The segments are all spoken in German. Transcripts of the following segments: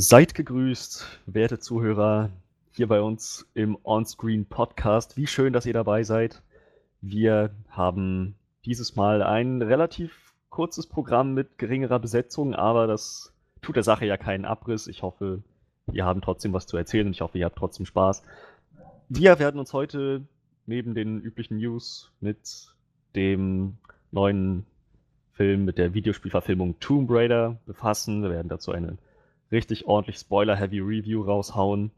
Seid gegrüßt, werte Zuhörer, hier bei uns im Onscreen Podcast. Wie schön, dass ihr dabei seid. Wir haben dieses Mal ein relativ kurzes Programm mit geringerer Besetzung, aber das tut der Sache ja keinen Abriss. Ich hoffe, wir haben trotzdem was zu erzählen und ich hoffe, ihr habt trotzdem Spaß. Wir werden uns heute neben den üblichen News mit dem neuen Film, mit der Videospielverfilmung Tomb Raider befassen. Wir werden dazu eine richtig ordentlich Spoiler-Heavy Review raushauen,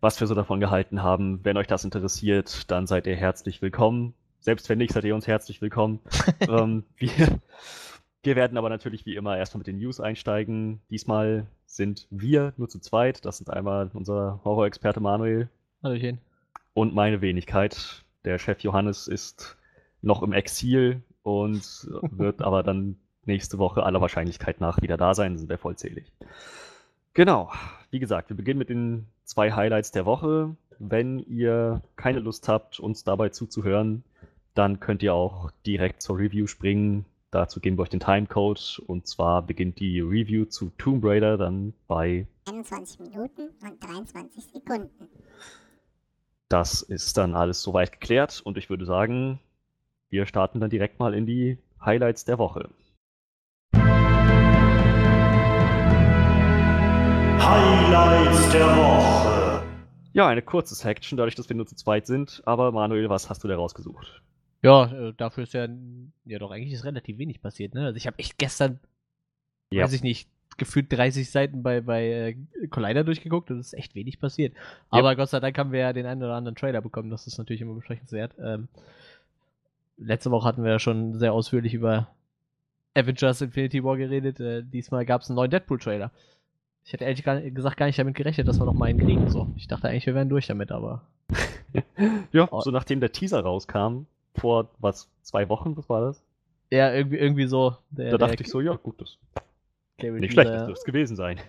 was wir so davon gehalten haben. Wenn euch das interessiert, dann seid ihr herzlich willkommen. Selbst wenn nicht, seid ihr uns herzlich willkommen. ähm, wir, wir werden aber natürlich wie immer erstmal mit den News einsteigen. Diesmal sind wir nur zu zweit. Das sind einmal unser Horror-Experte Manuel. Hallöchen. Und meine Wenigkeit. Der Chef Johannes ist noch im Exil und wird aber dann nächste Woche aller Wahrscheinlichkeit nach wieder da sein. Sind wir vollzählig. Genau. Wie gesagt, wir beginnen mit den zwei Highlights der Woche. Wenn ihr keine Lust habt, uns dabei zuzuhören, dann könnt ihr auch direkt zur Review springen. Dazu geben wir euch den Timecode und zwar beginnt die Review zu Tomb Raider dann bei 21 Minuten und 23 Sekunden. Das ist dann alles soweit geklärt und ich würde sagen, wir starten dann direkt mal in die Highlights der Woche. Highlights der Woche. Ja, eine kurze Section, dadurch, dass wir nur zu zweit sind. Aber Manuel, was hast du da rausgesucht? Ja, äh, dafür ist ja, ja doch eigentlich ist relativ wenig passiert, ne? Also ich habe echt gestern, Ja. weiß ich nicht, gefühlt 30 Seiten bei, bei äh, Collider durchgeguckt und es ist echt wenig passiert. Aber Gott sei Dank haben wir ja den einen oder anderen Trailer bekommen, das ist natürlich immer besprechenswert. Ähm, letzte Woche hatten wir ja schon sehr ausführlich über Avengers Infinity War geredet. Äh, diesmal gab es einen neuen Deadpool-Trailer. Ich hätte ehrlich gesagt gar nicht damit gerechnet, dass wir noch mal einen kriegen. So. Ich dachte eigentlich, wir wären durch damit, aber Ja, so nachdem der Teaser rauskam, vor was, zwei Wochen, was war das? ja, irgendwie, irgendwie so. Der, da der dachte ich so, ja, gut, das Cable nicht schlecht, das dürfte es gewesen sein.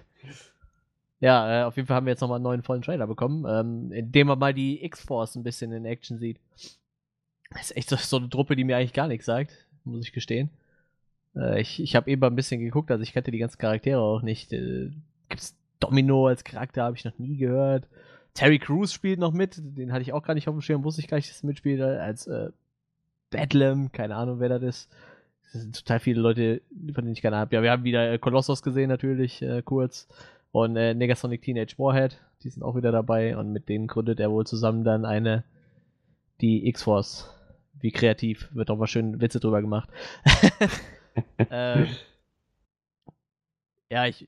Ja, äh, auf jeden Fall haben wir jetzt nochmal einen neuen vollen Trailer bekommen, ähm, in dem man mal die X-Force ein bisschen in Action sieht. Das ist echt so, so eine Truppe, die mir eigentlich gar nichts sagt, muss ich gestehen. Äh, ich ich habe eben mal ein bisschen geguckt, also ich kannte die ganzen Charaktere auch nicht. Äh, gibt's Domino als Charakter, habe ich noch nie gehört. Terry Crews spielt noch mit, den hatte ich auch gar nicht auf dem Schirm, wusste ich gar nicht, dass er mitspielt, als äh, Bedlam, keine Ahnung, wer das ist. Das sind total viele Leute, von denen ich keine Ahnung habe. Ja, wir haben wieder äh, gesehen, natürlich, äh, kurz. Und äh, Negasonic Teenage Warhead, die sind auch wieder dabei. Und mit denen gründet er wohl zusammen dann eine, die X-Force. Wie kreativ, wird auch mal schön Witze drüber gemacht. ähm, ja, ich.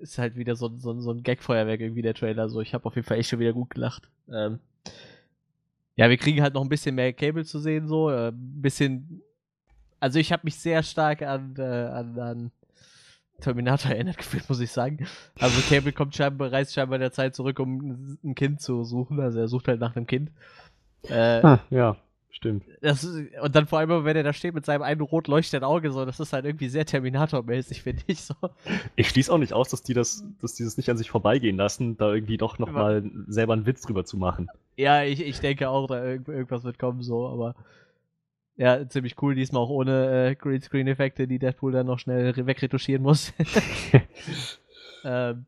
Ist halt wieder so, so, so ein Gag-Feuerwerk irgendwie der Trailer. So, ich habe auf jeden Fall echt schon wieder gut gelacht. Ähm, ja, wir kriegen halt noch ein bisschen mehr Cable zu sehen, so. äh, Ein bisschen. Also, ich habe mich sehr stark an, äh, an, an Terminator erinnert gefühlt, muss ich sagen. Also, Cable kommt scheinbar, reist scheinbar in der Zeit zurück, um ein Kind zu suchen. Also, er sucht halt nach einem Kind. Äh, Ah, ja, stimmt. das ist, und dann vor allem, wenn er da steht mit seinem einen rot leuchtenden Auge, so, das ist halt irgendwie sehr Terminator-mäßig, finde ich so. Ich schließe auch nicht aus, dass die das, dass die das nicht an sich vorbeigehen lassen, da irgendwie doch nochmal selber einen Witz drüber zu machen. Ja, ich, ich denke auch, da irgend, irgendwas wird kommen, so, aber ja, ziemlich cool, diesmal auch ohne äh, Greenscreen-Effekte, die Deadpool dann noch schnell re- wegretuschieren muss. ähm,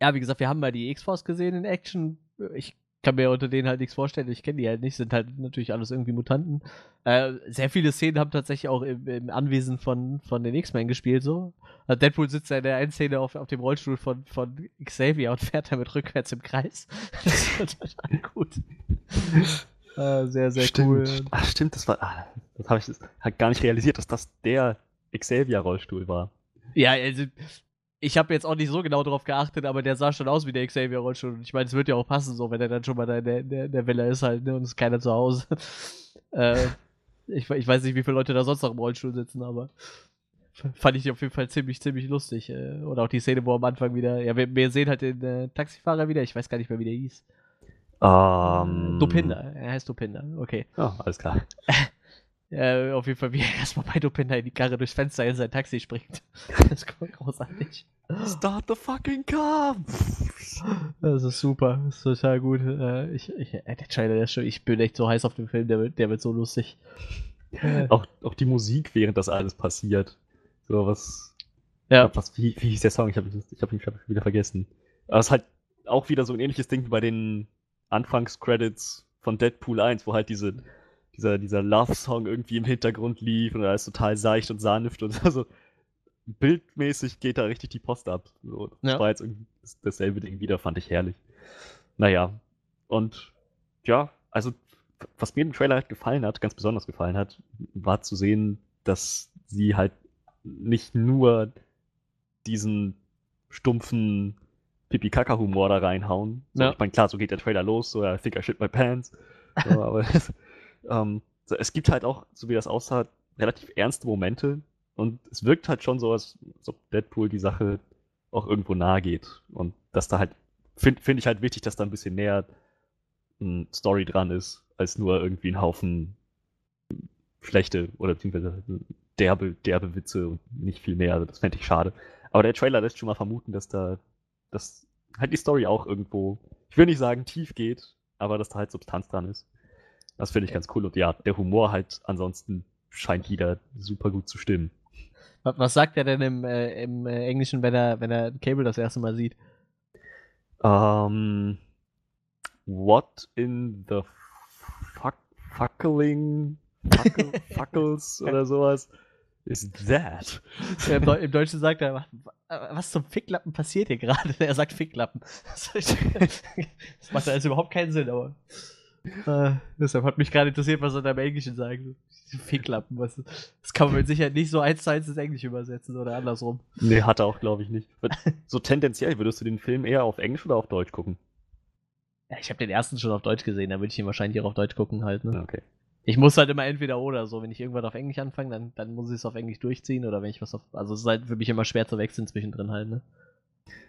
ja, wie gesagt, wir haben mal die X-Force gesehen in Action. Ich kann mir unter denen halt nichts vorstellen. Ich kenne die halt nicht, sind halt natürlich alles irgendwie Mutanten. Äh, sehr viele Szenen haben tatsächlich auch im, im Anwesen von, von den X-Men gespielt, so. Also Deadpool sitzt ja in der einen Szene auf, auf dem Rollstuhl von, von Xavier und fährt damit rückwärts im Kreis. Das ist total gut. Äh, sehr, sehr cool. Ach, stimmt, das war. Ah, das habe ich das hab gar nicht realisiert, dass das der Xavier-Rollstuhl war. Ja, also ich habe jetzt auch nicht so genau drauf geachtet, aber der sah schon aus wie der Xavier Rollstuhl. Und ich meine, es wird ja auch passen, so, wenn er dann schon mal da in der, in der, Villa ist halt, ne, und es ist keiner zu Hause. äh, ich, ich weiß nicht, wie viele Leute da sonst noch im Rollstuhl sitzen, aber fand ich auf jeden Fall ziemlich, ziemlich lustig. Äh, oder auch die Szene, wo am Anfang wieder, ja, wir, wir sehen halt den äh, Taxifahrer wieder, ich weiß gar nicht mehr, wie der hieß. Ähm, Dopinder, er heißt Dopinder, okay. Ja, alles klar. Äh, auf jeden Fall, wie er erstmal bei Dopinder in die Karre durchs Fenster in sein Taxi springt. das ist großartig. Start the fucking car! Das ist super, das ist total gut. Äh, ich, ich, äh, der Trailer, der ist schon, ich bin echt so heiß auf den Film, der wird, der wird so lustig. Auch, auch die Musik, während das alles passiert. So was. Ja. Was, wie, wie hieß der Song? Ich habe ich hab ihn schon wieder vergessen. Aber es ist halt auch wieder so ein ähnliches Ding wie bei den Anfangscredits von Deadpool 1, wo halt diese, dieser, dieser Love-Song irgendwie im Hintergrund lief und ist total seicht und sanft und so. Bildmäßig geht da richtig die Post ab. So, das Ja. war jetzt irgendwie das- dasselbe Ding wieder, fand ich herrlich. Naja, und ja, also was mir im Trailer halt gefallen hat, ganz besonders gefallen hat, war zu sehen, dass sie halt nicht nur diesen stumpfen Pipi-Kaka-Humor da reinhauen. So, Ja. Ich meine, klar, so geht der Trailer los, so, I think I shit my pants. So, aber ähm, es gibt halt auch, so wie das aussah, relativ ernste Momente und es wirkt halt schon so, als ob Deadpool die Sache auch irgendwo nahe geht und dass da halt, finde find ich halt wichtig, dass da ein bisschen mehr m, Story dran ist, als nur irgendwie ein Haufen schlechte oder beziehungsweise derbe, derbe Witze und nicht viel mehr. Also das fände ich schade. Aber der Trailer lässt schon mal vermuten, dass da, dass halt die Story auch irgendwo, ich will nicht sagen tief geht, aber dass da halt Substanz dran ist. Das finde ich ganz cool. Und ja, der Humor halt ansonsten scheint wieder super gut zu stimmen. Was, sagt er denn im, äh, im äh, Englischen, wenn er, wenn er Cable das erste Mal sieht? Ähm, what in the fuck, fuckling, fuckle, fuckles oder sowas is that? Im, Deu Im Deutschen sagt er, "Was- zum Ficklappen passiert hier gerade? Er sagt Ficklappen. Das macht also überhaupt keinen Sinn, aber. Äh, deshalb hat mich gerade interessiert, was er da im Englischen sagt. Ficklappen, was. Das kann man mit Sicherheit nicht so eins zu eins ins Englische übersetzen oder andersrum. Nee, hat er auch, glaube ich, nicht. So tendenziell würdest du den Film eher auf Englisch oder auf Deutsch gucken? Ja, ich habe den ersten schon auf Deutsch gesehen, dann würde ich ihn wahrscheinlich auch auf Deutsch gucken halt, ne? Ja, Okay. Ich muss halt immer entweder oder so. Wenn ich irgendwas auf Englisch anfange, dann, dann muss ich es auf Englisch durchziehen oder wenn ich was auf. Also es ist halt für mich immer schwer zu wechseln zwischendrin halt, ne?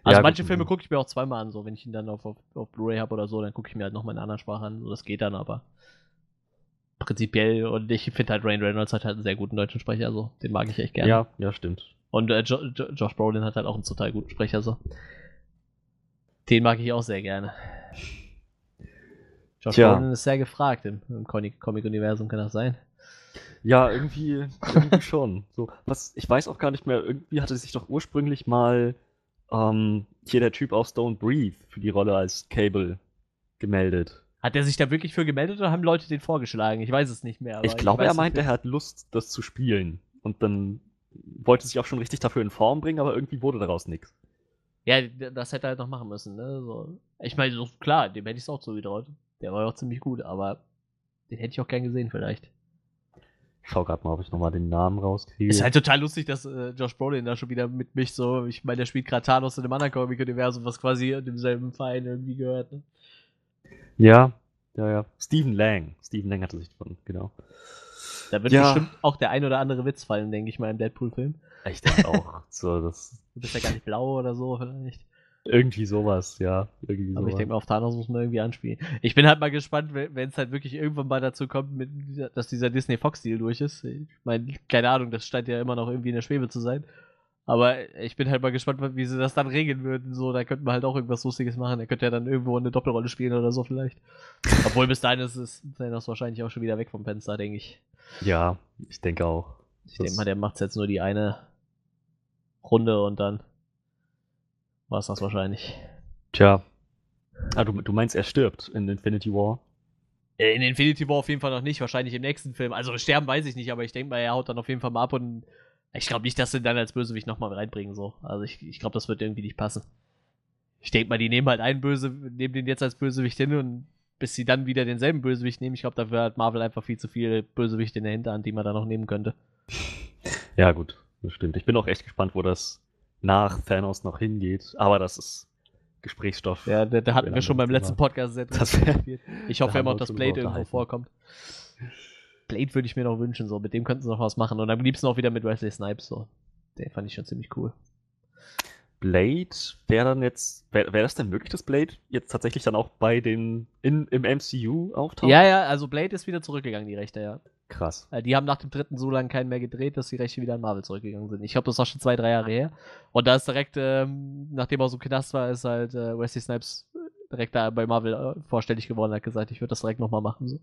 Also Ja, manche Filme gucke ich mir auch zweimal an, so wenn ich ihn dann auf, auf, auf Blu-ray habe oder so, dann gucke ich mir halt nochmal in einer anderen Sprache an. So, das geht dann aber. Prinzipiell, und ich finde halt Ryan Reynolds hat halt einen sehr guten deutschen Sprecher, so. Den mag ich echt gerne. Ja, ja, stimmt. Und äh, jo jo Josh Brolin hat halt auch einen total guten Sprecher, so. Den mag ich auch sehr gerne. Josh Tja. Brolin ist sehr gefragt im, im Comic- Comic-Universum, kann das sein? Ja, irgendwie, irgendwie schon. So, was, ich weiß auch gar nicht mehr, irgendwie hatte sich doch ursprünglich mal ähm, hier der Typ aus Don't Breathe für die Rolle als Cable gemeldet. Hat er sich da wirklich für gemeldet oder haben Leute den vorgeschlagen? Ich weiß es nicht mehr. ich glaube, er meinte, er hat Lust, das zu spielen. Und dann wollte sich auch schon richtig dafür in Form bringen, aber irgendwie wurde daraus nichts. Ja, das hätte er halt noch machen müssen, ne? So. Ich meine, so klar, dem hätte ich es auch zugetraut. Der war ja auch ziemlich gut, aber den hätte ich auch gern gesehen, vielleicht. Ich schau gerade mal, ob ich nochmal den Namen rauskriege. Ist halt total lustig, dass äh, Josh Brolin da schon wieder mit mich so, ich meine, der spielt gerade Thanos in einem anderen Comic-Universum, was quasi demselben Verein irgendwie gehört, ne? ja, ja, ja. Stephen Lang. Stephen Lang hatte sich von, genau. Da wird Ja. bestimmt auch der ein oder andere Witz fallen, denke ich mal, im Deadpool-Film. Ich denke auch. So, das, Du bist ja gar nicht blau oder so, vielleicht. Irgendwie sowas, ja. Irgendwie Aber sowas. ich denke mal, auf Thanos muss man irgendwie anspielen. Ich bin halt mal gespannt, wenn es halt wirklich irgendwann mal dazu kommt, dieser- dass dieser Disney-Fox-Deal durch ist. Ich meine, keine Ahnung, das scheint ja immer noch irgendwie in der Schwebe zu sein. Aber ich bin halt mal gespannt, wie sie das dann regeln würden. So, da könnte man halt auch irgendwas Lustiges machen. Er könnte ja dann irgendwo eine Doppelrolle spielen oder so vielleicht. Obwohl bis dahin ist es Thanos wahrscheinlich auch schon wieder weg vom Fenster, denke ich. Ja, ich denke auch. Ich denke mal, der macht jetzt nur die eine Runde und dann war es das wahrscheinlich. Tja. Ah, du, du meinst, er stirbt in Infinity War? Äh, In Infinity War auf jeden Fall noch nicht, wahrscheinlich im nächsten Film. Also sterben weiß ich nicht, aber ich denke mal, er haut dann auf jeden Fall mal ab und ich glaube nicht, dass sie ihn dann als Bösewicht nochmal reinbringen. So. Also ich, ich glaube, das wird irgendwie nicht passen. Ich denke mal, die nehmen halt einen Böse, nehmen den jetzt als Bösewicht hin und bis sie dann wieder denselben Bösewicht nehmen, ich glaube, dafür hat Marvel einfach viel zu viele Bösewichte in der Hinterhand, die man da noch nehmen könnte. Ja, gut, das stimmt. Ich bin auch echt gespannt, wo das nach Thanos noch hingeht. Aber das ist Gesprächsstoff. Ja, da, da hatten wir schon beim letzten. Podcast sehr Das. Ich hoffe da immer noch, dass Blade irgendwo vorkommt. Blade würde ich mir noch wünschen, so. Mit dem könnten sie noch was machen. Und am liebsten auch wieder mit Wesley Snipes, so. Den fand ich schon ziemlich cool. Blade wäre dann jetzt. Wäre wär das denn möglich, dass Blade jetzt tatsächlich dann auch bei den. In, im MCU auftaucht? Ja, ja, also Blade ist wieder zurückgegangen, die Rechte, ja. Krass. Äh, Die haben nach dem dritten so lange keinen mehr gedreht, dass die Rechte wieder an Marvel zurückgegangen sind. Ich glaube, das war schon zwei, drei Jahre her. Und da ist direkt, ähm, nachdem er so im Knast war, ist halt äh, Wesley Snipes direkt da bei Marvel äh, vorstellig geworden und hat gesagt, ich würde das direkt nochmal machen. So.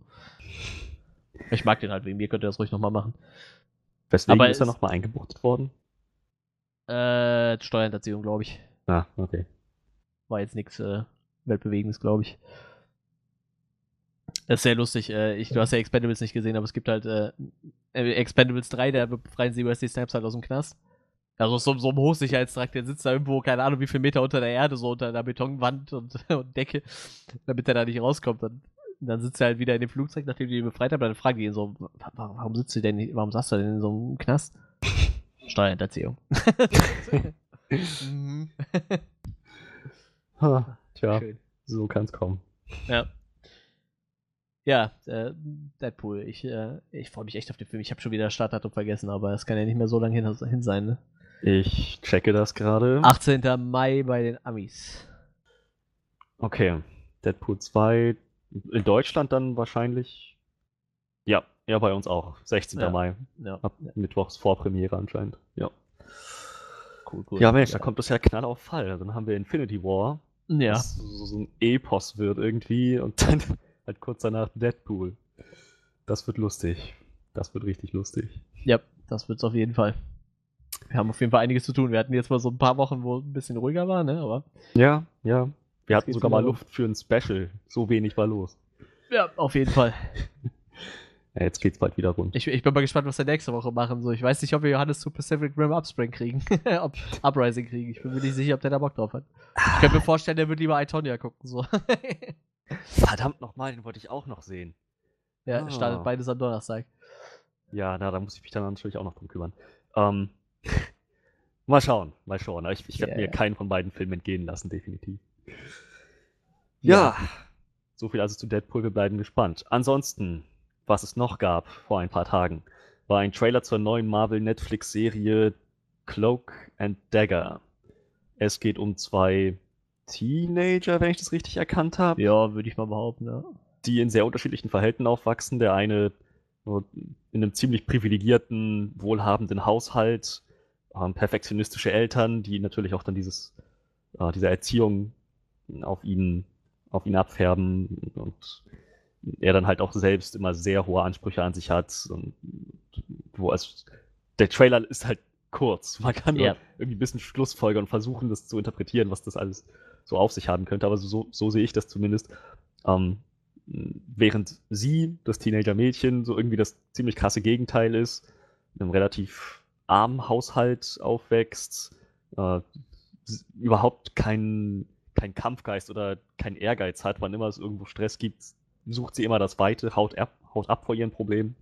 Ich mag den halt, wegen mir könnte er das ruhig nochmal machen. Weswegen Aber ist er nochmal eingebuchtet worden? Äh, Steuerhinterziehung, glaube ich. Ah, okay. War jetzt nichts äh, Weltbewegendes, glaube ich. Das ist sehr lustig. Äh, ich, du hast ja Expendables nicht gesehen, aber es gibt halt äh, äh, Expendables 3, der befreien sie Wesley Snipes halt aus dem Knast. Also so, so einem Hochsicherheitstrakt, der sitzt da irgendwo, keine Ahnung, wie viel Meter unter der Erde, so unter einer Betonwand und, und Decke, damit er da nicht rauskommt. Und dann sitzt er halt wieder in dem Flugzeug, nachdem die ihn befreit haben. Dann fragen die ihn so, "Wa- wa- warum sitzt du denn, nicht- warum saßt du denn in so einem Knast? Steuerhinterziehung. mhm. Ha, tja, Schön. so kann's kommen. Ja. Ja, äh, Deadpool. Ich, äh, ich freue mich echt auf den Film. Ich habe schon wieder Startdatum vergessen, aber es kann ja nicht mehr so lange hin, hin sein. Ne? Ich checke das gerade. 18. Mai bei den Amis. Okay. Deadpool 2 in Deutschland dann wahrscheinlich. Ja, ja, bei uns auch. 16. Ja. Mai. Ja, Ab Mittwochs Vorpremiere anscheinend. Ja. cool, cool. Ja, Mensch, da kommt das ja knall auf Fall. Dann haben wir Infinity War. Ja, so ein Epos wird irgendwie und dann halt kurz danach Deadpool. Das wird lustig. Das wird richtig lustig. ja, das wird's auf jeden Fall. Wir haben auf jeden Fall einiges zu tun. Wir hatten jetzt mal so ein paar Wochen, wo ein bisschen ruhiger war, ne? Aber Ja, ja. Wir hatten sogar mal. Luft für ein Special. So wenig war los. ja, auf jeden Fall. Ja, jetzt geht's bald wieder rund. Ich, ich bin mal gespannt, was wir nächste Woche machen. So, ich weiß nicht, ob wir Johannes zu Pacific Rim Upspring kriegen. ob Uprising kriegen. Ich bin mir nicht sicher, ob der da Bock drauf hat. Ich könnte mir vorstellen, der wird lieber Itonia gucken. So. Verdammt nochmal, den wollte ich auch noch sehen. ja, Ah. startet beides am Donnerstag. Ja, na, da muss ich mich dann natürlich auch noch drum kümmern. Ähm, mal schauen, mal schauen. Ich, ich werde Ja, mir ja. keinen von beiden Filmen entgehen lassen, definitiv. Ja. so viel also zu Deadpool. Wir bleiben gespannt. Ansonsten, was es noch gab vor ein paar Tagen, war ein Trailer zur neuen Marvel-Netflix-Serie Cloak and Dagger. Es geht um zwei Teenager, wenn ich das richtig erkannt habe Ja, würde ich mal behaupten, ja. die in sehr unterschiedlichen Verhältnissen aufwachsen. Der eine in einem ziemlich privilegierten, wohlhabenden Haushalt, ähm, perfektionistische Eltern, die natürlich auch dann dieses, äh, diese Erziehung auf ihn, auf ihn abfärben und er dann halt auch selbst immer sehr hohe Ansprüche an sich hat und wo es, der Trailer ist halt kurz. Man kann Ja. irgendwie ein bisschen Schlussfolgern und versuchen, das zu interpretieren, was das alles so auf sich haben könnte. Aber so, so sehe ich das zumindest. Ähm, während sie, das Teenager-Mädchen, so irgendwie das ziemlich krasse Gegenteil ist, in einem relativ armen Haushalt aufwächst, äh, überhaupt keinen kein Kampfgeist oder keinen Ehrgeiz hat, wann immer es irgendwo Stress gibt, sucht sie immer das Weite, haut ab, haut ab vor ihren Problemen.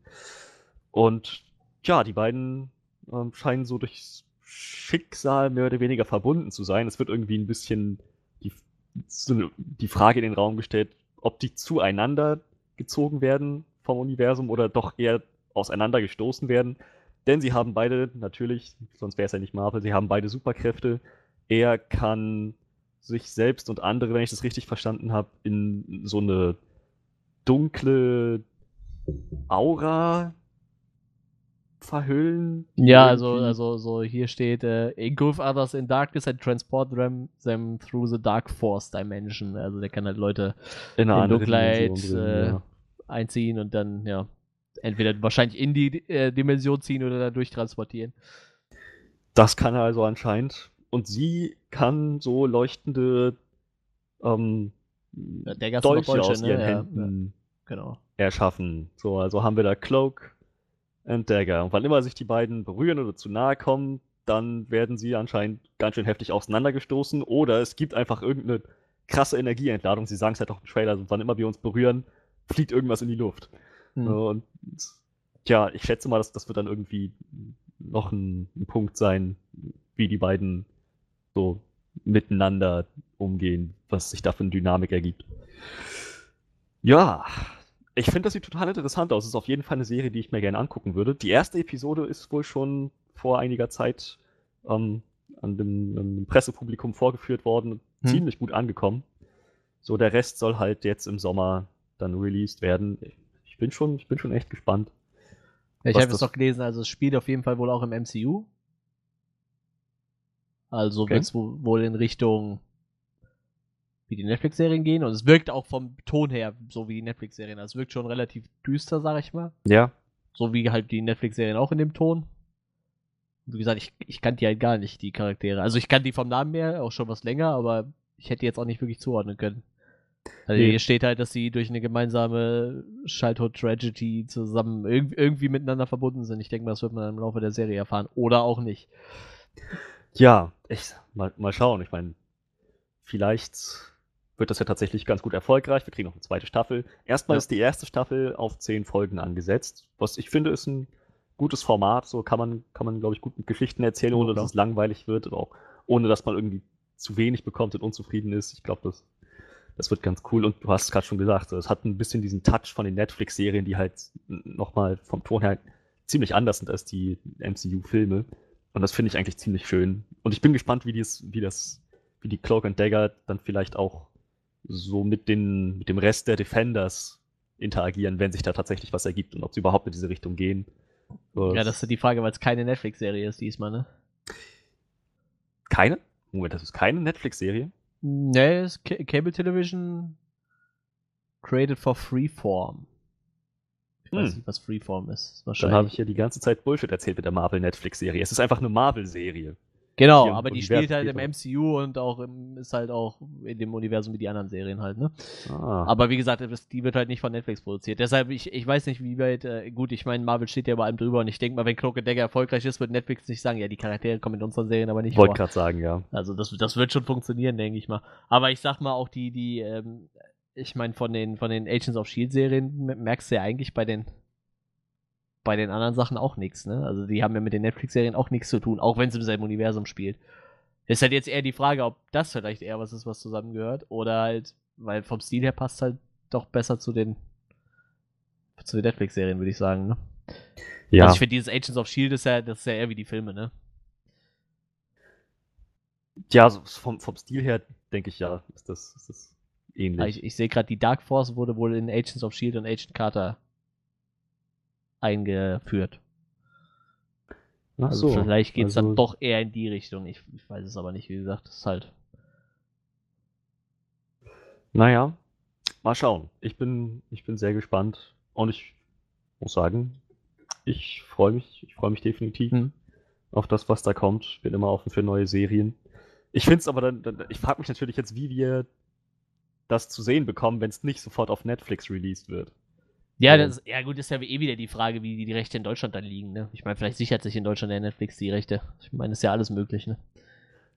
Und ja, die beiden ähm, scheinen so durchs Schicksal mehr oder weniger verbunden zu sein. Es wird irgendwie ein bisschen die, so die Frage in den Raum gestellt, ob die zueinander gezogen werden vom Universum oder doch eher auseinandergestoßen werden. Denn sie haben beide, natürlich, sonst wäre es ja nicht Marvel, sie haben beide Superkräfte. Er kann sich selbst und andere, wenn ich das richtig verstanden habe, in so eine dunkle Aura verhüllen. Ja, also, also so hier steht, äh, engulf others in darkness and transport them, them through the dark force dimension. Also der kann halt Leute in in Dunkelheit, äh, ja. einziehen und dann, ja, entweder wahrscheinlich in die äh, Dimension ziehen oder da durchtransportieren. Das kann er also anscheinend. Und sie kann so leuchtende ähm, Ja, Dolche Dolche, aus ne? ihren Ja, Händen Genau. erschaffen. So, also haben wir da Cloak und Dagger. Und wann immer sich die beiden berühren oder zu nahe kommen, dann werden sie anscheinend ganz schön heftig auseinandergestoßen. Oder es gibt einfach irgendeine krasse Energieentladung. Sie sagen es halt auch im Trailer, also wann immer wir uns berühren, fliegt irgendwas in die Luft. Hm. Und ja, ich schätze mal, dass das wird dann irgendwie noch ein, ein Punkt sein, wie die beiden so miteinander umgehen, was sich da für eine Dynamik ergibt. Ja, ich finde, das sieht total interessant aus. Es ist auf jeden Fall eine Serie, die ich mir gerne angucken würde. Die erste Episode ist wohl schon vor einiger Zeit ähm, an dem, an dem Pressepublikum vorgeführt worden, Hm. ziemlich gut angekommen. So, der Rest soll halt jetzt im Sommer dann released werden. Ich, bin schon, ich bin schon echt gespannt. Ja, ich habe es noch gelesen, also es spielt auf jeden Fall wohl auch im MCU. Also Okay. wird es wohl in Richtung wie die Netflix-Serien gehen und es wirkt auch vom Ton her so wie die Netflix-Serien. Also es wirkt schon relativ düster, sag ich mal. Ja, So wie halt die Netflix-Serien auch in dem Ton. wie gesagt, ich, ich kannte die halt gar nicht, die Charaktere. Also ich kannte die vom Namen her auch schon was länger, aber ich hätte die jetzt auch nicht wirklich zuordnen können. Also Nee. hier steht halt, dass sie durch eine gemeinsame Childhood Tragedy zusammen irg irgendwie miteinander verbunden sind. Ich denke mal, das wird man im Laufe der Serie erfahren. Oder auch nicht. Ja, echt, mal, mal schauen. Ich meine, vielleicht wird das ja tatsächlich ganz gut erfolgreich. Wir kriegen noch eine zweite Staffel. Erstmal Ja. ist die erste Staffel auf zehn Folgen angesetzt, was ich finde, ist ein gutes Format. So kann man, kann man, glaube ich, gut mit Geschichten erzählen, ohne dass es langweilig wird und auch ohne, dass man irgendwie zu wenig bekommt und unzufrieden ist. Ich glaube, das, das wird ganz cool. Und du hast es gerade schon gesagt, es hat ein bisschen diesen Touch von den Netflix-Serien, die halt nochmal vom Ton her ziemlich anders sind als die MCU-Filme. Und das finde ich eigentlich ziemlich schön. Und ich bin gespannt, wie, dies, wie das, wie die Cloak and Dagger dann vielleicht auch so mit, den, mit dem Rest der Defenders interagieren, wenn sich da tatsächlich was ergibt und ob sie überhaupt in diese Richtung gehen. Ja, das ist die Frage, weil es keine Netflix-Serie ist diesmal, ne? keine? Moment, das ist keine Netflix-Serie? Ne, ist Ca- Cable Television created for Freeform. Ich weiß Hm. nicht, was Freeform ist. Dann habe ich hier die ganze Zeit Bullshit erzählt mit der Marvel-Netflix-Serie. Es ist einfach eine Marvel-Serie. Genau, aber die spielt halt im MCU und auch im, ist halt auch in dem Universum wie die anderen Serien halt, ne? Ah, Aber wie gesagt, das- die wird halt nicht von Netflix produziert. Deshalb, ich, ich weiß nicht, wie weit, äh, gut, ich meine, Marvel steht ja über allem drüber und ich denke mal, wenn Cloak Dagger erfolgreich ist, wird Netflix nicht sagen, ja, die Charaktere kommen in unseren Serien aber nicht wollte gerade sagen, ja. Also das, das wird schon funktionieren, denke ich mal. Aber ich sag mal auch die, die, ähm, ich meine, von den, von den Agents of Shield Serien me- merkst du ja eigentlich bei den, bei den anderen Sachen auch nichts, ne? Also die haben ja mit den Netflix-Serien auch nichts zu tun, auch wenn es im selben Universum spielt. Ist halt jetzt eher die Frage, ob das vielleicht eher was ist, was zusammengehört, oder halt, weil vom Stil her passt halt doch besser zu den, zu den Netflix-Serien, würde ich sagen, ne? Ja, Also ich finde, dieses Agents of Shield ist ja, das ist ja eher wie die Filme, ne? ja so vom, vom Stil her denke ich ja, ist das, ist das ähnlich. Ah, Ich, ich sehe gerade, die Dark Force wurde wohl in Agents of Shield und Agent Carter eingeführt. Ach Also vielleicht geht es also- dann doch eher in die Richtung. Ich, ich weiß es aber nicht, wie gesagt, das ist halt. Naja, mal schauen. Ich bin, ich bin sehr gespannt und ich muss sagen, ich freue mich, ich freue mich definitiv Hm. auf das, was da kommt. Ich bin immer offen für neue Serien. Ich finde es aber dann, dann ich frage mich natürlich jetzt, wie wir das zu sehen bekommen, wenn es nicht sofort auf Netflix released wird. Ja, das, ja gut, ist ja eh wieder die Frage, wie die, die Rechte in Deutschland dann liegen, ne? Ich meine, vielleicht sichert sich in Deutschland der Netflix die Rechte. Ich meine, ist ja alles möglich, ne?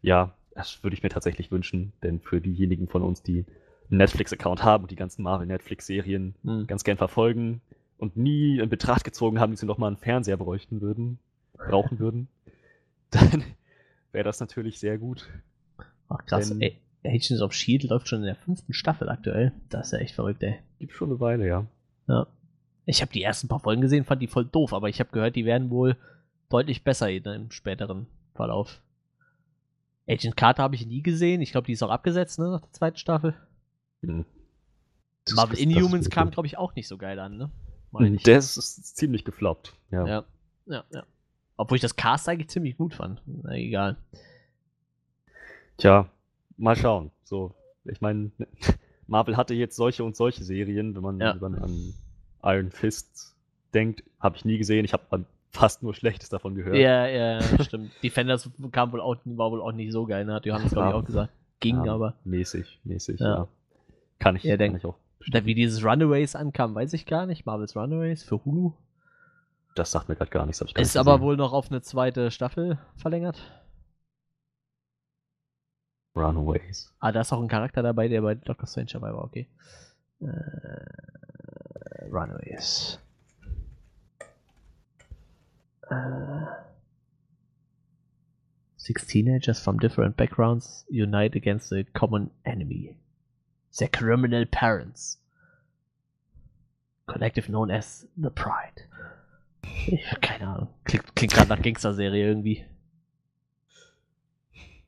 Ja, das würde ich mir tatsächlich wünschen, denn für diejenigen von uns, die einen Netflix-Account haben und die ganzen Marvel-Netflix-Serien Hm. ganz gern verfolgen und nie in Betracht gezogen haben, dass sie noch mal einen Fernseher bräuchten würden, brauchen würden, dann wäre das natürlich sehr gut. Ach, krass. Wenn- Ey, Agents of Shield läuft schon in der fünften Staffel aktuell. Das ist ja echt verrückt, ey. Gibt schon eine Weile, ja. Ja. Ich habe die ersten paar Folgen gesehen, fand die voll doof, aber ich habe gehört, die werden wohl deutlich besser in einem späteren Verlauf. Agent Carter habe ich nie gesehen. Ich glaube, die ist auch abgesetzt, ne, nach der zweiten Staffel. Hm. Das- Marvel Inhumans kam, glaube ich, auch nicht so geil an, ne? Meine ich. Das ist ziemlich gefloppt. Ja. Ja, ja, ja. Obwohl ich das Cast eigentlich ziemlich gut fand. Na egal. Tja, mal schauen. So, ich meine, Marvel hatte jetzt solche und solche Serien, wenn man, Ja. an Iron Fist denkt, habe ich nie gesehen. Ich habe fast nur Schlechtes davon gehört. Ja, ja, stimmt. Defenders kam wohl auch, war wohl auch nicht so geil, ne? Hat Johannes, glaube ich, auch gesagt. Ging, Ja, aber. Mäßig, mäßig, Ja. ja. Kann ich, Ja, denk- kann ich auch. Da, wie dieses Runaways ankam, weiß ich gar nicht. Marvel's Runaways für Hulu. Das sagt mir gerade gar nichts. Ist aber wohl noch auf eine zweite Staffel verlängert. Runaways. Ah, da ist auch ein Charakter dabei, der bei Doctor Strange dabei war, okay. Äh, Runaways. Äh, six teenagers from different backgrounds unite against a common enemy. Their criminal parents. Collective known as The Pride. Keine Ahnung. Klingt, klingt gerade nach Gangster-Serie irgendwie.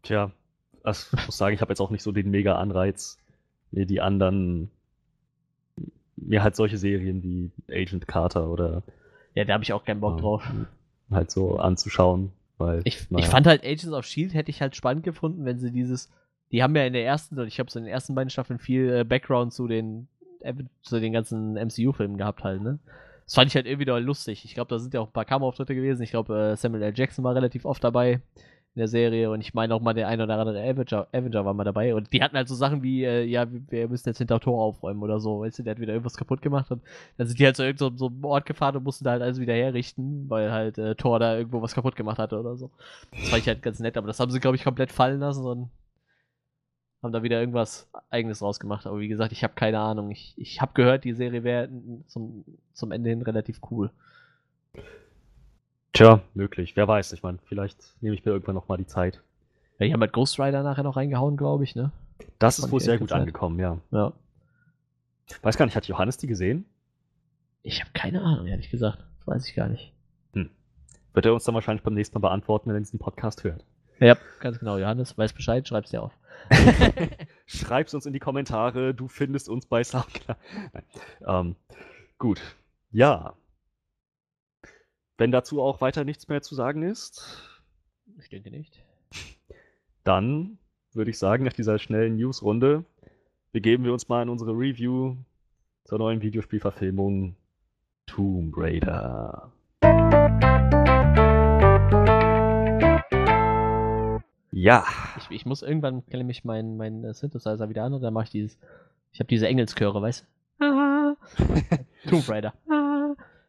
Tja, also, ich muss sagen, ich habe jetzt auch nicht so den mega Anreiz, mir die anderen, mir halt solche Serien wie Agent Carter oder Ja, da habe ich auch keinen Bock drauf. halt so anzuschauen, weil Ich, naja, ich fand halt Agents of Shield hätte ich halt spannend gefunden, wenn sie dieses, die haben ja in der ersten, ich habe so in den ersten beiden Staffeln viel äh, Background zu den zu den ganzen MCU-Filmen gehabt halt, ne? Das fand ich halt irgendwie doch lustig. Ich glaube, da sind ja auch ein paar Kamerauftritte gewesen. Ich glaube, äh, Samuel L. Jackson war relativ oft dabei in der Serie und ich meine auch mal der ein oder andere Avenger, Avenger war mal dabei und die hatten halt so Sachen wie, äh, ja, wir müssen jetzt hinter Tor aufräumen oder so, weißt du, der hat wieder irgendwas kaputt gemacht und dann sind die halt so irgend so, einem Ort gefahren und mussten da halt alles wieder herrichten, weil halt äh, Tor da irgendwo was kaputt gemacht hatte oder so. Das fand ich halt ganz nett, aber das haben sie, glaube ich, komplett fallen lassen und haben da wieder irgendwas eigenes rausgemacht. Aber wie gesagt, ich habe keine Ahnung. Ich, ich habe gehört, die Serie wäre zum, zum Ende hin relativ cool. Tja, möglich. Wer weiß. Ich meine, vielleicht nehme ich mir irgendwann nochmal die Zeit. Ja, die haben halt Ghost Rider nachher noch reingehauen, glaube ich, ne? Das ist wohl sehr gut Zeit. angekommen, ja. Ja. Weiß gar nicht, hat Johannes die gesehen? Ich habe keine Ahnung, ehrlich gesagt. Das weiß ich gar nicht. Hm. Wird er uns dann wahrscheinlich beim nächsten Mal beantworten, wenn er diesen Podcast hört. Ja, ganz genau. Johannes weiß Bescheid, schreib's dir auf. Schreib's uns in die Kommentare, du findest uns bei Soundcloud. Ähm, gut. Ja. Wenn dazu auch weiter nichts mehr zu sagen ist. Ich denke nicht. Dann würde ich sagen, nach dieser schnellen News-Runde begeben wir uns mal in unsere Review zur neuen Videospielverfilmung Tomb Raider. Ja. Ich, ich muss irgendwann klemme ich meinen mein äh, Synthesizer wieder an und dann mache ich dieses. Ich habe diese Engelschöre, weißt du? Tomb Raider.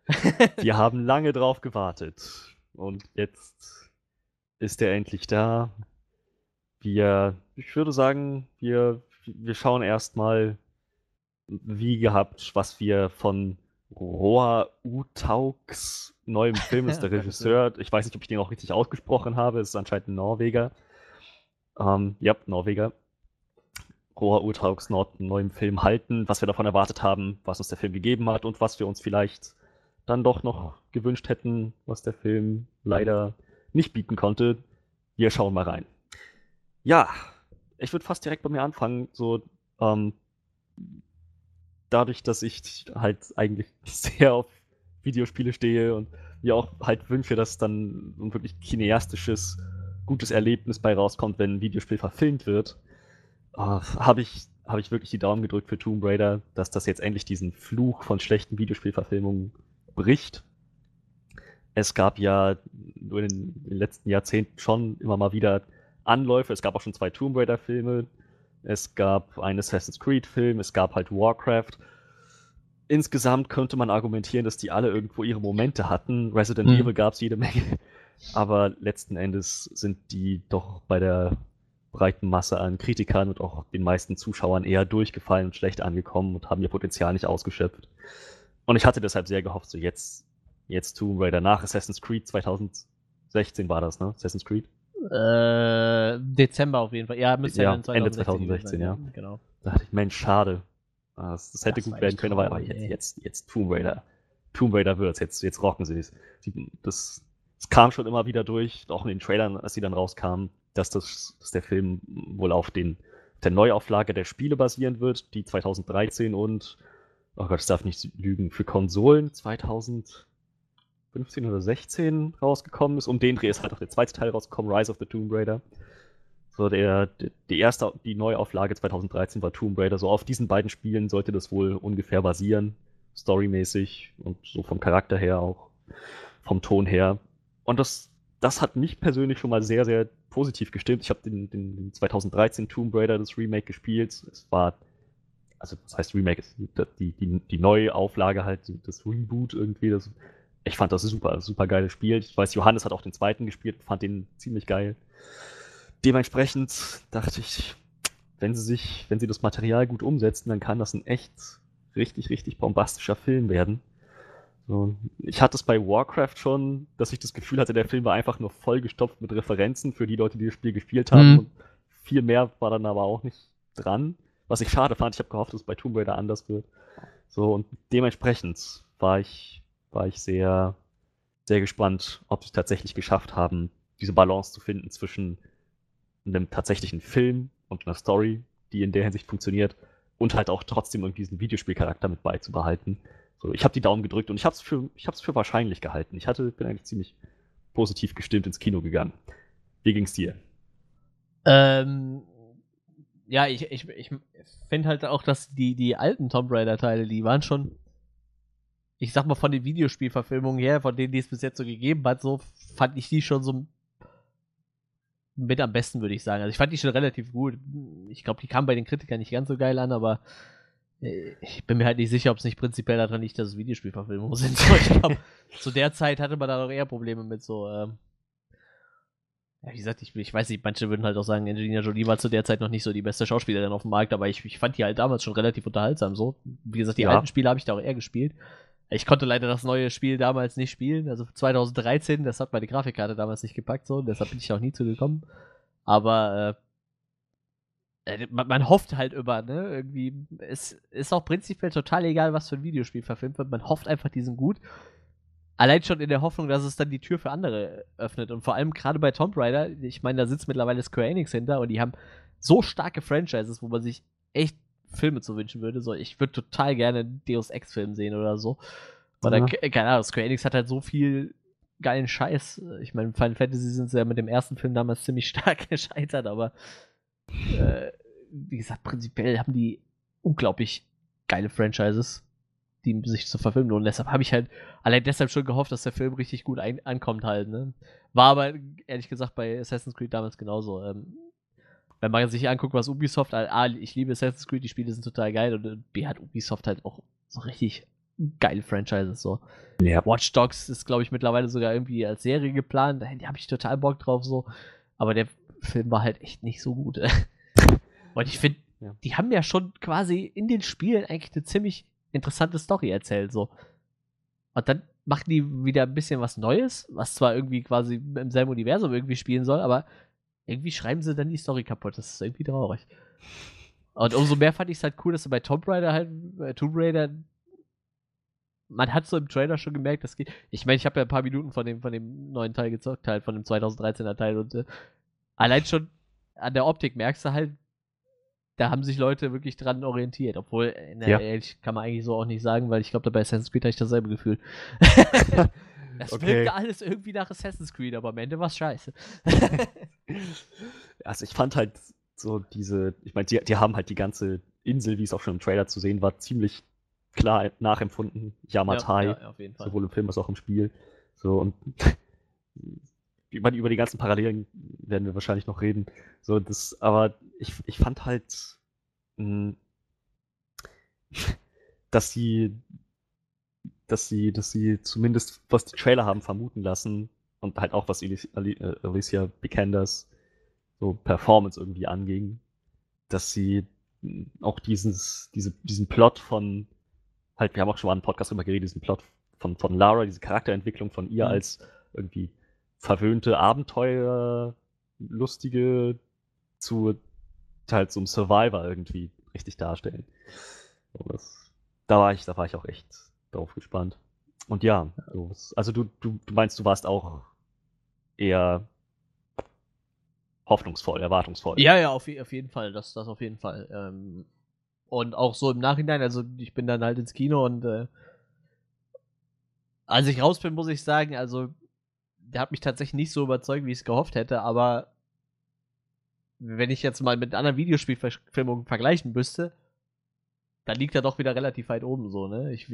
Wir haben lange drauf gewartet. Und jetzt ist er endlich da. Wir, ich würde sagen, wir, wir schauen erstmal, wie gehabt, was wir von Roa Utauks neuem Film ist der Regisseur. Ich weiß nicht, ob ich den auch richtig ausgesprochen habe. Es ist anscheinend ein Norweger. Ähm, ja, Norweger. Roa Urtaugs neuen Film halten, was wir davon erwartet haben, was uns der Film gegeben hat und was wir uns vielleicht dann doch noch gewünscht hätten, was der Film leider nicht bieten konnte. Wir schauen mal rein. Ja, ich würde fast direkt bei mir anfangen. So, ähm, dadurch, dass ich halt eigentlich sehr auf Videospiele stehe und mir auch halt wünsche, dass dann ein wirklich cineastisches gutes Erlebnis bei rauskommt, wenn ein Videospiel verfilmt wird, habe ich, hab ich wirklich die Daumen gedrückt für Tomb Raider, dass das jetzt endlich diesen Fluch von schlechten Videospielverfilmungen bricht. Es gab ja nur in den letzten Jahrzehnten schon immer mal wieder Anläufe. Es gab auch schon zwei Tomb Raider-Filme. Es gab einen Assassin's Creed-Film. Es gab halt Warcraft. Insgesamt könnte man argumentieren, dass die alle irgendwo ihre Momente hatten. Resident mhm. Evil gab es jede Menge. Aber letzten Endes sind die doch bei der breiten Masse an Kritikern und auch den meisten Zuschauern eher durchgefallen und schlecht angekommen und haben ihr Potenzial nicht ausgeschöpft. Und ich hatte deshalb sehr gehofft, so jetzt, jetzt Tomb Raider nach Assassin's Creed 2016 war das, ne? Assassin's Creed? Äh, Dezember auf jeden Fall. Ja, müsste ja, ja 2016 Ende 2016, sein, ja. Genau. Da dachte ich, Mensch, schade. Das, das hätte das gut werden können, aber jetzt, jetzt, jetzt Tomb Raider. Tomb Raider wird's, jetzt, jetzt rocken sie es. Das, es kam schon immer wieder durch, auch in den Trailern, als sie dann rauskamen, dass, das, dass der Film wohl auf den, der Neuauflage der Spiele basieren wird, die 2013 und, oh Gott, ich darf nicht lügen, für Konsolen 2015 oder 16 rausgekommen ist. Um den Dreh ist halt auch der zweite Teil rausgekommen, Rise of the Tomb Raider. So, der, die erste, die Neuauflage 2013 war Tomb Raider. So auf diesen beiden Spielen sollte das wohl ungefähr basieren, storymäßig und so vom Charakter her auch, vom Ton her. Und das, das hat mich persönlich schon mal sehr, sehr positiv gestimmt. Ich habe den, den, den 2013 Tomb Raider, das Remake, gespielt. Es war, also das heißt Remake, die, die, die neue Auflage halt, das Reboot irgendwie. Das, ich fand das super, super geiles Spiel. Ich weiß, Johannes hat auch den zweiten gespielt, fand den ziemlich geil. Dementsprechend dachte ich, wenn sie sich, wenn sie das Material gut umsetzen, dann kann das ein echt richtig, richtig bombastischer Film werden. So, ich hatte es bei Warcraft schon, dass ich das Gefühl hatte, der Film war einfach nur vollgestopft mit Referenzen für die Leute, die das Spiel gespielt haben. Mhm. Viel mehr war dann aber auch nicht dran. Was ich schade fand, ich habe gehofft, dass es bei Tomb Raider anders wird. So, und dementsprechend war ich, war ich sehr, sehr gespannt, ob sie es tatsächlich geschafft haben, diese Balance zu finden zwischen einem tatsächlichen Film und einer Story, die in der Hinsicht funktioniert, und halt auch trotzdem irgendwie diesen Videospielcharakter mit beizubehalten. So, ich habe die Daumen gedrückt und ich habe es für, für wahrscheinlich gehalten. Ich hatte, bin eigentlich ziemlich positiv gestimmt ins Kino gegangen. Wie ging's dir? Ähm, ja, ich, ich, ich finde halt auch, dass die, die alten Tomb Raider-Teile, die waren schon. ich sag mal, von den Videospielverfilmungen her, von denen, die es bis jetzt so gegeben hat, so fand ich die schon so mit am besten, würde ich sagen. Also ich fand die schon relativ gut. Ich glaube, die kam bei den Kritikern nicht ganz so geil an, aber äh, ich bin mir halt nicht sicher, ob es nicht prinzipiell daran liegt, dass es Videospielverfilmungen sind. So, ich glaube, zu der Zeit hatte man da noch eher Probleme mit so, ähm, ja, wie gesagt, ich, ich weiß nicht, manche würden halt auch sagen, Angelina Jolie war zu der Zeit noch nicht so die beste Schauspielerin auf dem Markt, aber ich, ich fand die halt damals schon relativ unterhaltsam. So, wie gesagt, die Ja. alten Spiele habe ich da auch eher gespielt. Ich konnte leider das neue Spiel damals nicht spielen, also 2013, das hat meine Grafikkarte damals nicht gepackt, so, deshalb bin ich auch nie zugekommen. Aber äh, äh, man, man hofft halt immer, ne? Irgendwie, es ist auch prinzipiell total egal, was für ein Videospiel verfilmt wird. Man hofft einfach, die sind gut. Allein schon in der Hoffnung, dass es dann die Tür für andere öffnet. Und vor allem gerade bei Tomb Raider, ich meine, da sitzt mittlerweile Square Enix hinter und die haben so starke Franchises, wo man sich echt Filme zu wünschen würde. So, ich würde total gerne einen Deus Ex-Film sehen oder so. Oder, Ja. ke- keine Ahnung, Square Enix hat halt so viel geilen Scheiß. Ich meine, Final Fantasy sind sie ja mit dem ersten Film damals ziemlich stark gescheitert, aber äh, wie gesagt, prinzipiell haben die unglaublich geile Franchises, die sich zu verfilmen lohnen. Deshalb habe ich halt allein deshalb schon gehofft, dass der Film richtig gut ein ankommt halt. Ne? War aber ehrlich gesagt bei Assassin's Creed damals genauso. Ähm, wenn man sich anguckt, was Ubisoft, halt, A, ich liebe Assassin's Creed, die Spiele sind total geil und äh, B hat Ubisoft halt auch so richtig geile Franchises so. Ja. Watch Dogs ist, glaube ich, mittlerweile sogar irgendwie als Serie geplant. Da habe ich total Bock drauf so. Aber der Film war halt echt nicht so gut. Und ich finde, Ja. die haben ja schon quasi in den Spielen eigentlich eine ziemlich interessante Story erzählt so. Und dann machen die wieder ein bisschen was Neues, was zwar irgendwie quasi im selben Universum irgendwie spielen soll, aber irgendwie schreiben sie dann die Story kaputt. Das ist irgendwie traurig. Und umso mehr fand ich es halt cool, dass sie bei Tomb Raider halt, äh, Tomb Raider, man hat so im Trailer schon gemerkt, das geht. Ich meine, ich habe ja ein paar Minuten von dem, von dem neuen Teil gezockt, halt von dem 2013er Teil und äh, allein schon an der Optik merkst du halt, da haben sich Leute wirklich dran orientiert. Obwohl, äh, na, Ja. ehrlich, kann man eigentlich so auch nicht sagen, weil ich glaube, bei Assassin's Creed hatte ich dasselbe Gefühl. das Okay. wirkte alles irgendwie nach Assassin's Creed, aber am Ende war es scheiße. Also ich fand halt so diese, ich meine, die, die haben halt die ganze Insel, wie es auch schon im Trailer zu sehen war, ziemlich klar nachempfunden. Yamatai, ja, ja, auf jeden Fall. sowohl im Film als auch im Spiel. So und über, über die ganzen Parallelen werden wir wahrscheinlich noch reden. So, das, aber ich, ich fand halt, mh, dass sie, dass sie, dass sie zumindest, was die Trailer haben vermuten lassen und halt auch was Alicia, äh, Alicia Vikanders so Performance irgendwie anging, dass sie mh, auch dieses, diese, diesen Plot von, halt, wir haben auch schon mal einen Podcast drüber geredet, diesen Plot von, von Lara, diese Charakterentwicklung von ihr Mhm. als irgendwie verwöhnte Abenteuer, lustige zu halt so einem Survivor irgendwie richtig darstellen. So, das, da war ich, da war ich auch echt drauf gespannt. Und ja, so, also du, du, du meinst, du warst auch eher hoffnungsvoll, erwartungsvoll. Ja, ja, auf, auf jeden Fall, das, das auf jeden Fall. Ähm, und auch so im Nachhinein, also ich bin dann halt ins Kino und äh, als ich raus bin, muss ich sagen, also der hat mich tatsächlich nicht so überzeugt, wie ich es gehofft hätte, aber wenn ich jetzt mal mit anderen Videospielverfilmungen vergleichen müsste, dann liegt er doch wieder relativ weit oben so, ne? Ich,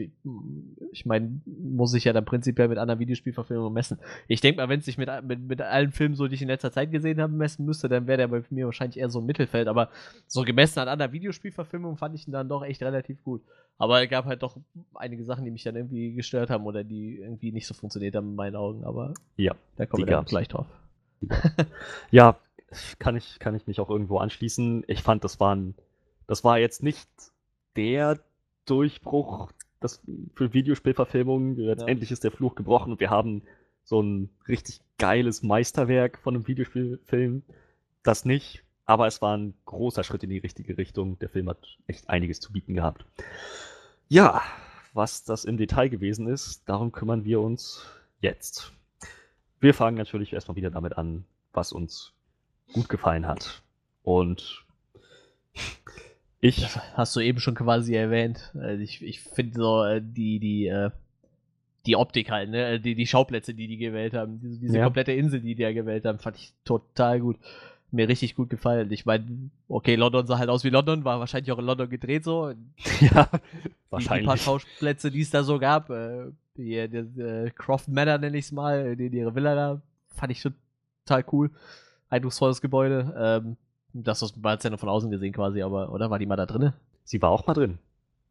ich meine, muss ich ja dann prinzipiell mit anderen Videospielverfilmungen messen. Ich denke mal, wenn es sich mit, mit, mit allen Filmen, so die ich in letzter Zeit gesehen habe, messen müsste, dann wäre der bei mir wahrscheinlich eher so im Mittelfeld. Aber so gemessen an anderen Videospielverfilmungen fand ich ihn dann doch echt relativ gut. Aber es gab halt doch einige Sachen, die mich dann irgendwie gestört haben oder die irgendwie nicht so funktioniert haben in meinen Augen. Aber Ja, da kommen wir dann gleich drauf. Ja, kann ich, kann ich mich auch irgendwo anschließen. Ich fand, das war ein, das war jetzt nicht der Durchbruch das für Videospielverfilmungen. Letztendlich ist der Fluch gebrochen und wir haben so ein richtig geiles Meisterwerk von einem Videospielfilm. Das nicht, aber es war ein großer Schritt in die richtige Richtung. Der Film hat echt einiges zu bieten gehabt. Ja, was das im Detail gewesen ist, darum kümmern wir uns jetzt. Wir fangen natürlich erstmal wieder damit an, was uns gut gefallen hat. Und ich, Das hast du eben schon quasi erwähnt. Also ich ich finde so äh, die, die, äh, die Optik halt, ne? Die, die Schauplätze, die die gewählt haben, diese, diese Ja. komplette Insel, die die ja gewählt haben, fand ich total gut. mir richtig gut gefallen. Ich meine, okay, London sah halt aus wie London, war wahrscheinlich auch in London gedreht so. ja, Die, die paar wahrscheinlich. Schauplätze, die es da so gab, äh, hier, die, äh, Croft Manor nenne ich es mal, die, ihre Villa da, fand ich total cool. Eindrucksvolles Gebäude. Ähm, das was man hat's ja nur von außen gesehen quasi, aber, oder? War die mal da drinne? Sie war auch mal drin.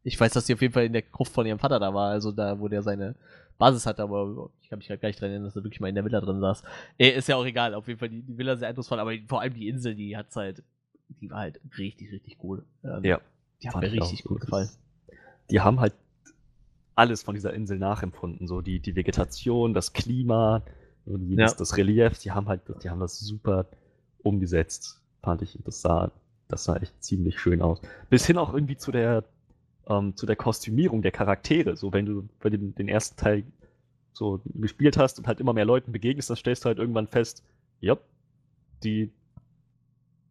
Ich weiß, dass sie auf jeden Fall in der Gruft von ihrem Vater da war, also da, wo der seine Basis hatte, aber ich kann mich halt gar nicht dran erinnern, dass er wirklich mal in der Villa drin saß. Äh, ist ja auch egal, auf jeden Fall die, die Villa sehr eindrucksvoll, aber vor allem die Insel, die hat's halt, die war halt richtig, richtig cool. Ähm, Ja, Die hat mir ich richtig gut gefallen. Die haben halt alles von dieser Insel nachempfunden. So die, die Vegetation, das Klima, so die, Ja. das, das Relief, die haben halt, die haben das super umgesetzt, fand ich. Das sah, das sah echt ziemlich schön aus. Bis hin auch irgendwie zu der, ähm, zu der Kostümierung der Charaktere. So, wenn du bei dem, den ersten Teil so gespielt hast und halt immer mehr Leuten begegnest, dann stellst du halt irgendwann fest, ja, die,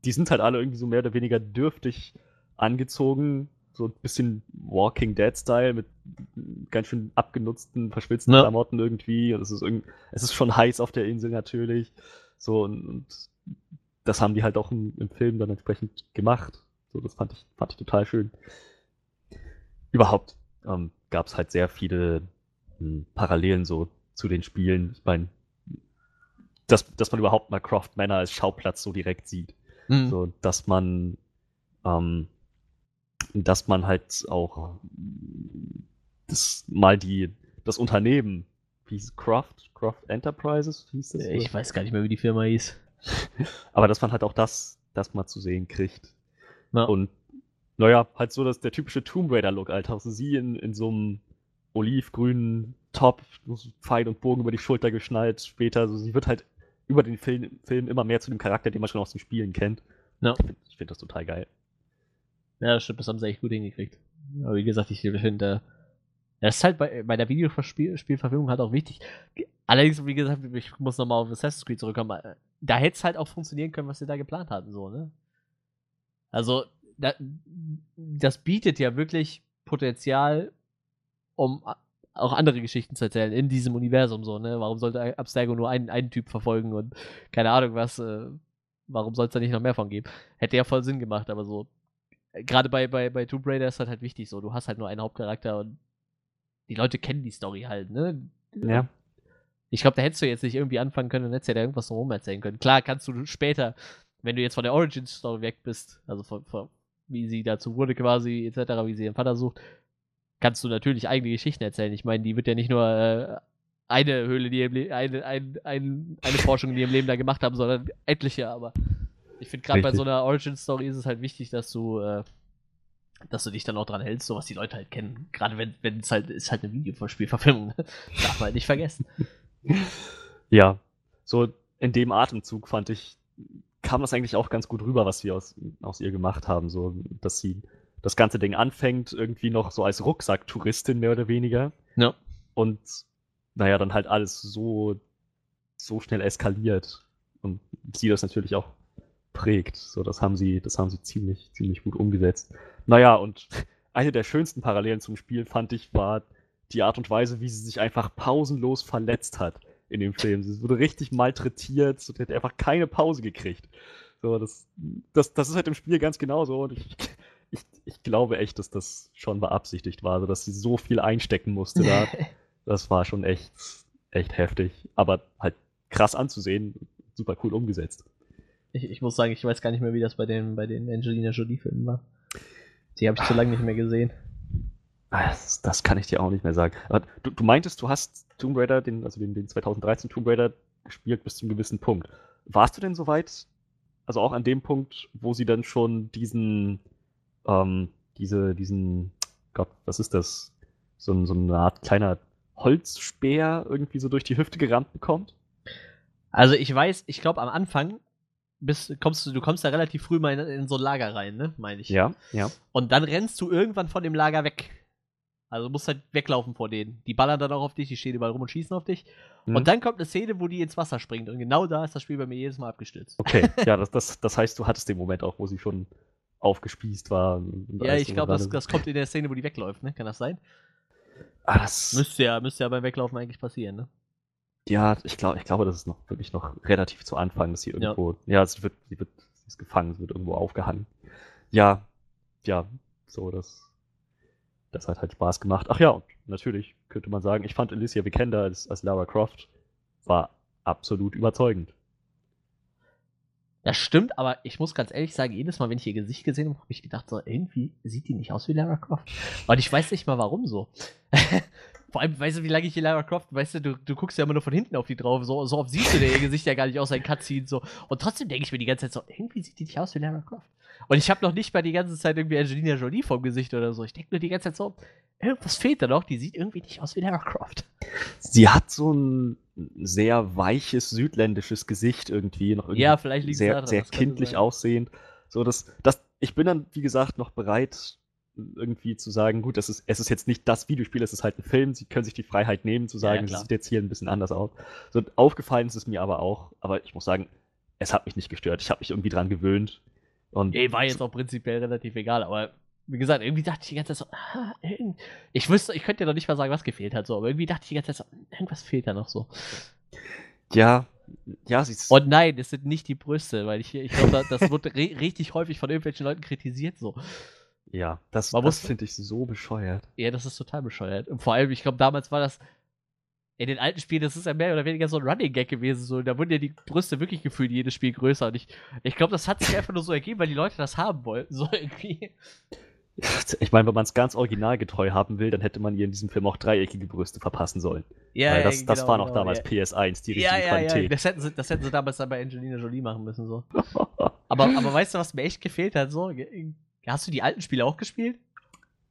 die sind halt alle irgendwie so mehr oder weniger dürftig angezogen, so ein bisschen Walking Dead-Style mit ganz schön abgenutzten, verschwitzten Ja. Klamotten irgendwie. Und es ist, irgend, es ist schon heiß auf der Insel natürlich. So, und, und das haben die halt auch im, im Film dann entsprechend gemacht. So, das fand ich, fand ich total schön. Überhaupt ähm, gab es halt sehr viele hm, Parallelen so zu den Spielen. Ich meine, dass, dass man überhaupt mal Croft Manor als Schauplatz so direkt sieht. Mhm. So, dass man, ähm, dass man halt auch das mal die, das Unternehmen, wie hieß es, Croft, Croft Enterprises, hieß das? Ich weiß gar nicht mehr, wie die Firma hieß. Aber dass man halt auch das, das mal zu sehen kriegt. Ja. Und naja, halt so dass der typische Tomb Raider-Look, Alter. Also sie in, in so einem olivgrünen Top, Pfeil und Bogen über die Schulter geschnallt später. Also sie wird halt über den Film, Film immer mehr zu dem Charakter, den man schon aus den Spielen kennt. Ja. Ich finde find das total geil. Ja, das stimmt, das haben sie echt gut hingekriegt. Aber wie gesagt, ich finde, das ist halt bei, bei der Videospielverfilmung halt auch wichtig. Allerdings, wie gesagt, ich muss nochmal auf Assassin's Creed zurückkommen. Äh, Da hätte es halt auch funktionieren können, was sie da geplant hatten, so, ne? Also, da, das bietet ja wirklich Potenzial, um auch andere Geschichten zu erzählen in diesem Universum, so, ne? Warum sollte Abstergo nur einen, einen Typ verfolgen und keine Ahnung was, äh, warum soll es da nicht noch mehr von geben? Hätte ja voll Sinn gemacht, aber so, gerade bei, bei, bei Tomb Raider ist halt halt wichtig so, du hast halt nur einen Hauptcharakter und die Leute kennen die Story halt, ne? Ja. Ich glaube, da hättest du jetzt nicht irgendwie anfangen können und hättest ja da irgendwas drum erzählen können. Klar, kannst du später, wenn du jetzt von der Origin-Story weg bist, also von, von wie sie dazu wurde quasi, etc., wie sie ihren Vater sucht, kannst du natürlich eigene Geschichten erzählen. Ich meine, die wird ja nicht nur äh, eine Höhle, die im Le eine, ein, ein, eine Forschung in ihrem Leben da gemacht haben, sondern etliche, aber ich finde gerade bei so einer Origin-Story ist es halt wichtig, dass du, äh, dass du dich dann auch dran hältst, so was die Leute halt kennen. Gerade wenn wenn es halt, ist halt eine Videospielverfilmung? Darf man halt nicht vergessen. Ja, so in dem Atemzug fand ich, kam das eigentlich auch ganz gut rüber, was sie aus, aus ihr gemacht haben. So, dass sie das ganze Ding anfängt, irgendwie noch so als Rucksack-Touristin mehr oder weniger. Ja. Und naja, dann halt alles so, so schnell eskaliert. Und sie das natürlich auch prägt. So, das haben sie, das haben sie ziemlich, ziemlich gut umgesetzt. Naja, und eine der schönsten Parallelen zum Spiel fand ich, war die Art und Weise, wie sie sich einfach pausenlos verletzt hat in dem Film. Sie wurde richtig malträtiert und hat einfach keine Pause gekriegt. So, das, das, das ist halt im Spiel ganz genauso. Und ich, ich, ich glaube echt, dass das schon beabsichtigt war, also dass sie so viel einstecken musste da. Das war schon echt, echt heftig. Aber halt krass anzusehen, super cool umgesetzt. Ich, ich muss sagen, ich weiß gar nicht mehr, wie das bei den, bei den Angelina Jolie-Filmen war. Die habe ich zu lange nicht mehr gesehen. Ah, Das, das kann ich dir auch nicht mehr sagen. Aber du, du meintest, du hast Tomb Raider, den, also den, den 2013 Tomb Raider gespielt bis zu einem gewissen Punkt. Warst du denn soweit, also auch an dem Punkt, wo sie dann schon diesen, ähm, diese, diesen, Gott, was ist das? So, ein- so eine Art kleiner Holzspeer irgendwie so durch die Hüfte gerammt bekommt? Also ich weiß, ich glaube am Anfang bist, kommst du, du kommst da relativ früh mal in, in so ein Lager rein, ne? Meine ich. Ja, ja. Und dann rennst du irgendwann von dem Lager weg. Also du musst halt weglaufen vor denen. Die ballern dann auch auf dich, die stehen überall rum und schießen auf dich. Mhm. Und dann kommt eine Szene, wo die ins Wasser springt. Und genau da ist das Spiel bei mir jedes Mal abgestürzt. Okay, ja, das, das, das heißt, du hattest den Moment auch, wo sie schon aufgespießt war. Ja, ich glaube, das, das kommt in der Szene, wo die wegläuft, ne? Kann das sein? Ah, das, Müsste ja, müsste ja beim Weglaufen eigentlich passieren, ne? Ja, ich glaube, ich glaube, das ist noch wirklich noch relativ zu Anfang, dass sie Ja. irgendwo. Ja, es wird, sie wird, sie ist gefangen, sie wird irgendwo aufgehangen. Ja, ja, so, das, das hat halt Spaß gemacht. Ach ja, und natürlich könnte man sagen, ich fand Alicia Vikander als, als Lara Croft war absolut überzeugend. Das stimmt, aber ich muss ganz ehrlich sagen, jedes Mal, wenn ich ihr Gesicht gesehen habe, habe ich gedacht, so, irgendwie sieht die nicht aus wie Lara Croft. Und ich weiß nicht mal, warum so. Vor allem, weißt du, wie lange ich hier Lara Croft, weißt du, du, du guckst ja immer nur von hinten auf die drauf, so, so oft siehst du ihr Gesicht ja gar nicht aus, ein Cutscene, so. Und trotzdem denke ich mir die ganze Zeit so, irgendwie sieht die nicht aus wie Lara Croft. Und ich habe noch nicht mal die ganze Zeit irgendwie Angelina Jolie vom Gesicht oder so. Ich denke nur die ganze Zeit so, irgendwas fehlt da noch, die sieht irgendwie nicht aus wie Lara Croft. Sie hat so ein sehr weiches südländisches Gesicht irgendwie, noch irgendwie Ja, vielleicht liegt's sehr, daran, sehr kindlich aussehend. So, das, das, ich bin dann, wie gesagt, noch bereit, irgendwie zu sagen, gut, das ist, es ist jetzt nicht das Videospiel, es ist halt ein Film, sie können sich die Freiheit nehmen, zu sagen, ja, das sieht jetzt hier ein bisschen anders aus. So, aufgefallen ist es mir aber auch, aber ich muss sagen, es hat mich nicht gestört. Ich habe mich irgendwie dran gewöhnt. Und Ey, war jetzt auch prinzipiell relativ egal, aber wie gesagt, irgendwie dachte ich die ganze Zeit so, ah, ich wüsste, ich könnte dir noch nicht mal sagen, was gefehlt hat, so, aber irgendwie dachte ich die ganze Zeit so, irgendwas fehlt da noch so. ja, ja, sie ist. Und nein, es sind nicht die Brüste, weil ich, ich glaube, da- das wird ri- richtig häufig von irgendwelchen Leuten kritisiert, so. ja, das, Man das finde ich so bescheuert. Ja, das ist total bescheuert. Und vor allem, ich glaube, damals war das, in den alten Spielen, das ist ja mehr oder weniger so ein Running Gag gewesen, so, da wurden ja die Brüste wirklich gefühlt jedes Spiel größer und ich, ich glaube, das hat sich einfach nur so ergeben, weil die Leute das haben wollten, so irgendwie. Ich meine, wenn man es ganz originalgetreu haben will, dann hätte man ihr in diesem Film auch dreieckige Brüste verpassen sollen. Ja, Weil ja, das, das genau, war noch genau, damals ja. PS1, die richtige Ja, ja, ja, Qualität. das hätten, sie, das hätten sie damals dann bei Angelina Jolie machen müssen, so. Aber, aber weißt du, was mir echt gefehlt hat, so? Hast du die alten Spiele auch gespielt?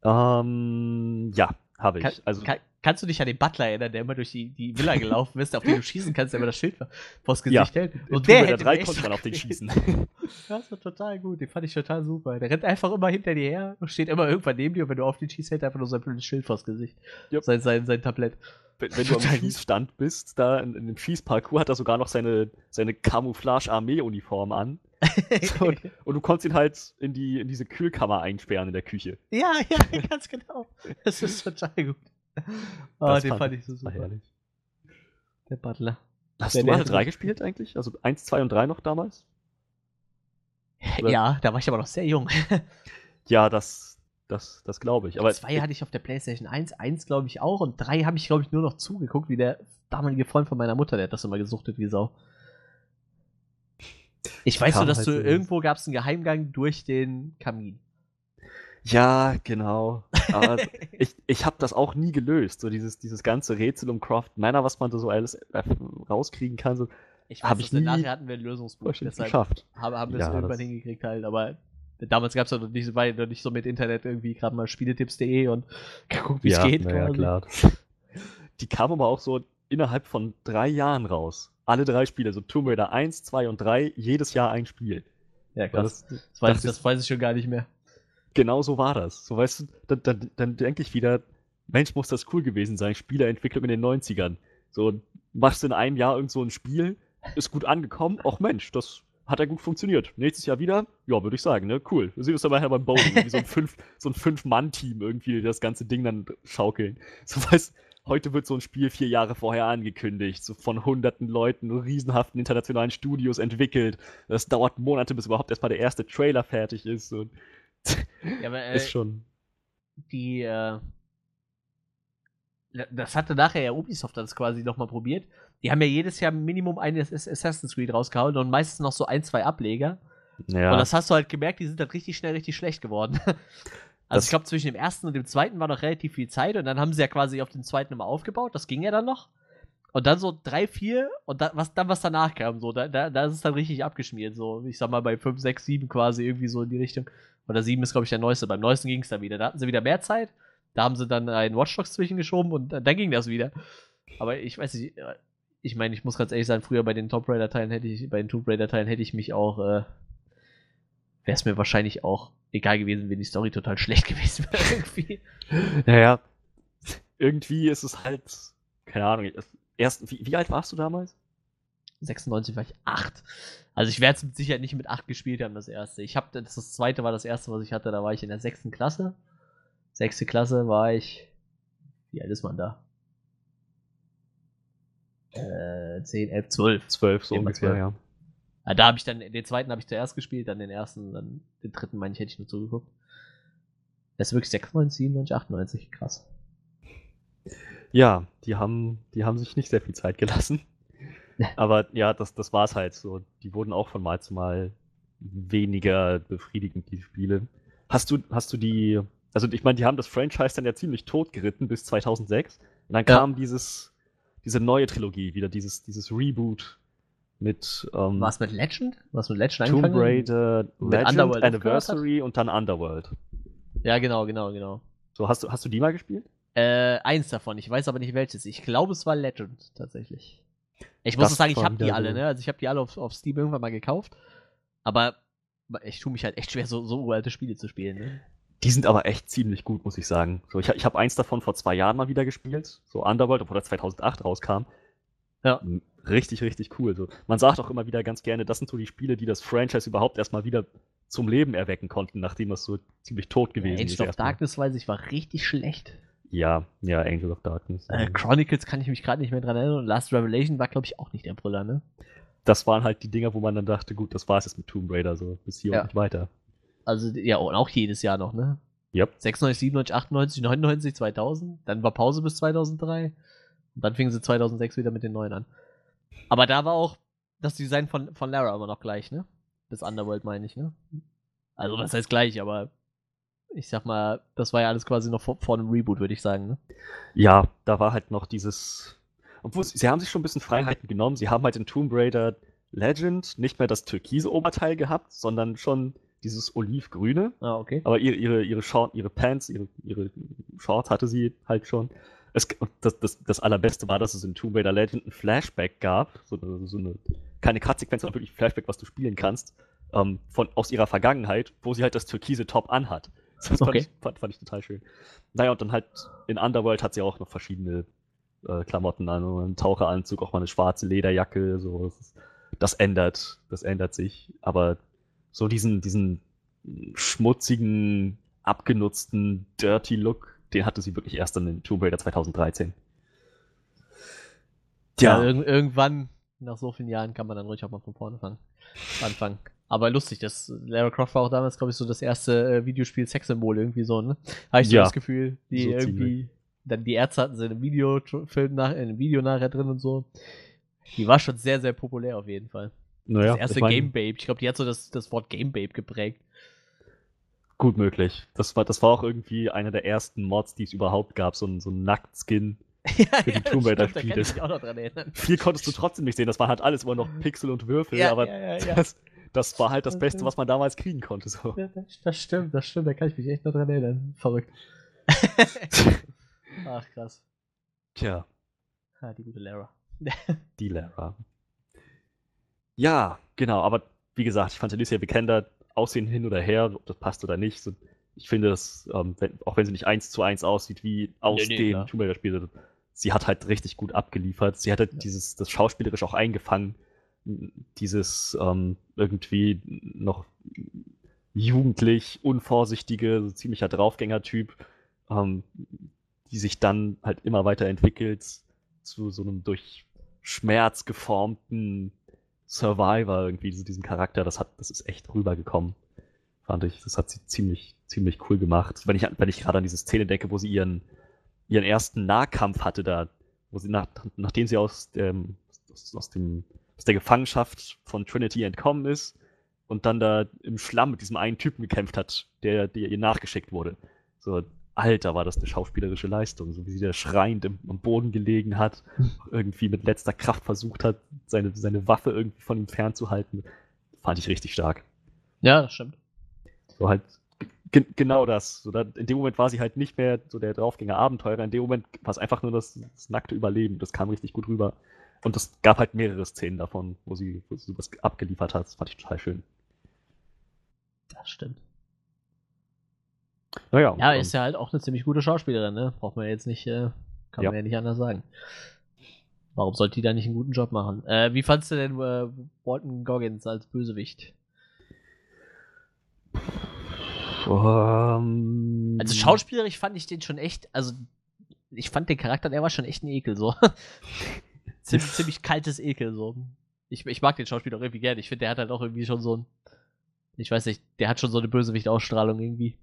ähm, ja, habe ich. Kann, also, kann, kannst du dich an den Butler erinnern, der immer durch die, die Villa gelaufen ist, auf den du schießen kannst, der immer das Schild vors Ja. Gesicht hält? in Und der hätte 3 mir konnte man auf den schießen. Das war total gut, den fand ich total super. Der rennt einfach immer hinter dir her und steht immer irgendwann neben dir und wenn du auf den schießt, hält er einfach nur sein blödes Schild vors Gesicht. Yep. Sein, sein, sein Tablett. wenn, wenn du am. Schießstand bist, da in, in dem Schießparcours, hat er sogar noch seine, seine Camouflage-Armee-Uniform an. So, und, und du konntest ihn halt in, die, in diese Kühlkammer einsperren in der Küche. ja, ja, ganz genau. Das ist total gut. Oh, Das den fand fand ich- so super. herrlich. Der Butler. Hast Der- du alle drei gespielt eigentlich? Also 1, 2 und 3 noch damals? Oder- Ja, da war ich aber noch sehr jung. Ja, das, das, das glaube ich. Aber zwei hatte ich auf der PlayStation 1, eins glaube ich auch und drei habe ich glaube ich nur noch zugeguckt, wie der damalige Freund von meiner Mutter, der hat das immer gesuchtet wie Sau. Ich weiß Kam nur, dass halt du so- irgendwo gab es einen Geheimgang durch den Kamin. ja, genau. Aber ich, ich habe das auch nie gelöst. So dieses, dieses ganze Rätsel um Croft Manor, was man da so alles äh, rauskriegen kann, so Ich weiß, ich nie nachher hatten wir ein Lösungsbuch, deshalb geschafft. haben, haben wir es Ja, irgendwann hingekriegt halt, aber damals gab es ja noch nicht, war ja noch nicht so mit Internet irgendwie gerade mal spieletipps.de und guck, wie es geht. na ja, klar. Die kamen aber auch so innerhalb von drei Jahren raus. Alle drei Spiele, so Tomb Raider 1, 2 und 3, jedes Jahr ein Spiel. Ja, krass. Das, Das, weiß, das weiß ich schon gar nicht mehr. genau so war das. So weißt du, dann, dann, dann denke ich wieder, Mensch, muss das cool gewesen sein, Spieleentwicklung in den 90ern. So, machst in einem Jahr irgend so ein Spiel, ist gut angekommen, ach Mensch, das hat ja gut funktioniert. Nächstes Jahr wieder, ja, würde ich sagen, ne? Cool. Wir sehen uns dann nachher beim Bowling, wie so ein fünf, so ein Fünf-Mann-Team irgendwie, das ganze Ding dann schaukeln. So weißt heute wird so ein Spiel vier Jahre vorher angekündigt, so von hunderten Leuten, riesenhaften internationalen Studios entwickelt. Das dauert Monate, bis überhaupt erstmal der erste Trailer fertig ist. Und Ja, aber, äh, ist schon. die, äh, das hatte nachher ja Ubisoft das quasi nochmal probiert. Die haben ja jedes Jahr Minimum ein Ass- Assassin's Creed rausgehauen und meistens noch so ein, zwei Ableger. Ja. Und das hast du halt gemerkt, die sind dann richtig schnell richtig schlecht geworden. Also Das- ich glaube, zwischen dem ersten und dem zweiten war noch relativ viel Zeit und dann haben sie ja quasi auf den zweiten immer aufgebaut. Das ging ja dann noch. Und dann so drei, vier und dann, was, dann was danach kam, so, da, da, da ist es dann richtig abgeschmiert. So, ich sag mal, bei 5, 6, 7 quasi irgendwie so in die Richtung. Oder 7 ist, glaube ich, der neueste. Beim neuesten ging es dann wieder. Da hatten sie wieder mehr Zeit. Da haben sie dann einen Watch Dogs zwischengeschoben und dann, dann ging das wieder. Aber ich weiß nicht, äh, ich meine, ich muss ganz ehrlich sagen, früher bei den Top Raider Teilen hätte ich, bei den Tomb Raider Teilen hätte ich mich auch, äh, wäre es mir wahrscheinlich auch egal gewesen, wenn die Story total schlecht gewesen wäre irgendwie. Naja, irgendwie ist es halt, keine Ahnung, erst, wie, wie alt warst du damals? 96 war ich 8. Also ich werde es mit Sicherheit nicht mit 8 gespielt haben, das erste. Ich habe das, das zweite war das erste, was ich hatte, da war ich in der sechsten Klasse. Sechste Klasse war ich. Wie alt ist man da? Äh, 10, 11, 12. 12 so ungefähr, 12. ja. Ah, da habe ich dann, den zweiten habe ich zuerst gespielt, dann den ersten, dann den dritten, meine ich, hätte ich nur zugeguckt. Das ist wirklich 96, 97, 98, krass. Ja, die haben, die haben sich nicht sehr viel Zeit gelassen. Aber ja, das, das war es halt so. Die wurden auch von Mal zu Mal weniger befriedigend, die Spiele. Hast du, hast du die, also ich meine, die haben das Franchise dann ja ziemlich tot geritten bis 2006. Und dann Ja. kam dieses, diese neue Trilogie wieder, dieses, dieses Reboot mit ähm, Was mit Legend? Was mit Legend Tomb angefangen? Raider, Legend, Underworld Anniversary und dann Underworld. Ja, genau, genau, genau. So, hast du, hast du die mal gespielt? Äh, eins davon, ich weiß aber nicht welches. Ich glaube, es war Legend tatsächlich. Ich muss Das sagen, ich habe die alle, ne? Also ich habe die alle auf, auf Steam irgendwann mal gekauft. Aber ich tue mich halt echt schwer, so, so uralte Spiele zu spielen, ne? Die sind aber echt ziemlich gut, muss ich sagen. So, ich ich habe eins davon vor zwei Jahren mal wieder gespielt, so Underworld, obwohl das 2008 rauskam. Ja. Richtig, richtig cool. So, man sagt auch immer wieder ganz gerne, das sind so die Spiele, die das Franchise überhaupt erstmal wieder zum Leben erwecken konnten, nachdem es so ziemlich tot gewesen ist. Angel of. Darkness, weiß ich, war richtig schlecht. Ja, ja, Angel of Darkness. Äh, Chronicles kann ich mich gerade nicht mehr dran erinnern. Und Last Revelation war, glaube ich, auch nicht der Brüller, ne? das waren halt die Dinger, wo man dann dachte, gut, das war's jetzt mit Tomb Raider, so bis hier Ja. und nicht weiter. Also, ja, und auch jedes Jahr noch, ne? Yep. 96, 97, 98, 99, 2000. Dann war Pause bis 2003. Und dann fingen sie 2006 wieder mit den neuen an. Aber da war auch das Design von, von Lara immer noch gleich, ne? Bis Underworld meine ich, ne? Also, was heißt gleich, aber ich sag mal, das war ja alles quasi noch vor, vor einem Reboot, würde ich sagen, ne? Ja, da war halt noch dieses. Obwohl, sie haben sich schon ein bisschen Freiheiten genommen. Sie haben halt in Tomb Raider Legend nicht mehr das türkise Oberteil gehabt, sondern schon dieses olivgrüne. Ah, okay. Aber ihre, ihre, ihre, Short, ihre Pants, ihre, ihre Shorts hatte sie halt schon. Es, das, das, das Allerbeste war, dass es in Tomb Raider Legend ein Flashback gab. So so eine keine Cut-Sequenz, sondern wirklich ein Flashback, was du spielen kannst. Ähm, von, aus ihrer Vergangenheit, wo sie halt das türkise Top anhat. Das fand, Okay. ich, fand, fand ich total schön. Naja, und dann halt in Underworld hat sie auch noch verschiedene äh, Klamotten an, einen Taucheranzug, auch mal eine schwarze Lederjacke, so. Das, ist- das ändert, das ändert sich. Aber so diesen, diesen schmutzigen, abgenutzten, dirty Look, den hatte sie wirklich erst dann in Tomb Raider 2013. Ja, Tja, irg irgendwann, nach so vielen Jahren, kann man dann ruhig auch mal von vorne fangen, anfangen. Aber lustig, das Lara Croft war auch damals, glaube ich, so das erste äh, Videospiel-Sexsymbol irgendwie so, ne? Habe ich so Ja, das Gefühl, die so irgendwie, dann die Ärzte hatten sie in einem Videofilm nach, in einem Video nachher drin und so. Die war schon sehr, sehr populär auf jeden Fall. naja, das erste ich mein, Game Babe, ich glaube, die hat so das, das Wort Game Babe geprägt. Gut möglich. Das war, das war auch irgendwie einer der ersten Mods, die es überhaupt gab, so ein, so ein Nacktskin. ja, Für die Tomb auch noch dran erinnern. Viel konntest du trotzdem nicht sehen, das war halt alles immer noch Pixel und Würfel, Ja, aber ja, ja, ja. Das, das war halt das Beste, was man damals kriegen konnte. So. Ja, das, das stimmt, das stimmt, da kann ich mich echt noch dran erinnern. Verrückt. Ach, krass. Tja, Ah, die gute Lara. die Lara. Ja, genau, aber wie gesagt, ich fand Alicia Vikander Aussehen hin oder her, ob das passt oder nicht. So, ich finde das, ähm, wenn, auch wenn sie nicht eins zu eins aussieht wie aus Nee, nee, dem klar. Tomb Raider Spiel, sie hat halt richtig gut abgeliefert. Sie hat halt dieses, das schauspielerisch auch eingefangen. Dieses ähm, irgendwie noch jugendlich, unvorsichtige, so ziemlicher Draufgänger-Typ, ähm, die sich dann halt immer weiterentwickelt zu so einem durch Schmerz geformten Survivor irgendwie, so diesen Charakter, das hat, das ist echt rübergekommen. Fand ich. Das hat sie ziemlich, ziemlich cool gemacht. Wenn ich, wenn ich gerade an diese Szene denke, wo sie ihren, ihren ersten Nahkampf hatte da, wo sie nach, nachdem sie aus dem, aus, aus dem, aus der Gefangenschaft von Trinity entkommen ist und dann da im Schlamm mit diesem einen Typen gekämpft hat, der, der ihr nachgeschickt wurde. So, Alter, war das eine schauspielerische Leistung, so wie sie da schreiend im, am Boden gelegen hat, irgendwie mit letzter Kraft versucht hat, seine, seine Waffe irgendwie von ihm fernzuhalten. Fand ich richtig stark. Ja, das stimmt. So halt ge genau das. So, da, in dem Moment war sie halt nicht mehr so der Draufgänger Abenteurer, in dem Moment war es einfach nur das, das nackte Überleben. Das kam richtig gut rüber. Und es gab halt mehrere Szenen davon, wo sie, wo sie was abgeliefert hat. Das fand ich total schön. Das stimmt. Naja, Ja, und, ist ja halt auch eine ziemlich gute Schauspielerin, ne? Braucht man jetzt nicht, äh, kann Ja. man ja nicht anders sagen. Warum sollte die da nicht einen guten Job machen? Äh, wie fandst du denn äh, Walton Goggins als Bösewicht? ähm, Also schauspielerisch fand ich den schon echt, also ich fand den Charakter, der war schon echt ein Ekel, so. ziemlich, ziemlich kaltes Ekel. So. Ich, ich mag den Schauspieler auch irgendwie gerne. Ich finde, der hat halt auch irgendwie schon so ein. Ich weiß nicht, der hat schon so eine Bösewicht-Ausstrahlung irgendwie.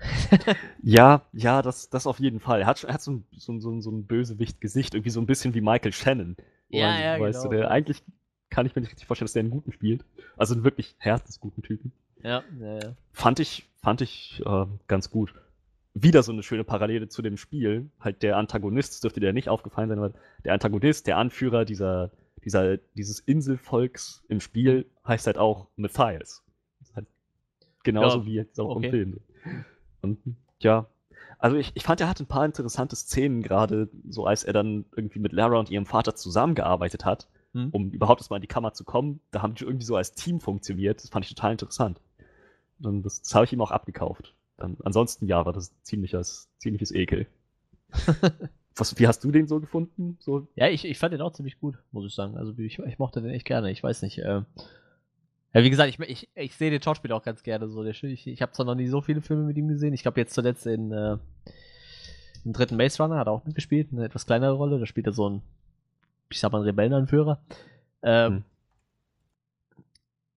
Ja, ja, das, das auf jeden Fall. Er hat, schon- er hat so ein, so, ein- so, so ein Bösewicht-Gesicht, irgendwie so ein bisschen wie Michael Shannon. Ja, man- ja, weißt genau. du, der, eigentlich kann ich mir nicht richtig vorstellen, dass der einen guten spielt. Also einen wirklich herzensguten Typen. ja, ja, ja. Fand ich, fand ich äh, ganz gut. Wieder so eine schöne Parallele zu dem Spiel. Halt der Antagonist, das dürfte dir nicht aufgefallen sein, aber der Antagonist, der Anführer dieser, dieser, dieses Inselvolks im Spiel heißt halt auch Matthias. Genauso Ja, wie jetzt auch okay. im Film. Und ja, also ich, ich fand, er hatte ein paar interessante Szenen, gerade so als er dann irgendwie mit Lara und ihrem Vater zusammengearbeitet hat, Hm. um überhaupt erst mal in die Kammer zu kommen. Da haben die irgendwie so als Team funktioniert. Das fand ich total interessant. Und das, das habe ich ihm auch abgekauft. Dann, ansonsten ja, war das ziemliches, ziemliches Ekel. Was, wie hast du den so gefunden? So, Ja, ich, ich fand den auch ziemlich gut, muss ich sagen. Also ich, ich mochte den echt gerne. Ich weiß nicht. Äh, ja, wie gesagt, ich, ich, ich sehe den Schauspieler auch ganz gerne. So. Der, ich ich habe zwar noch nie so viele Filme mit ihm gesehen. Ich glaube jetzt zuletzt in äh, im dritten Maze Runner hat er auch mitgespielt. Eine etwas kleinere Rolle. Da spielt er so ein, ich sag mal, einen Rebellenanführer. Ähm, Hm.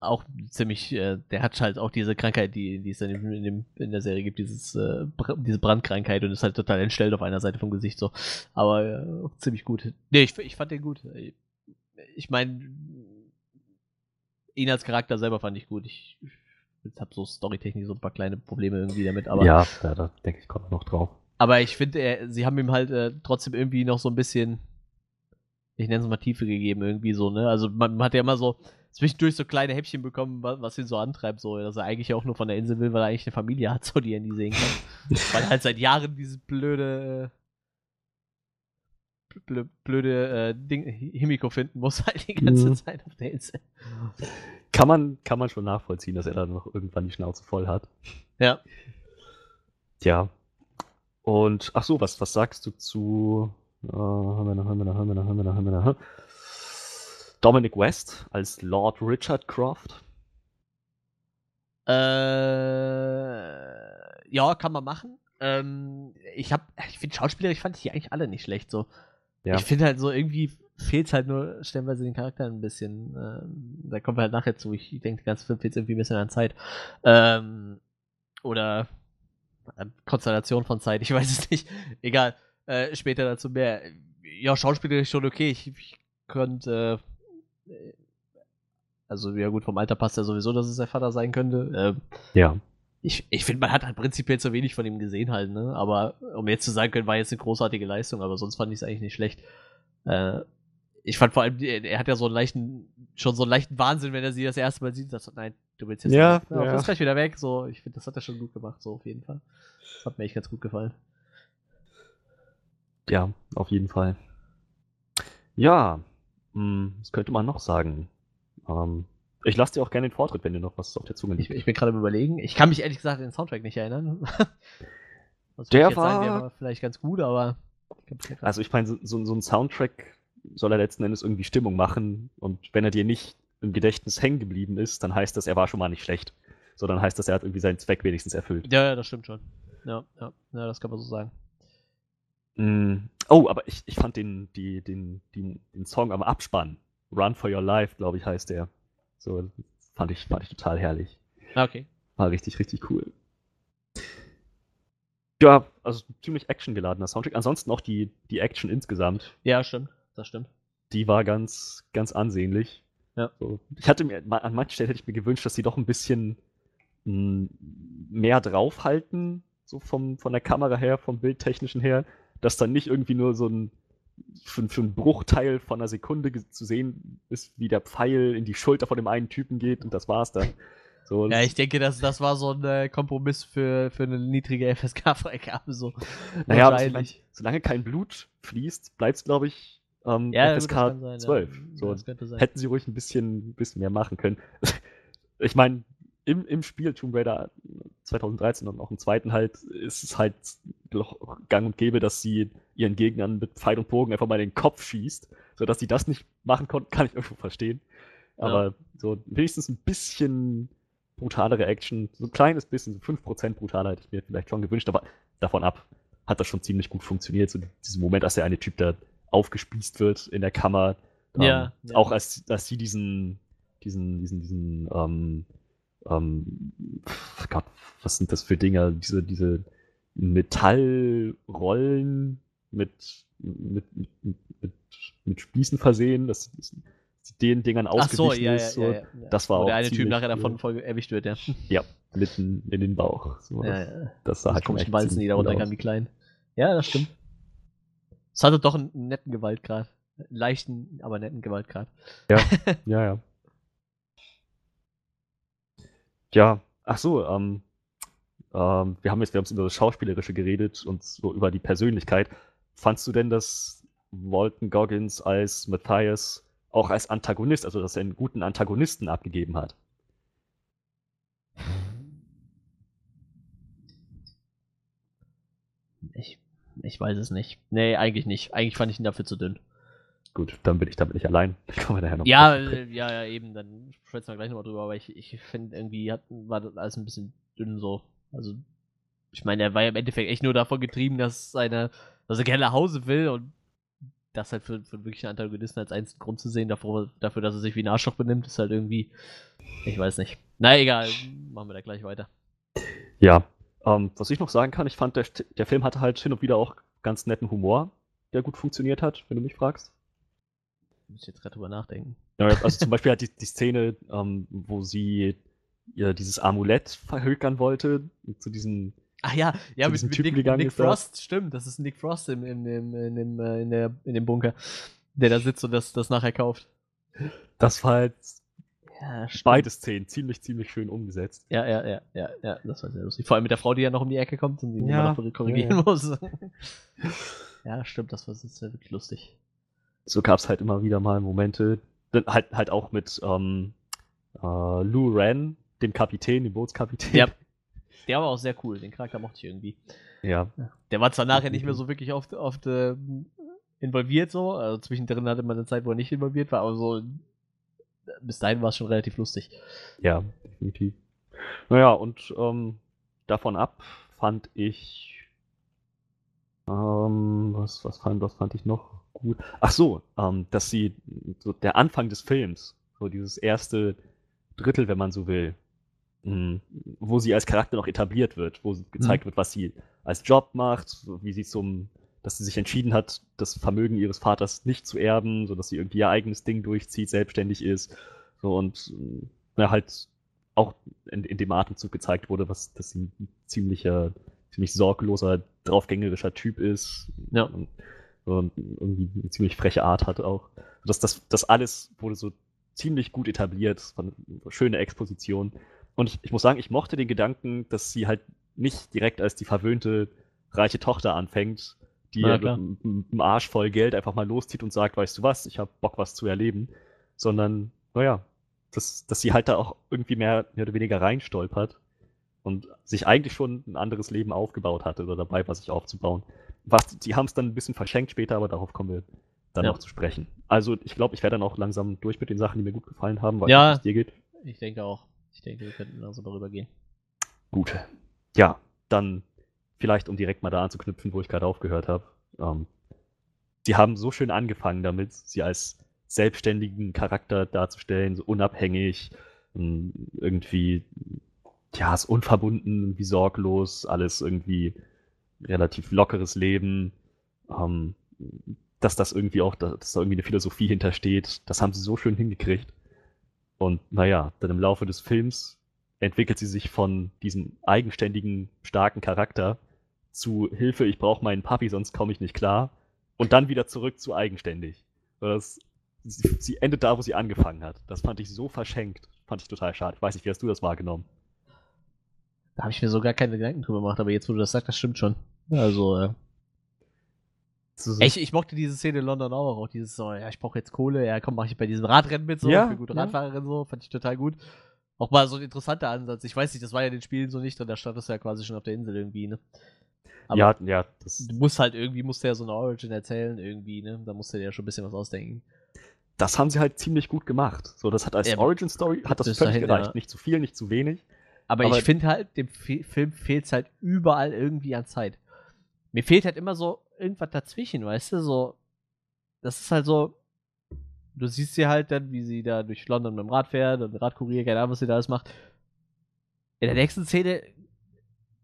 Auch ziemlich, äh, der hat halt auch diese Krankheit, die, die es dann in, dem, in der Serie gibt, dieses, äh, Br diese Brandkrankheit und ist halt total entstellt auf einer Seite vom Gesicht so. Aber äh, auch ziemlich gut. Nee, ich, ich fand den gut. Ich meine, ihn als Charakter selber fand ich gut. Ich, ich habe so storytechnisch so ein paar kleine Probleme irgendwie damit, aber, ja, da, da denke ich, kommt noch drauf. aber ich finde, sie haben ihm halt äh, trotzdem irgendwie noch so ein bisschen, ich nenne es mal Tiefe gegeben, irgendwie so, ne? Also man, hat ja immer so zwischendurch so kleine Häppchen bekommen, was, was ihn so antreibt, so, dass er eigentlich auch nur von der Insel will, weil er eigentlich eine Familie hat, so die er nie sehen kann. weil er halt seit Jahren dieses blöde äh, blöde äh, Ding, Himiko finden muss halt die ganze Mhm. Zeit auf der Insel. Kann man, kann man schon nachvollziehen, dass er dann noch irgendwann die Schnauze voll hat. Ja. Ja. Und, ach so, was, was sagst du zu, äh, Dominic West als Lord Richard Croft? Äh, ja, kann man machen. Ähm, ich hab, ich finde Schauspieler, ich fand die eigentlich alle nicht schlecht. So. Ja. Ich finde halt so irgendwie fehlt halt nur stellenweise den Charakter ein bisschen. Ähm, da kommen wir halt nachher zu. Ich denke, der ganze Film fehlt irgendwie ein bisschen an Zeit. Ähm, oder äh, Konstellation von Zeit, ich weiß es nicht. Egal. Äh, später dazu mehr. Ja, Schauspieler ist schon okay. Ich, ich könnte. Äh, also, ja, gut, vom Alter passt ja sowieso, dass es der Vater sein könnte. Ähm, Ja. Ich, ich finde, man hat halt prinzipiell zu wenig von ihm gesehen halt, ne? Aber um jetzt zu sagen können, war jetzt eine großartige Leistung, aber sonst fand ich es eigentlich nicht schlecht. Äh, ich fand vor allem, er er hat ja so einen leichten, schon so einen leichten Wahnsinn, wenn er sie das erste Mal sieht, dass er, nein, du willst jetzt Ja, ja, ja. bist gleich wieder weg. So, ich finde, das hat er schon gut gemacht, so auf jeden Fall. Das hat mir echt ganz gut gefallen. Ja, auf jeden Fall. Ja, mh, was könnte man noch sagen? Ähm, ich lasse dir auch gerne den Vortritt, wenn dir noch was auf der Zunge Ich, liegt. ich bin gerade am überlegen. Ich kann mich ehrlich gesagt an den Soundtrack nicht erinnern. Was Der ich jetzt sagen, der war- war vielleicht ganz gut, aber ich Also ich meine, so, so so ein Soundtrack soll er letzten Endes irgendwie Stimmung machen und wenn er dir nicht im Gedächtnis hängen geblieben ist, dann heißt das, er war schon mal nicht schlecht. So, dann heißt das, er hat irgendwie seinen Zweck wenigstens erfüllt. Ja, ja, das stimmt schon. Ja, ja, ja, das kann man so sagen. Mm, Oh, aber ich, ich fand den, die, den, den, den Song am Abspann, Run for Your Life, glaube ich, heißt der. So, fand ich, fand ich total herrlich. Okay. War richtig, richtig cool. Ja, also ziemlich actiongeladener Soundtrack. Ansonsten auch die, die Action insgesamt. Ja, stimmt. Das stimmt. die war ganz, ganz ansehnlich. Ja. So. Ich hatte mir, an manchen Stellen hätte ich mir gewünscht, dass sie doch ein bisschen mh, mehr draufhalten, so vom, von der Kamera her, vom Bildtechnischen her, dass dann nicht irgendwie nur so ein für, für einen Bruchteil von einer Sekunde zu sehen ist, wie der Pfeil in die Schulter von dem einen Typen geht und das war's dann. So, Ja, ich denke, das, das war so ein äh, Kompromiss für, für eine niedrige FSK-Freigabe. So. naja, Wahrscheinlich. solange kein Blut fließt, bleibt's, glaube ich, ähm, Ja, FSK sein, 12. Ja. So, hätten sie ruhig ein bisschen, bisschen mehr machen können. Ich meine, im, im Spiel Tomb Raider 2013 und auch im zweiten halt ist es halt gang und gäbe, dass sie ihren Gegnern mit Pfeil und Bogen einfach mal in den Kopf schießt. So dass sie das nicht machen konnten, kann ich irgendwo verstehen. Aber so wenigstens ein bisschen brutalere Action, so ein kleines bisschen, so 5% brutaler hätte ich mir vielleicht schon gewünscht, aber davon ab hat das schon ziemlich gut funktioniert. So dieser Moment, als der eine Typ da aufgespießt wird in der Kammer, Ja, Ähm, ja. Auch als, als sie diesen, diesen, diesen, diesen, ähm, ähm, Gott, was sind das für Dinger? Diese, diese Metallrollen mit, mit, mit, mit, mit Spießen versehen, dass dass sie den Dingern Ach so, ausgewichen ja, ja, ist. So, ja, ja, ja. Das war Wo auch der eine Typ nachher davon voll erwischt wird, ja. Ja, mitten in den Bauch. So, ja, das, ja. das sah Die halt komischen Walzen, die da runterkamen, die kleinen. Ja, das stimmt. Es hatte doch einen netten Gewaltgrad. Leichten, aber netten Gewaltgrad. Ja, ja. Ja, ach so, ähm, ähm, wir haben jetzt, wir haben über das Schauspielerische geredet und so über die Persönlichkeit. Fandst du denn, dass Walton Goggins als Matthias auch als Antagonist, also dass er einen guten Antagonisten abgegeben hat? Ich, ich weiß es nicht. Nee, eigentlich nicht. Eigentlich fand ich ihn dafür zu dünn. Gut, dann bin ich damit nicht allein. Ich komme nachher noch. Ja, ja, ja, eben, dann schwätzen wir gleich nochmal drüber, aber ich, ich finde irgendwie hat, war das alles ein bisschen dünn so. Also, ich meine, er war ja im Endeffekt echt nur davon getrieben, dass seine, dass er gerne nach Hause will und das halt für, für wirklich einen Antagonisten als einzigen Grund zu sehen, dafür, dafür, dass er sich wie ein Arschloch benimmt, ist halt irgendwie, ich weiß nicht. Na egal, machen wir da gleich weiter. Ja, ähm, was ich noch sagen kann, ich fand, der, der Film hatte halt hin und wieder auch ganz netten Humor, der gut funktioniert hat, wenn du mich fragst. Muss ich jetzt gerade drüber nachdenken. Ja, also zum Beispiel halt die, die Szene, ähm, wo sie ihr dieses Amulett verhökern wollte, zu diesem, Ach ja, ja, mit, mit Typen Nick, gegangen Nick ist da. Frost, stimmt, das ist Nick Frost im, im, in, dem, äh, in, der, in dem Bunker, der da sitzt und das, das nachher kauft. das war halt Ja, beide Szenen ziemlich, ziemlich schön umgesetzt. Ja, ja, ja, ja, ja, das war sehr lustig. Vor allem mit der Frau, die ja noch um die Ecke kommt und die Ja, immer noch korrigieren ja, ja. muss. ja, stimmt, das war das ja wirklich lustig. So gab es halt immer wieder mal Momente, halt, halt auch mit ähm, äh, Lou Ren, dem Kapitän, dem Bootskapitän. Ja. Der war auch sehr cool, den Charakter mochte ich irgendwie. ja. Der war zwar nachher nicht mehr so wirklich oft, oft äh, involviert, so. Also zwischendrin hatte man eine Zeit, wo er nicht involviert war, aber so bis dahin war es schon relativ lustig. Ja, definitiv. Naja, und ähm, davon ab fand ich. Ähm, was, was, fand, was fand ich noch gut? Ach so, ähm, dass sie. So der Anfang des Films, so dieses erste Drittel, wenn man so will, mh, wo sie als Charakter noch etabliert wird, wo gezeigt wird, was sie als Job macht, wie sie zum. Dass sie sich entschieden hat, das Vermögen ihres Vaters nicht zu erben, sodass sie irgendwie ihr eigenes Ding durchzieht, selbstständig ist. So und na, halt auch in, in dem Atemzug gezeigt wurde, was dass sie ein ziemlicher, ziemlich sorgloser, draufgängerischer Typ ist. Ja. Und, und irgendwie eine ziemlich freche Art hat auch. Das, das, das alles wurde so ziemlich gut etabliert, von schöne Exposition. Und ich, ich muss sagen, ich mochte den Gedanken, dass sie halt nicht direkt als die verwöhnte reiche Tochter anfängt, die mit einem Arsch voll Geld einfach mal loszieht und sagt, weißt du was, ich habe Bock, was zu erleben. Sondern, naja, dass, dass sie halt da auch irgendwie mehr, mehr oder weniger reinstolpert und sich eigentlich schon ein anderes Leben aufgebaut hatte oder dabei war, sich aufzubauen. Was, die haben es dann ein bisschen verschenkt später, aber darauf kommen wir dann Ja. noch zu sprechen. Also ich glaube, ich werde dann auch langsam durch mit den Sachen, die mir gut gefallen haben, weil Ja. es dir geht. Ich denke auch. Ich denke, wir könnten also darüber gehen. Gut. Ja, dann vielleicht, um direkt mal da anzuknüpfen, wo ich gerade aufgehört habe. Ähm, sie haben so schön angefangen damit, sie als selbstständigen Charakter darzustellen, so unabhängig, ähm, irgendwie, ja, ist unverbunden, wie sorglos, alles irgendwie relativ lockeres Leben. Ähm, dass das irgendwie auch, dass da irgendwie eine Philosophie hintersteht, das haben sie so schön hingekriegt. Und naja, dann im Laufe des Films entwickelt sie sich von diesem eigenständigen, starken Charakter zu Hilfe, ich brauche meinen Papi, sonst komme ich nicht klar. Und dann wieder zurück zu eigenständig. Das, sie, sie endet da, wo sie angefangen hat. Das fand ich so verschenkt. Fand ich total schade. Ich weiß nicht, wie hast du das wahrgenommen? Da habe ich mir so gar keine Gedanken drüber gemacht, aber jetzt, wo du das sagst, das stimmt schon. Also, äh, So- so- ich, ich mochte diese Szene in London auch, auch dieses so, ja, ich brauche jetzt Kohle, ja, komm, mach ich bei diesem Radrennen mit so, Ja, für gute ja. Radfahrerin so, fand ich total gut. Auch mal so ein interessanter Ansatz. Ich weiß nicht, das war ja in den Spielen so nicht drin, da stand das ja quasi schon auf der Insel irgendwie, ne? Aber ja, ja, das, du musst halt irgendwie, musst du ja so eine Origin erzählen irgendwie, ne? Da musst du dir ja schon ein bisschen was ausdenken. das haben sie halt ziemlich gut gemacht. So, das hat als Ja, Origin Story hat das völlig dahin, gereicht. ja. Nicht zu viel, nicht zu wenig. Aber, Aber- ich finde halt, dem Fi- Film fehlt es halt überall irgendwie an Zeit. Mir fehlt halt immer so irgendwas dazwischen, weißt du? So, das ist halt so. Du siehst sie halt dann, wie sie da durch London mit dem Rad fährt und Radkurier, keine Ahnung, was sie da alles macht. In der nächsten Szene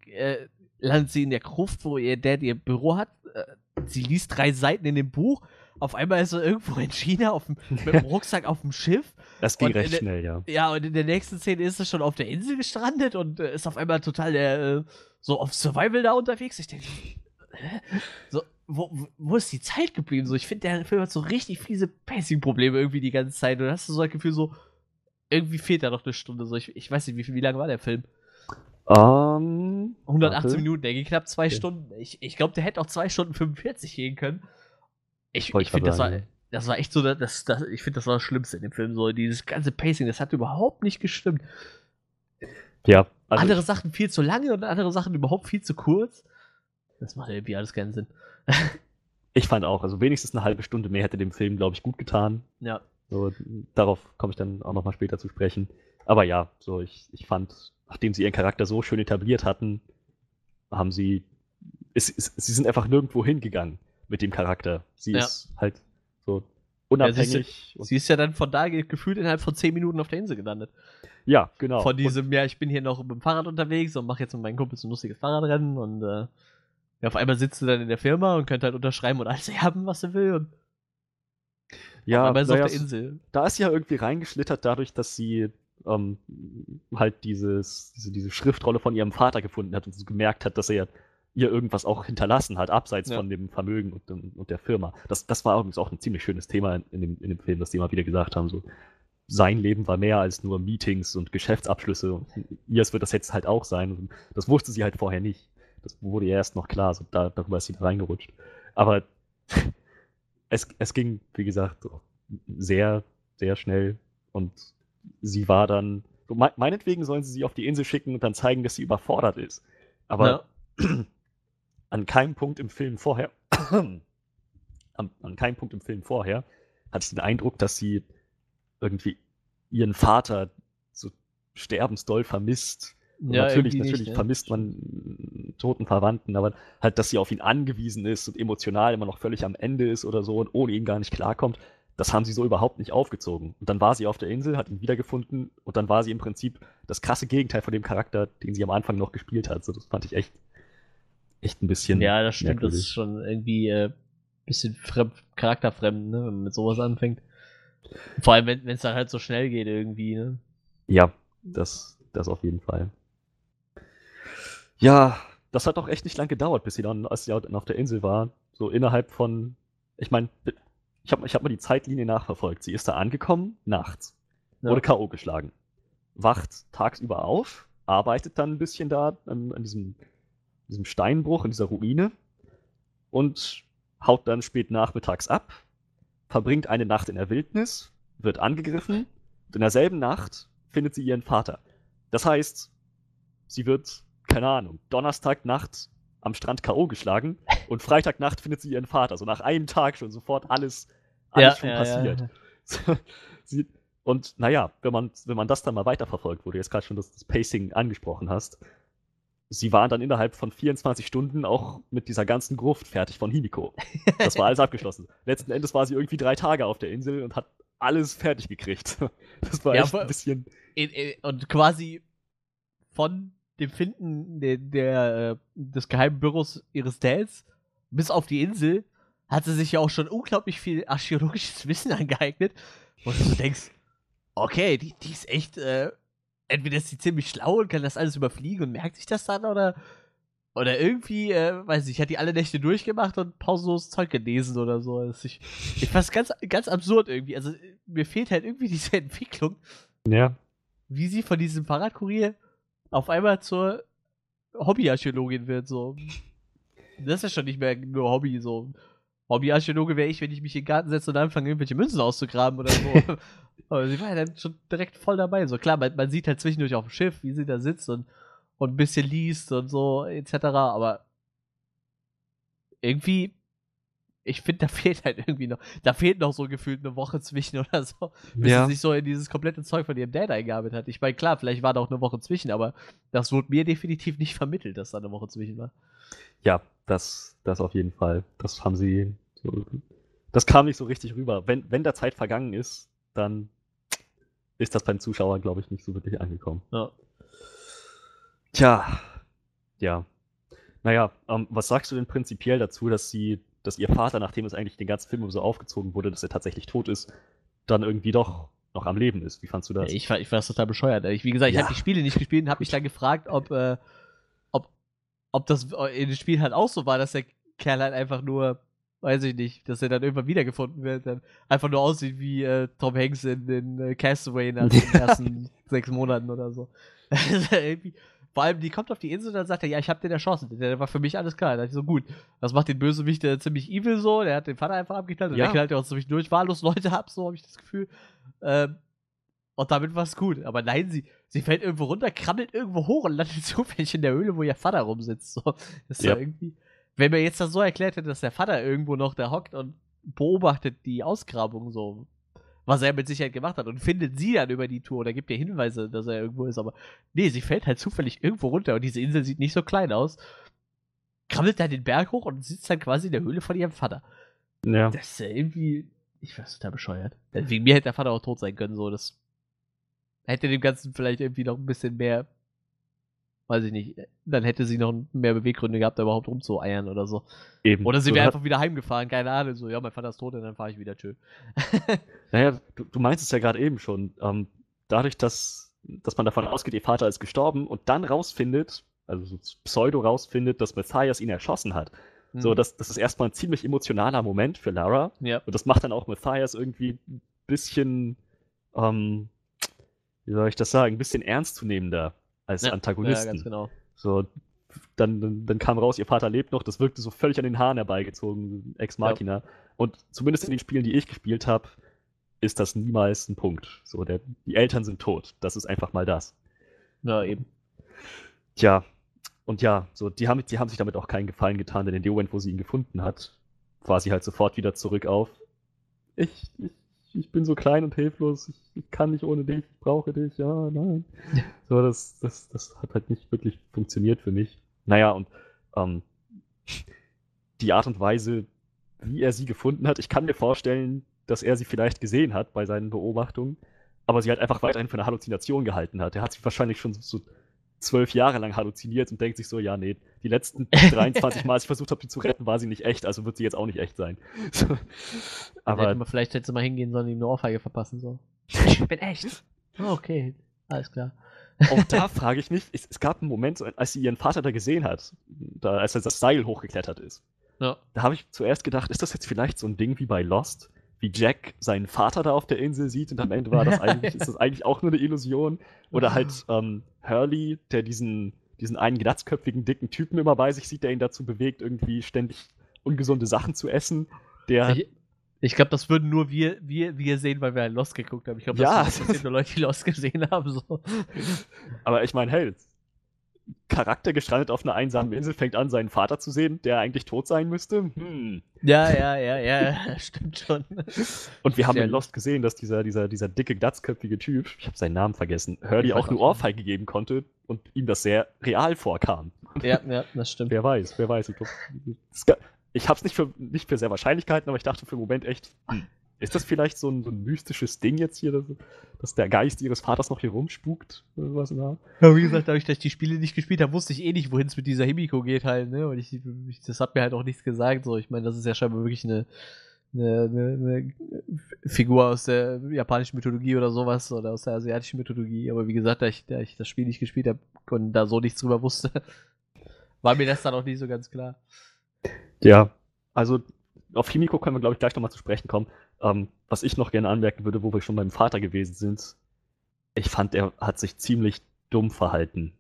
äh, landet sie in der Gruft, wo ihr Dad ihr Büro hat. Äh, sie liest drei Seiten in dem Buch. Auf einmal ist sie irgendwo in China auf dem, mit dem Rucksack auf dem Schiff. Das ging recht der- schnell, ja. Ja, und in der nächsten Szene ist sie schon auf der Insel gestrandet und äh, ist auf einmal total der, äh, so auf Survival da unterwegs. Ich denke, so, wo, wo- ist die Zeit geblieben? So, ich finde, der Film hat so richtig fiese Pacing-Probleme irgendwie die ganze Zeit. Und hast du so das Gefühl, so, irgendwie fehlt da noch eine Stunde. So, ich, ich weiß nicht, wie, wie lange war der Film? Ähm, 118 warte. Minuten, der ging knapp zwei Okay. Stunden. Ich, ich glaube, der hätte auch zwei Stunden 45 gehen können. Ich, ich finde, das war, das war echt so, das, das, ich finde, das war das Schlimmste in dem Film. So, dieses ganze Pacing, das hat überhaupt nicht gestimmt. Ja, also andere Sachen viel zu lange und andere Sachen überhaupt viel zu kurz. Das macht irgendwie alles keinen Sinn. ich fand auch, also wenigstens eine halbe Stunde mehr hätte dem Film, glaube ich, gut getan. Ja. So, darauf komme ich dann auch nochmal später zu sprechen. Aber ja, so ich, ich fand, nachdem sie ihren Charakter so schön etabliert hatten, haben sie, es, es, sie sind einfach nirgendwo hingegangen mit dem Charakter. Sie Ja. ist halt so Ja, unabhängig. und, Sie ist ja dann von da ge- gefühlt innerhalb von 10 Minuten auf der Insel gelandet. ja, genau. Von Und- diesem, ja, ich bin hier noch mit dem Fahrrad unterwegs und mache jetzt mit meinen Kumpels ein lustiges Fahrradrennen und äh, ja, auf einmal sitzt sie dann in der Firma und könnte halt unterschreiben und alles erben, was sie will. Und ja, auf einmal ist sie naja, auf der Insel. da ist sie ja irgendwie reingeschlittert dadurch, dass sie ähm, halt dieses, diese, diese Schriftrolle von ihrem Vater gefunden hat und so gemerkt hat, dass er ihr irgendwas auch hinterlassen hat, abseits Ja. von dem Vermögen und, und der Firma. Das, das war übrigens auch ein ziemlich schönes Thema in, dem, in dem Film, das die immer wieder gesagt haben. So, sein Leben war mehr als nur Meetings und Geschäftsabschlüsse. Und ihrs wird das jetzt halt auch sein. Das wusste sie halt vorher nicht. Das wurde ihr erst noch klar. So, da, darüber ist sie da reingerutscht. Aber es, es ging, wie gesagt, sehr, sehr schnell. Und sie war dann. Meinetwegen sollen sie sie auf die Insel schicken und dann zeigen, dass sie überfordert ist. Aber Ja. an keinem Punkt im Film vorher, an, an keinem Punkt im Film vorher, hatte ich den Eindruck, dass sie irgendwie ihren Vater so sterbensdoll vermisst. Ja, natürlich, natürlich nicht, ne? vermisst man toten Verwandten, aber halt, dass sie auf ihn angewiesen ist und emotional immer noch völlig am Ende ist oder so und ohne ihn gar nicht klarkommt, das haben sie so überhaupt nicht aufgezogen. Und dann war sie auf der Insel, hat ihn wiedergefunden und dann war sie im Prinzip das krasse Gegenteil von dem Charakter, den sie am Anfang noch gespielt hat. So, das fand ich echt, echt ein bisschen. Ja, das stimmt. Das merkwürdig. ist schon irgendwie äh, bisschen fremd, charakterfremd, ne, wenn man mit sowas anfängt. Vor allem, wenn es dann halt so schnell geht irgendwie, ne? Ja, das, das auf jeden Fall. Ja, das hat doch echt nicht lang gedauert, bis sie dann, als sie dann auf der Insel war, so innerhalb von, ich meine, ich habe ich hab mal die Zeitlinie nachverfolgt. Sie ist da angekommen, nachts, Ja. wurde K.O. geschlagen, wacht tagsüber auf, arbeitet dann ein bisschen da an, an diesem, diesem Steinbruch, in dieser Ruine und haut dann spät nachmittags ab, verbringt eine Nacht in der Wildnis, wird angegriffen und in derselben Nacht findet sie ihren Vater. Das heißt, sie wird, keine Ahnung, Donnerstagnacht am Strand K.O. geschlagen und Freitagnacht findet sie ihren Vater. So nach einem Tag schon sofort alles, alles schon passiert. Sie, und naja, wenn man, wenn man das dann mal weiterverfolgt, wo du jetzt gerade schon das, das Pacing angesprochen hast, sie waren dann innerhalb von 24 Stunden auch mit dieser ganzen Gruft fertig von Himiko. Das war alles abgeschlossen. Letzten Endes war sie irgendwie drei Tage auf der Insel und hat alles fertig gekriegt. Das war Ja, echt ein bisschen. in, in, und quasi von dem Finden der, der, äh, des geheimen Büros ihres Dads bis auf die Insel hat sie sich ja auch schon unglaublich viel archäologisches Wissen angeeignet. Und du so denkst, okay, die, die ist echt, äh, entweder ist sie ziemlich schlau und kann das alles überfliegen und merkt sich das dann oder, oder irgendwie, äh, weiß ich, hat die alle Nächte durchgemacht und pausenlos Zeug gelesen oder so. Also ich, ich fand es ganz, ganz absurd irgendwie. Also mir fehlt halt irgendwie diese Entwicklung Ja. wie sie von diesem Fahrradkurier auf einmal zur Hobbyarchäologin wird, so. Das ist ja schon nicht mehr nur Hobby, so. Hobbyarchäologe wäre ich, wenn ich mich in den Garten setze und anfange, irgendwelche Münzen auszugraben oder so. Aber sie war ja dann schon direkt voll dabei. So klar, man, man sieht halt zwischendurch auf dem Schiff, wie sie da sitzt und, und ein bisschen liest und so, etc. Aber irgendwie, ich finde, da fehlt halt irgendwie noch, da fehlt noch so gefühlt eine Woche zwischen oder so bis Ja. sie sich so in dieses komplette Zeug von ihrem Dad eingearbeitet hat. Ich meine, klar, vielleicht war da auch eine Woche zwischen, aber das wurde mir definitiv nicht vermittelt, dass da eine Woche zwischen war. Ja, das, das auf jeden Fall. Das haben sie. So, das kam nicht so richtig rüber. Wenn, wenn da Zeit vergangen ist, dann ist das beim Zuschauer, glaube ich, nicht so wirklich angekommen. Ja. Tja, ja. Naja, ähm, was sagst du denn prinzipiell dazu, dass sie, dass ihr Vater, nachdem es eigentlich den ganzen Film so aufgezogen wurde, dass er tatsächlich tot ist, dann irgendwie doch noch am Leben ist? Wie fandst du das? Ja, ich, ich war total bescheuert. Ich, wie gesagt, ich Ja. habe die Spiele nicht gespielt und habe mich dann gefragt, ob, äh, ob, ob das in dem Spiel halt auch so war, dass der Kerl halt einfach nur, weiß ich nicht, dass er dann irgendwann wiedergefunden wird, dann einfach nur aussieht wie äh, Tom Hanks in, in äh, Castaway nach den ersten sechs Monaten oder so. Vor allem, die kommt auf die Insel und dann sagt er, ja, ich hab den erschossen. Der war für mich alles klar. Da dachte ich so, gut, das macht den Bösewicht äh, ziemlich evil so. Der hat den Vater einfach abgeknallt und Ja. der knallt ja auch ziemlich durch wahllos Leute ab, so habe ich das Gefühl. Ähm, und damit war es gut. Aber nein, sie, sie fällt irgendwo runter, krabbelt irgendwo hoch und landet zufällig in der Höhle, wo ihr Vater rumsitzt. So, das ist ja. Ja. irgendwie. Wenn mir jetzt das so erklärt hätte, dass der Vater irgendwo noch da hockt und beobachtet die Ausgrabung so, was er mit Sicherheit gemacht hat und findet sie dann über die Tour oder gibt ihr Hinweise, dass er irgendwo ist. Aber nee, sie fällt halt zufällig irgendwo runter und diese Insel sieht nicht so klein aus. Krabbelt dann den Berg hoch und sitzt dann quasi in der Höhle von ihrem Vater. ja. Das ist ja irgendwie. Ich weiß total bescheuert. Wegen mir hätte der Vater auch tot sein können, so. Das hätte dem Ganzen vielleicht irgendwie noch ein bisschen mehr. Weiß ich nicht. Dann hätte sie noch mehr Beweggründe gehabt, da überhaupt rumzueiern oder so. Eben. Oder sie wäre einfach wieder heimgefahren, keine Ahnung. So, ja, mein Vater ist tot und dann fahre ich wieder. Tschö. Naja, du, du meinst es ja gerade eben schon. Ähm, dadurch, dass, dass man davon ausgeht, ihr Vater ist gestorben und dann rausfindet, also so pseudo rausfindet, dass Matthias ihn erschossen hat. So, Hm. das, das ist erstmal ein ziemlich emotionaler Moment für Lara. Ja. Und das macht dann auch Matthias irgendwie ein bisschen, ähm, wie soll ich das sagen, ein bisschen ernstzunehmender als Ja, Antagonisten. Ja, ganz genau. So, dann, dann, dann kam raus, ihr Vater lebt noch, das wirkte so völlig an den Haaren herbeigezogen, Ex Machina. Und zumindest in den Spielen, die ich gespielt habe, ist das niemals ein Punkt. So, der, die Eltern sind tot. Das ist einfach mal das. Ja, eben. Tja, und ja, so, die haben, die haben sich damit auch keinen Gefallen getan, denn in dem Moment, wo sie ihn gefunden hat, war sie halt sofort wieder zurück auf. Ich, ich, ich bin so klein und hilflos, ich, ich kann nicht ohne dich, ich brauche dich, ja, nein. So, das, das, das hat halt nicht wirklich funktioniert für mich. Naja, und ähm, die Art und Weise, wie er sie gefunden hat, ich kann mir vorstellen, dass er sie vielleicht gesehen hat bei seinen Beobachtungen, aber sie halt einfach weiterhin für eine Halluzination gehalten hat. Er hat sich wahrscheinlich schon so zwölf Jahre lang halluziniert und denkt sich so, ja, nee, die letzten 23 Mal, als ich versucht habe, sie zu retten, war sie nicht echt, also wird sie jetzt auch nicht echt sein. So. Hätte Aber man, vielleicht hätte sie mal hingehen sollen, ihm eine Ohrfeige verpassen. So. Ich bin echt. Oh, okay, alles klar. auch da frage ich mich, es, es gab einen Moment, so, als sie ihren Vater da gesehen hat, da, als er das Seil hochgeklettert ist. Ja. Da habe ich zuerst gedacht, ist das jetzt vielleicht so ein Ding wie bei Lost, wie Jack seinen Vater da auf der Insel sieht und am Ende war das eigentlich, ist das eigentlich auch nur eine Illusion? Oder halt ähm, Hurley, der diesen, diesen einen glatzköpfigen, dicken Typen immer bei sich sieht, der ihn dazu bewegt, irgendwie ständig ungesunde Sachen zu essen. Der, Ich, ich glaube, das würden nur wir, wir, wir sehen, weil wir halt Lost geguckt haben. Ich glaube, Ja. das sind nur Leute, die Lost gesehen haben. So. aber ich meine, hey, Charakter gestrandet auf einer einsamen Insel fängt an, seinen Vater zu sehen, der eigentlich tot sein müsste. Hm. Ja, ja, ja, ja, stimmt schon. Und wir haben Ja. in Lost gesehen, dass dieser, dieser, dieser dicke, glatzköpfige Typ, ich habe seinen Namen vergessen, Hurley auch eine. Ohrfeige geben konnte und ihm das sehr real vorkam. Ja, ja, das stimmt. Wer weiß, wer weiß. Ich, glaub, ich habe es nicht für, nicht für sehr wahrscheinlich gehalten, aber ich dachte für einen Moment echt, hm, ist das vielleicht so ein, so ein mystisches Ding jetzt hier, dass, dass der Geist ihres Vaters noch hier rumspukt? Der Art? Ja, wie gesagt, dadurch, dass ich die Spiele nicht gespielt habe, wusste ich eh nicht, wohin es mit dieser Himiko geht halt, ne? Und ich, ich, das hat mir halt auch nichts gesagt. So, ich meine, das ist ja scheinbar wirklich eine, eine, eine, eine Figur aus der japanischen Mythologie oder sowas oder aus der asiatischen Mythologie. Aber wie gesagt, da ich, da ich das Spiel nicht gespielt habe und da so nichts drüber wusste, war mir das dann auch nicht so ganz klar. Ja, also auf Himiko können wir, glaube ich, gleich nochmal zu sprechen kommen. Ähm, was ich noch gerne anmerken würde, wo wir schon beim Vater gewesen sind, ich fand, er hat sich ziemlich dumm verhalten.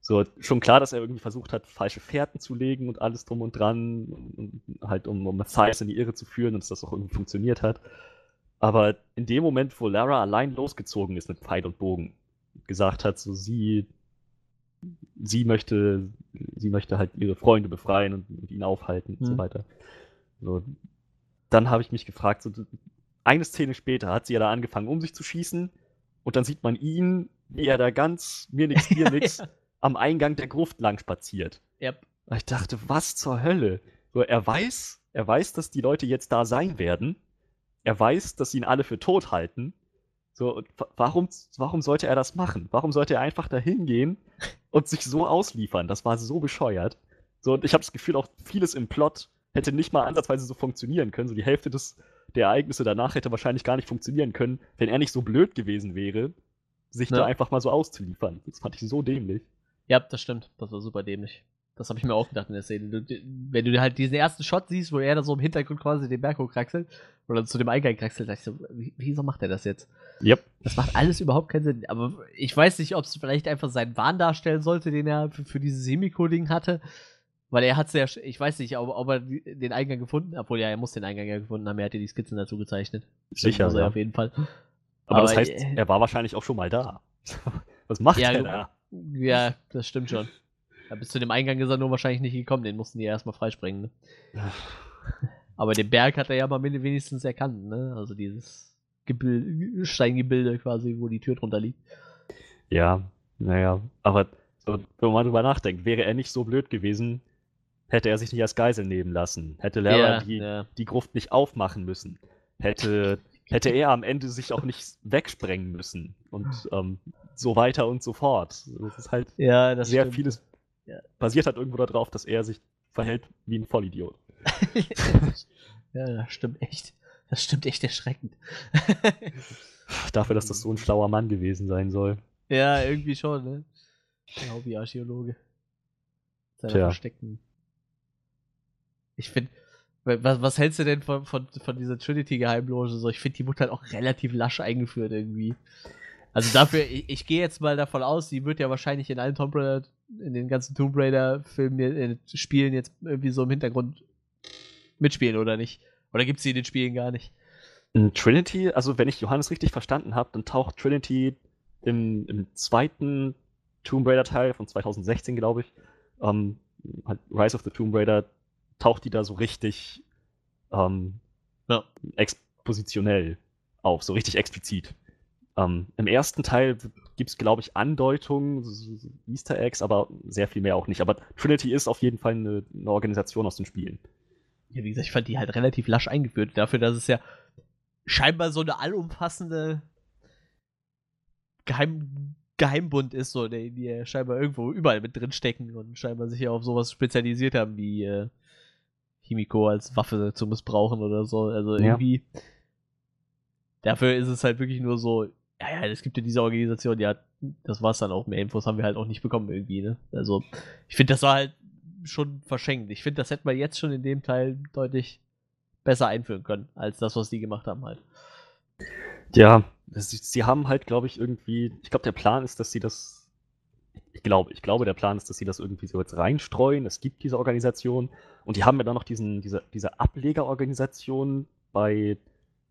So, schon klar, dass er irgendwie versucht hat, falsche Fährten zu legen und alles drum und dran, und halt um, um Matthias in die Irre zu führen und dass das auch irgendwie funktioniert hat. Aber in dem Moment, wo Lara allein losgezogen ist mit Pfeil und Bogen, gesagt hat, so sie, sie möchte, sie möchte halt ihre Freunde befreien und, und ihn aufhalten und so Mhm. weiter. So, dann habe ich mich gefragt, so, eine Szene später hat sie ja da angefangen, um sich zu schießen und dann sieht man ihn, wie er da ganz mir nix, dir nix am Eingang der Gruft lang spaziert. Yep. Und ich dachte, was zur Hölle? So, er weiß, Er weiß, dass die Leute jetzt da sein werden. Er weiß, dass sie ihn alle für tot halten. So, warum, warum sollte er das machen? Warum sollte er einfach da hingehen und sich so ausliefern? Das war so bescheuert. So, und ich habe das Gefühl, auch vieles im Plot hätte nicht mal ansatzweise so funktionieren können. So die Hälfte des, der Ereignisse danach hätte wahrscheinlich gar nicht funktionieren können, wenn er nicht so blöd gewesen wäre, sich Ja. da einfach mal so auszuliefern. Das fand ich so dämlich. Ja, das stimmt. Das war super dämlich. Das habe ich mir auch gedacht in der Szene. Du, wenn du halt diesen ersten Shot siehst, wo er da so im Hintergrund quasi den Berg hochkraxelt oder zu dem Eingang kraxelt, dachte ich so, wie, wieso macht er das jetzt? Yep. Das macht alles überhaupt keinen Sinn. Aber ich weiß nicht, ob es vielleicht einfach seinen Wahn darstellen sollte, den er für, für dieses Himiko-Ding hatte. Weil er hat sehr, ich weiß nicht, ob, ob er den Eingang gefunden hat. Obwohl, ja, er muss den Eingang ja gefunden haben. Er hat ja die Skizzen dazu gezeichnet. Sicher, er ja. auf jeden Fall. Aber, das Aber, heißt, äh, er war wahrscheinlich auch schon mal da. Was macht Ja, er da? Ja, das stimmt schon. Ja, bis zu dem Eingang ist er nur wahrscheinlich nicht gekommen. Den mussten die ja erstmal freisprengen. Ne? Aber den Berg hat er ja mal wenigstens erkannt, ne? Also dieses Gebil Steingebilde quasi, wo die Tür drunter liegt. Ja, naja, aber so, wenn man drüber nachdenkt, wäre er nicht so blöd gewesen, hätte er sich nicht als Geisel nehmen lassen, hätte Lara ja, die, ja. die Gruft nicht aufmachen müssen, hätte, hätte er am Ende sich auch nicht wegsprengen müssen und ähm, so weiter und so fort. Das ist halt ja, das sehr stimmt. vieles basiert halt irgendwo darauf, dass er sich verhält wie ein Vollidiot. ja, das stimmt echt. Das stimmt echt erschreckend. Dafür, dass das so ein schlauer Mann gewesen sein soll. ja, irgendwie schon, ne? Der Hobbyarchäologe. Seine versteckten. Ich finde, was, was hältst du denn von, von, von dieser Trinity-Geheimloge? So, ich finde, die wurde halt auch relativ lasch eingeführt irgendwie. Also dafür, ich, ich gehe jetzt mal davon aus, die wird ja wahrscheinlich in allen Tomb Raider, in den ganzen Tomb Raider-Filmen, äh, Spielen jetzt irgendwie so im Hintergrund mitspielen, oder nicht? Oder gibt es die in den Spielen gar nicht? In Trinity, also wenn ich Johannes richtig verstanden habe, dann taucht Trinity im, im zweiten Tomb Raider Teil von 2016, glaube ich, ähm, halt Rise of the Tomb Raider, taucht die da so richtig ähm, Ja. expositionell auf, so richtig explizit. Ähm, Im ersten Teil gibt es, glaube ich, Andeutungen, Easter Eggs, aber sehr viel mehr auch nicht. Aber Trinity ist auf jeden Fall eine, eine Organisation aus den Spielen. Ja, wie gesagt, ich fand die halt relativ lasch eingeführt. Dafür, dass es ja scheinbar so eine allumfassende Geheim Geheimbund ist, so, die, die ja scheinbar irgendwo überall mit drin stecken und scheinbar sich ja auf sowas spezialisiert haben, wie äh, Himiko als Waffe zu missbrauchen oder so. Also Ja. irgendwie. Dafür ist es halt wirklich nur so, ja, ja, es gibt ja diese Organisation, ja, das war's dann auch. Mehr Infos haben wir halt auch nicht bekommen irgendwie, ne? Also, ich finde, das war halt schon verschenkt. Ich finde, das hätte man jetzt schon in dem Teil deutlich besser einführen können, als das, was die gemacht haben halt. Ja, das, sie haben halt, glaube ich, irgendwie. Ich glaube, der Plan ist, dass sie das. Ich glaube, ich glaube, der Plan ist, dass sie das irgendwie so jetzt reinstreuen. Es gibt diese Organisation und die haben ja dann noch diesen, diese, diese Ablegerorganisation bei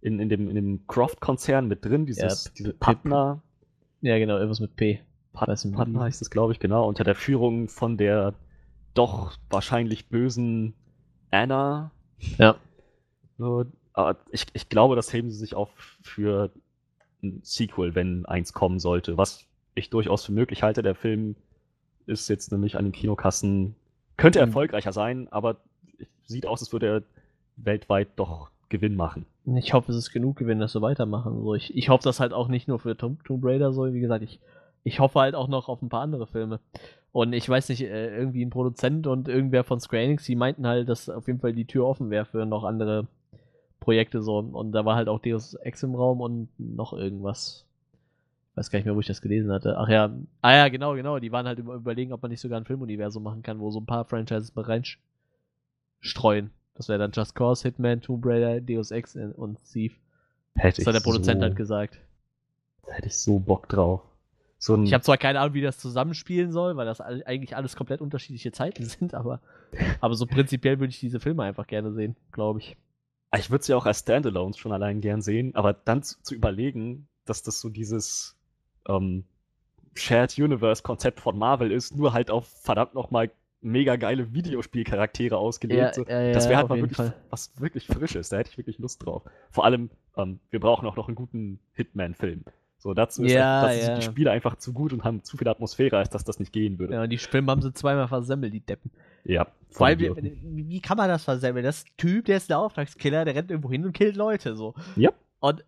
in, in dem, in dem Croft-Konzern mit drin, dieses, Ja, diese Partner, Ja, genau, irgendwas mit P. Pat Partner heißt es, glaube ich, genau, unter der Führung von der doch wahrscheinlich bösen Anna. Ja. So, aber ich, ich glaube, das heben sie sich auf für ein Sequel, wenn eins kommen sollte, was ich durchaus für möglich halte. Der Film ist jetzt nämlich an den Kinokassen, könnte Mhm. erfolgreicher sein, aber sieht aus, als würde er weltweit doch Gewinn machen. Ich hoffe, es ist genug Gewinn, dass sie weitermachen. So, ich, ich hoffe das halt auch nicht nur für Tomb, Tomb Raider so. Wie gesagt, ich, ich hoffe halt auch noch auf ein paar andere Filme. Und ich weiß nicht, äh, irgendwie ein Produzent und irgendwer von Square Enix, die meinten halt, dass auf jeden Fall die Tür offen wäre für noch andere Projekte so. Und da war halt auch Deus Ex im Raum und noch irgendwas. Weiß gar nicht mehr, wo ich das gelesen hatte. Ach ja, ah ja, genau, genau. Die waren halt über, überlegen, ob man nicht sogar ein Filmuniversum machen kann, wo so ein paar Franchises mit reinstreuen. Das wäre dann Just Cause, Hitman, Tomb Raider, Deus Ex und Thief. Hätte Das hat der Produzent so, halt gesagt. Hätte ich so Bock drauf. So ein, Ich habe zwar keine Ahnung, wie das zusammenspielen soll, weil das eigentlich alles komplett unterschiedliche Zeiten sind, aber, aber so prinzipiell würde ich diese Filme einfach gerne sehen, glaube ich. Ich würde sie auch als Standalones schon allein gern sehen, aber dann zu, zu überlegen, dass das so dieses ähm, Shared Universe-Konzept von Marvel ist, nur halt auf verdammt nochmal mega geile Videospielcharaktere ausgelegt. ja, das ja, wäre halt mal wirklich Fall. was wirklich Frisches, da hätte ich wirklich Lust drauf. Vor allem, ähm, wir brauchen auch noch einen guten Hitman-Film. So, dazu ist Ja, sind ja. die Spiele einfach zu gut und haben zu viel Atmosphäre, als dass das nicht gehen würde. Ja, und die Filme haben sie zweimal versemmelt, die Deppen. Ja, Vollidioten. wie, wie kann man das versemmeln? Das Typ, der ist der Auftragskiller, der rennt irgendwo hin und killt Leute, so. Ja. Und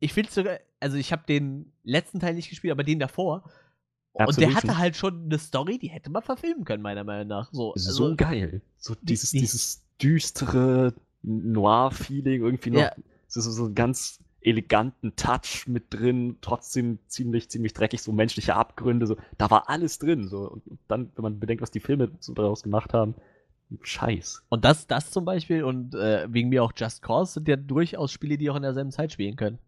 ich finde sogar, also ich habe den letzten Teil nicht gespielt, aber den davor. Und der hatte halt schon eine Story, die hätte man verfilmen können, meiner Meinung nach. So, so also, geil. So dieses, die- dieses düstere Noir-Feeling irgendwie noch. Ja. So, so, so einen ganz eleganten Touch mit drin, trotzdem ziemlich, ziemlich dreckig, so menschliche Abgründe, so. Da war alles drin, so. Und dann, wenn man bedenkt, was die Filme so daraus gemacht haben, Scheiß. Und das, das zum Beispiel und äh, wegen mir auch Just Cause sind ja durchaus Spiele, die auch in derselben Zeit spielen können.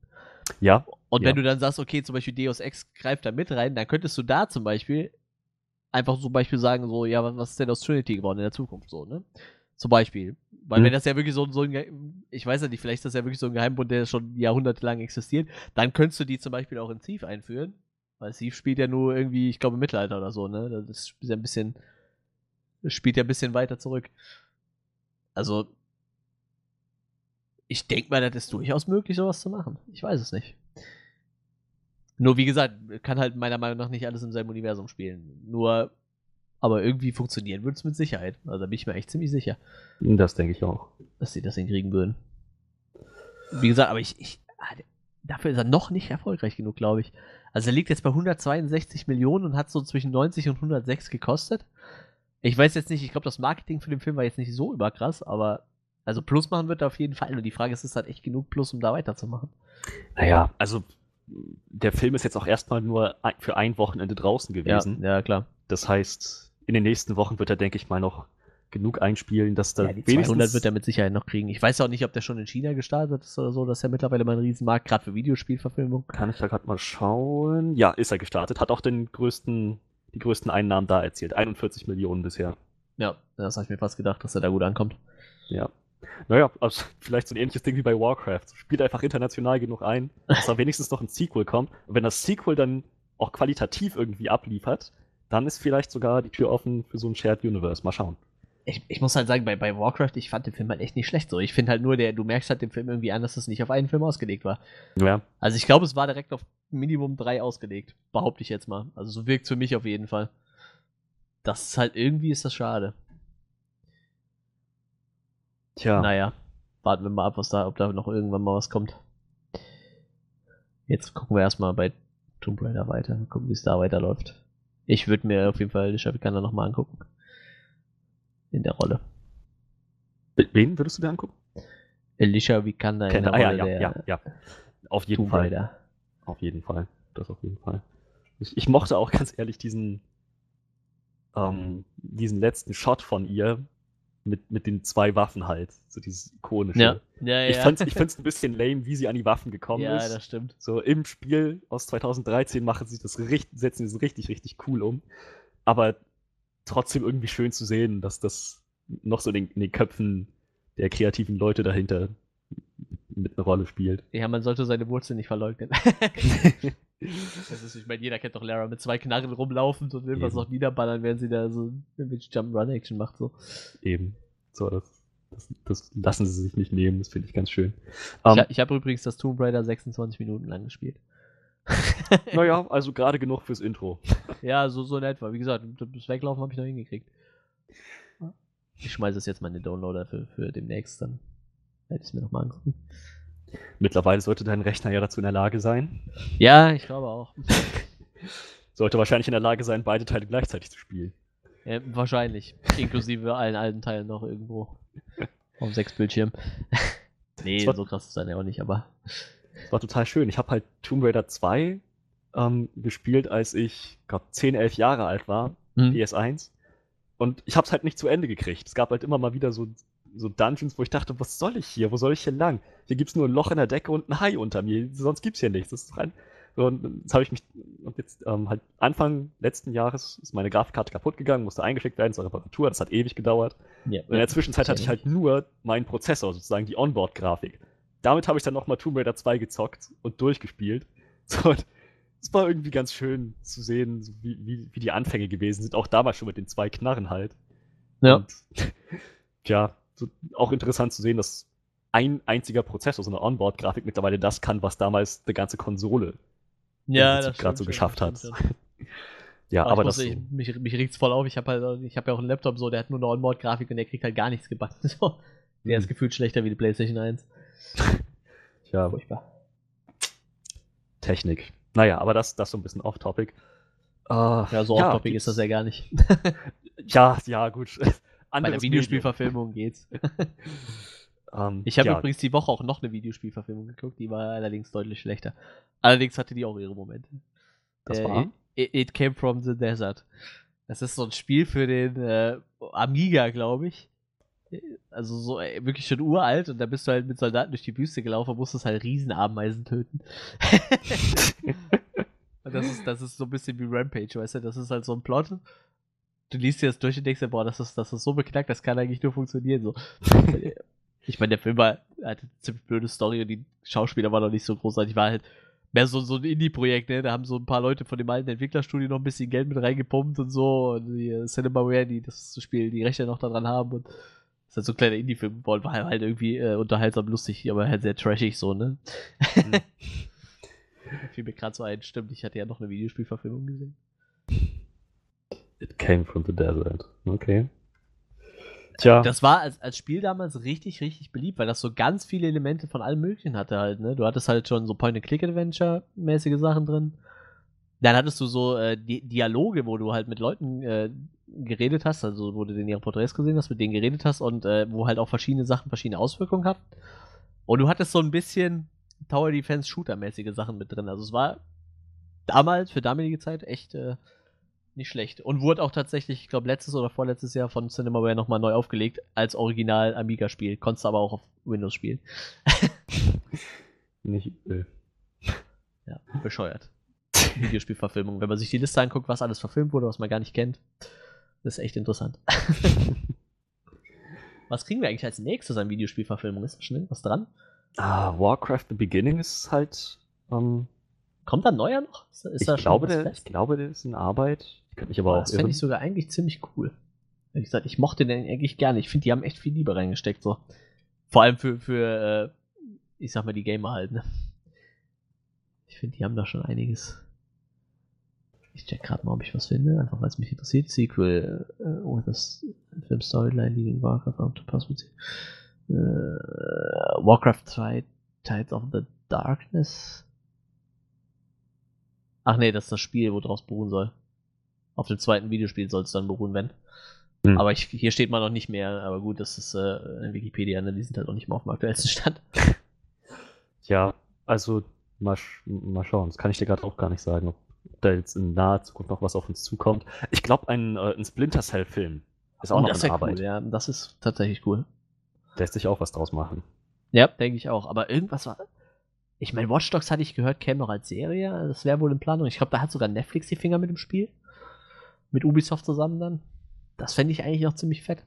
Ja, Und Ja. wenn du dann sagst, okay, zum Beispiel Deus Ex greift da mit rein, dann könntest du da zum Beispiel einfach zum Beispiel sagen, so, ja, was- ist denn aus Trinity geworden in der Zukunft, so, ne? Zum Beispiel. Weil Mhm. wenn das ja wirklich so, so ein, ich weiß ja nicht, vielleicht ist das ja wirklich so ein Geheimbund, der schon jahrhundertelang existiert, dann könntest du die zum Beispiel auch in Thief einführen. Weil Thief spielt ja nur irgendwie, ich glaube, im Mittelalter oder so, ne? Das ist ja ein bisschen, das spielt ja ein bisschen weiter zurück. Also, ich denke mal, das ist durchaus möglich, sowas zu machen. Ich weiß es nicht. Nur wie gesagt, kann halt meiner Meinung nach nicht alles im selben Universum spielen. Nur, aber irgendwie funktionieren würde es mit Sicherheit. Also da bin ich mir echt ziemlich sicher, das denke ich auch. dass sie das hinkriegen würden. Wie gesagt, aber ich, ich ah, dafür ist er noch nicht erfolgreich genug, glaube ich. Also er liegt jetzt bei 162 Millionen und hat so zwischen 90 und 106 gekostet. Ich weiß jetzt nicht, ich glaube, das Marketing für den Film war jetzt nicht so überkrass, aber also Plus machen wird er auf jeden Fall. Und die Frage ist, ist halt echt genug Plus, um da weiterzumachen? Naja, also der Film ist jetzt auch erstmal nur für ein Wochenende draußen gewesen. Ja, ja, klar. Das heißt, in den nächsten Wochen wird er, denke ich mal, noch genug einspielen, dass da Ja, die 200 wird er mit Sicherheit noch kriegen. Ich weiß auch nicht, ob der schon in China gestartet ist oder so. Das ist ja mittlerweile mal ein Riesenmarkt, gerade für Videospielverfilmung. Kann ich da gerade mal schauen? Ja, ist er gestartet. Hat auch den größten, die größten Einnahmen da erzielt. 41 Millionen bisher. Ja, das habe ich mir fast gedacht, dass er da gut ankommt. Ja. Naja, also vielleicht so ein ähnliches Ding wie bei Warcraft. Spielt einfach international genug ein, dass da wenigstens noch ein Sequel kommt. Und wenn das Sequel dann auch qualitativ irgendwie abliefert, dann ist vielleicht sogar die Tür offen für so ein Shared Universe. Mal schauen. Ich, ich muss halt sagen, bei, bei Warcraft, ich fand den Film halt echt nicht schlecht. So, ich finde halt nur, der, du merkst halt dem Film irgendwie an, dass es nicht auf einen Film ausgelegt war. Ja, Also ich glaube, es war direkt auf Minimum drei ausgelegt. Behaupte ich jetzt mal. Also so wirkt es für mich auf jeden Fall. Das ist halt irgendwie ist das schade. Tja. Naja, warten wir mal ab, was da, ob da noch irgendwann mal was kommt. Jetzt gucken wir erstmal bei Tomb Raider weiter. Gucken, wie es da weiterläuft. Ich würde mir auf jeden Fall Alicia Vikander nochmal angucken. In der Rolle. Wen würdest du dir angucken? Alicia Vikander in der ah, ja, Rolle ja, der ja, ja. Auf jeden Tomb Fall. Raider. Auf jeden Fall. Das auf jeden Fall. Ich, ich mochte auch ganz ehrlich diesen, ähm, diesen letzten Shot von ihr mit, mit den zwei Waffen halt. So dieses ikonische. Ja, ja, ja. Ich fand's, ich find's ein bisschen lame, wie sie an die Waffen gekommen ja, ist. das stimmt. So im Spiel aus 2013 machen sie das richtig, setzen sie das richtig, richtig cool um. Aber trotzdem irgendwie schön zu sehen, dass das noch so in den, in den Köpfen der kreativen Leute dahinter mit einer Rolle spielt. Ja, man sollte seine Wurzeln nicht verleugnen. das ist, ich meine, jeder kennt doch Lara mit zwei Knarren rumlaufen und irgendwas noch niederballern, während sie da so irgendwelche Jump-Run-Action macht. So. Eben. So, das, das, das lassen sie sich nicht nehmen, das finde ich ganz schön. Ich, Ähm, ich habe übrigens das Tomb Raider 26 Minuten lang gespielt. naja, also gerade genug fürs Intro. Ja, so, so in etwa. Wie gesagt, das Weglaufen habe ich noch hingekriegt. Ich schmeiße es jetzt mal in den Downloader für, für demnächst, dann werde ich es mir nochmal angucken. Mittlerweile sollte dein Rechner ja dazu in der Lage sein. Ja, ich glaube auch. Sollte wahrscheinlich in der Lage sein, beide Teile gleichzeitig zu spielen. Ja, wahrscheinlich. Inklusive allen alten Teilen noch irgendwo. Auf sechs Bildschirmen. nee, so krass ist dann ja auch nicht, aber. Das war total schön. Ich habe halt Tomb Raider 2 ähm, gespielt, als ich, glaube 10, 11 Jahre alt war, Hm. PS1. Und ich habe es halt nicht zu Ende gekriegt. Es gab halt immer mal wieder so, so Dungeons, wo ich dachte, was soll ich hier? Wo soll ich hier lang? Hier gibt's nur ein Loch in der Decke und ein Hai unter mir. Sonst gibt's hier nichts. Das ist doch ein, so, und jetzt habe ich mich, und jetzt ähm, halt Anfang letzten Jahres ist meine Grafikkarte kaputt gegangen, musste eingeschickt werden zur Reparatur. Das hat ewig gedauert. Ja. Und in der Zwischenzeit hatte ich halt nur meinen Prozessor, sozusagen die Onboard-Grafik. Damit habe ich dann nochmal Tomb Raider 2 gezockt und durchgespielt. So, und es war irgendwie ganz schön zu sehen, wie, wie, wie die Anfänge gewesen sind. Auch damals schon mit den zwei Knarren halt. Ja. Und, tja, so, auch interessant zu sehen, dass ein einziger Prozessor, so eine Onboard-Grafik mittlerweile das kann, was damals eine ganze Konsole Ja, gerade so geschafft hat. Ja, Aber, aber das ich, mich, mich regt's voll auf. Ich habe halt, ich habe ja auch einen Laptop so, der hat nur eine Onboard-Grafik und der kriegt halt gar nichts gebacken. So. Der Mhm. ist gefühlt schlechter wie die PlayStation 1. ja, Furchtbar. Technik. Naja, aber das, das so ein bisschen off-topic. Äh, Ja, so off-topic ist das ja gar nicht. Ja, ja, gut. Bei der Videospielverfilmung geht's. Medium. Ähm, Ich habe ja, übrigens die Woche auch noch eine Videospielverfilmung geguckt, die war allerdings deutlich schlechter. Allerdings hatte die auch ihre Momente. Das Äh, war? It, It Came From the Desert. Das ist so ein Spiel für den äh, Amiga, glaube ich. Also so äh, wirklich schon uralt und da bist du halt mit Soldaten durch die Wüste gelaufen und musstest halt Riesenameisen töten. und das ist, das ist so ein bisschen wie Rampage, weißt du? Das ist halt so ein Plot. Du liest dir das durch und denkst dir, boah, das ist, das ist so beknackt, das kann eigentlich nur funktionieren. So. ich meine, der Film war, hatte eine ziemlich blöde Story und die Schauspieler waren noch nicht so großartig. War halt mehr so, so ein Indie-Projekt, ne? Da haben so ein paar Leute von dem alten Entwicklerstudio noch ein bisschen Geld mit reingepumpt und so. Und die äh, Cinemaware, die das Spiel, die Rechte noch daran haben. Und das ist halt so ein kleiner Indie-Film geworden. War halt irgendwie äh, unterhaltsam lustig, aber halt sehr trashig so, ne? Hm. Fiel mir gerade so ein, stimmt, ich hatte ja noch eine Videospielverfilmung gesehen. It came from the desert. Okay. Tja, Das war als, als Spiel damals richtig, richtig beliebt, weil das so ganz viele Elemente von allem Möglichen hatte halt, ne? Du hattest halt schon so Point-and-Click-Adventure-mäßige Sachen drin. Dann hattest du so äh, Di Dialoge, wo du halt mit Leuten äh, geredet hast, also wo du den ihre Porträts gesehen hast, mit denen geredet hast und äh, wo halt auch verschiedene Sachen verschiedene Auswirkungen hatten. Und du hattest so ein bisschen Tower Defense Shooter-mäßige Sachen mit drin. Also es war damals, für damalige Zeit, echt äh, nicht schlecht. Und wurde auch tatsächlich, ich glaube, letztes oder vorletztes Jahr von Cinemaware nochmal neu aufgelegt als Original Amiga-Spiel. Konntest aber auch auf Windows spielen. nicht übel. Ja, bescheuert. Videospielverfilmung. Wenn man sich die Liste anguckt, was alles verfilmt wurde, was man gar nicht kennt, das ist echt interessant. was kriegen wir eigentlich als nächstes an Videospielverfilmung? Ist da schon irgendwas dran? Ah, Warcraft The Beginning ist halt. Ähm, Kommt da ein neuer noch? Ist, ist ich, da glaube, der, ich glaube, der ist in Arbeit. Ich könnte mich aber auch das fände ich sogar eigentlich ziemlich cool. Wie gesagt, ich mochte den eigentlich gerne. Ich finde, die haben echt viel Liebe reingesteckt. So. Vor allem für, für äh, ich sag mal, die Gamer halt. Ne? Ich finde, die haben da schon einiges. Ich check gerade mal, ob ich was finde, einfach weil es mich interessiert. Sequel äh, with a Film Storyline leading Warcraft up to possibility. Äh, Warcraft 2 Tides of the Darkness. Ach nee, das ist das Spiel, wo draus beruhen soll. Auf dem zweiten Videospiel soll es dann beruhen, wenn. Hm. Aber ich, hier steht mal noch nicht mehr, aber gut, das ist äh, in Wikipedia, ne? die sind halt auch nicht mehr auf dem aktuellsten Stand. Ja, also mal, mal schauen. Das kann ich dir gerade auch gar nicht sagen, ob da jetzt in naher Zukunft noch was auf uns zukommt. Ich glaube, ein, äh, ein Splinter Cell-Film ist auch Oh, noch das in Arbeit. cool, ja, das ist tatsächlich cool. Lässt sich auch was draus machen. Ja, denke ich auch. Aber irgendwas war. Ich meine, Watch Dogs hatte ich gehört, käme noch als Serie. Das wäre wohl in Planung. Ich glaube, da hat sogar Netflix die Finger mit dem Spiel. Mit Ubisoft zusammen dann. Das fände ich eigentlich auch ziemlich fett.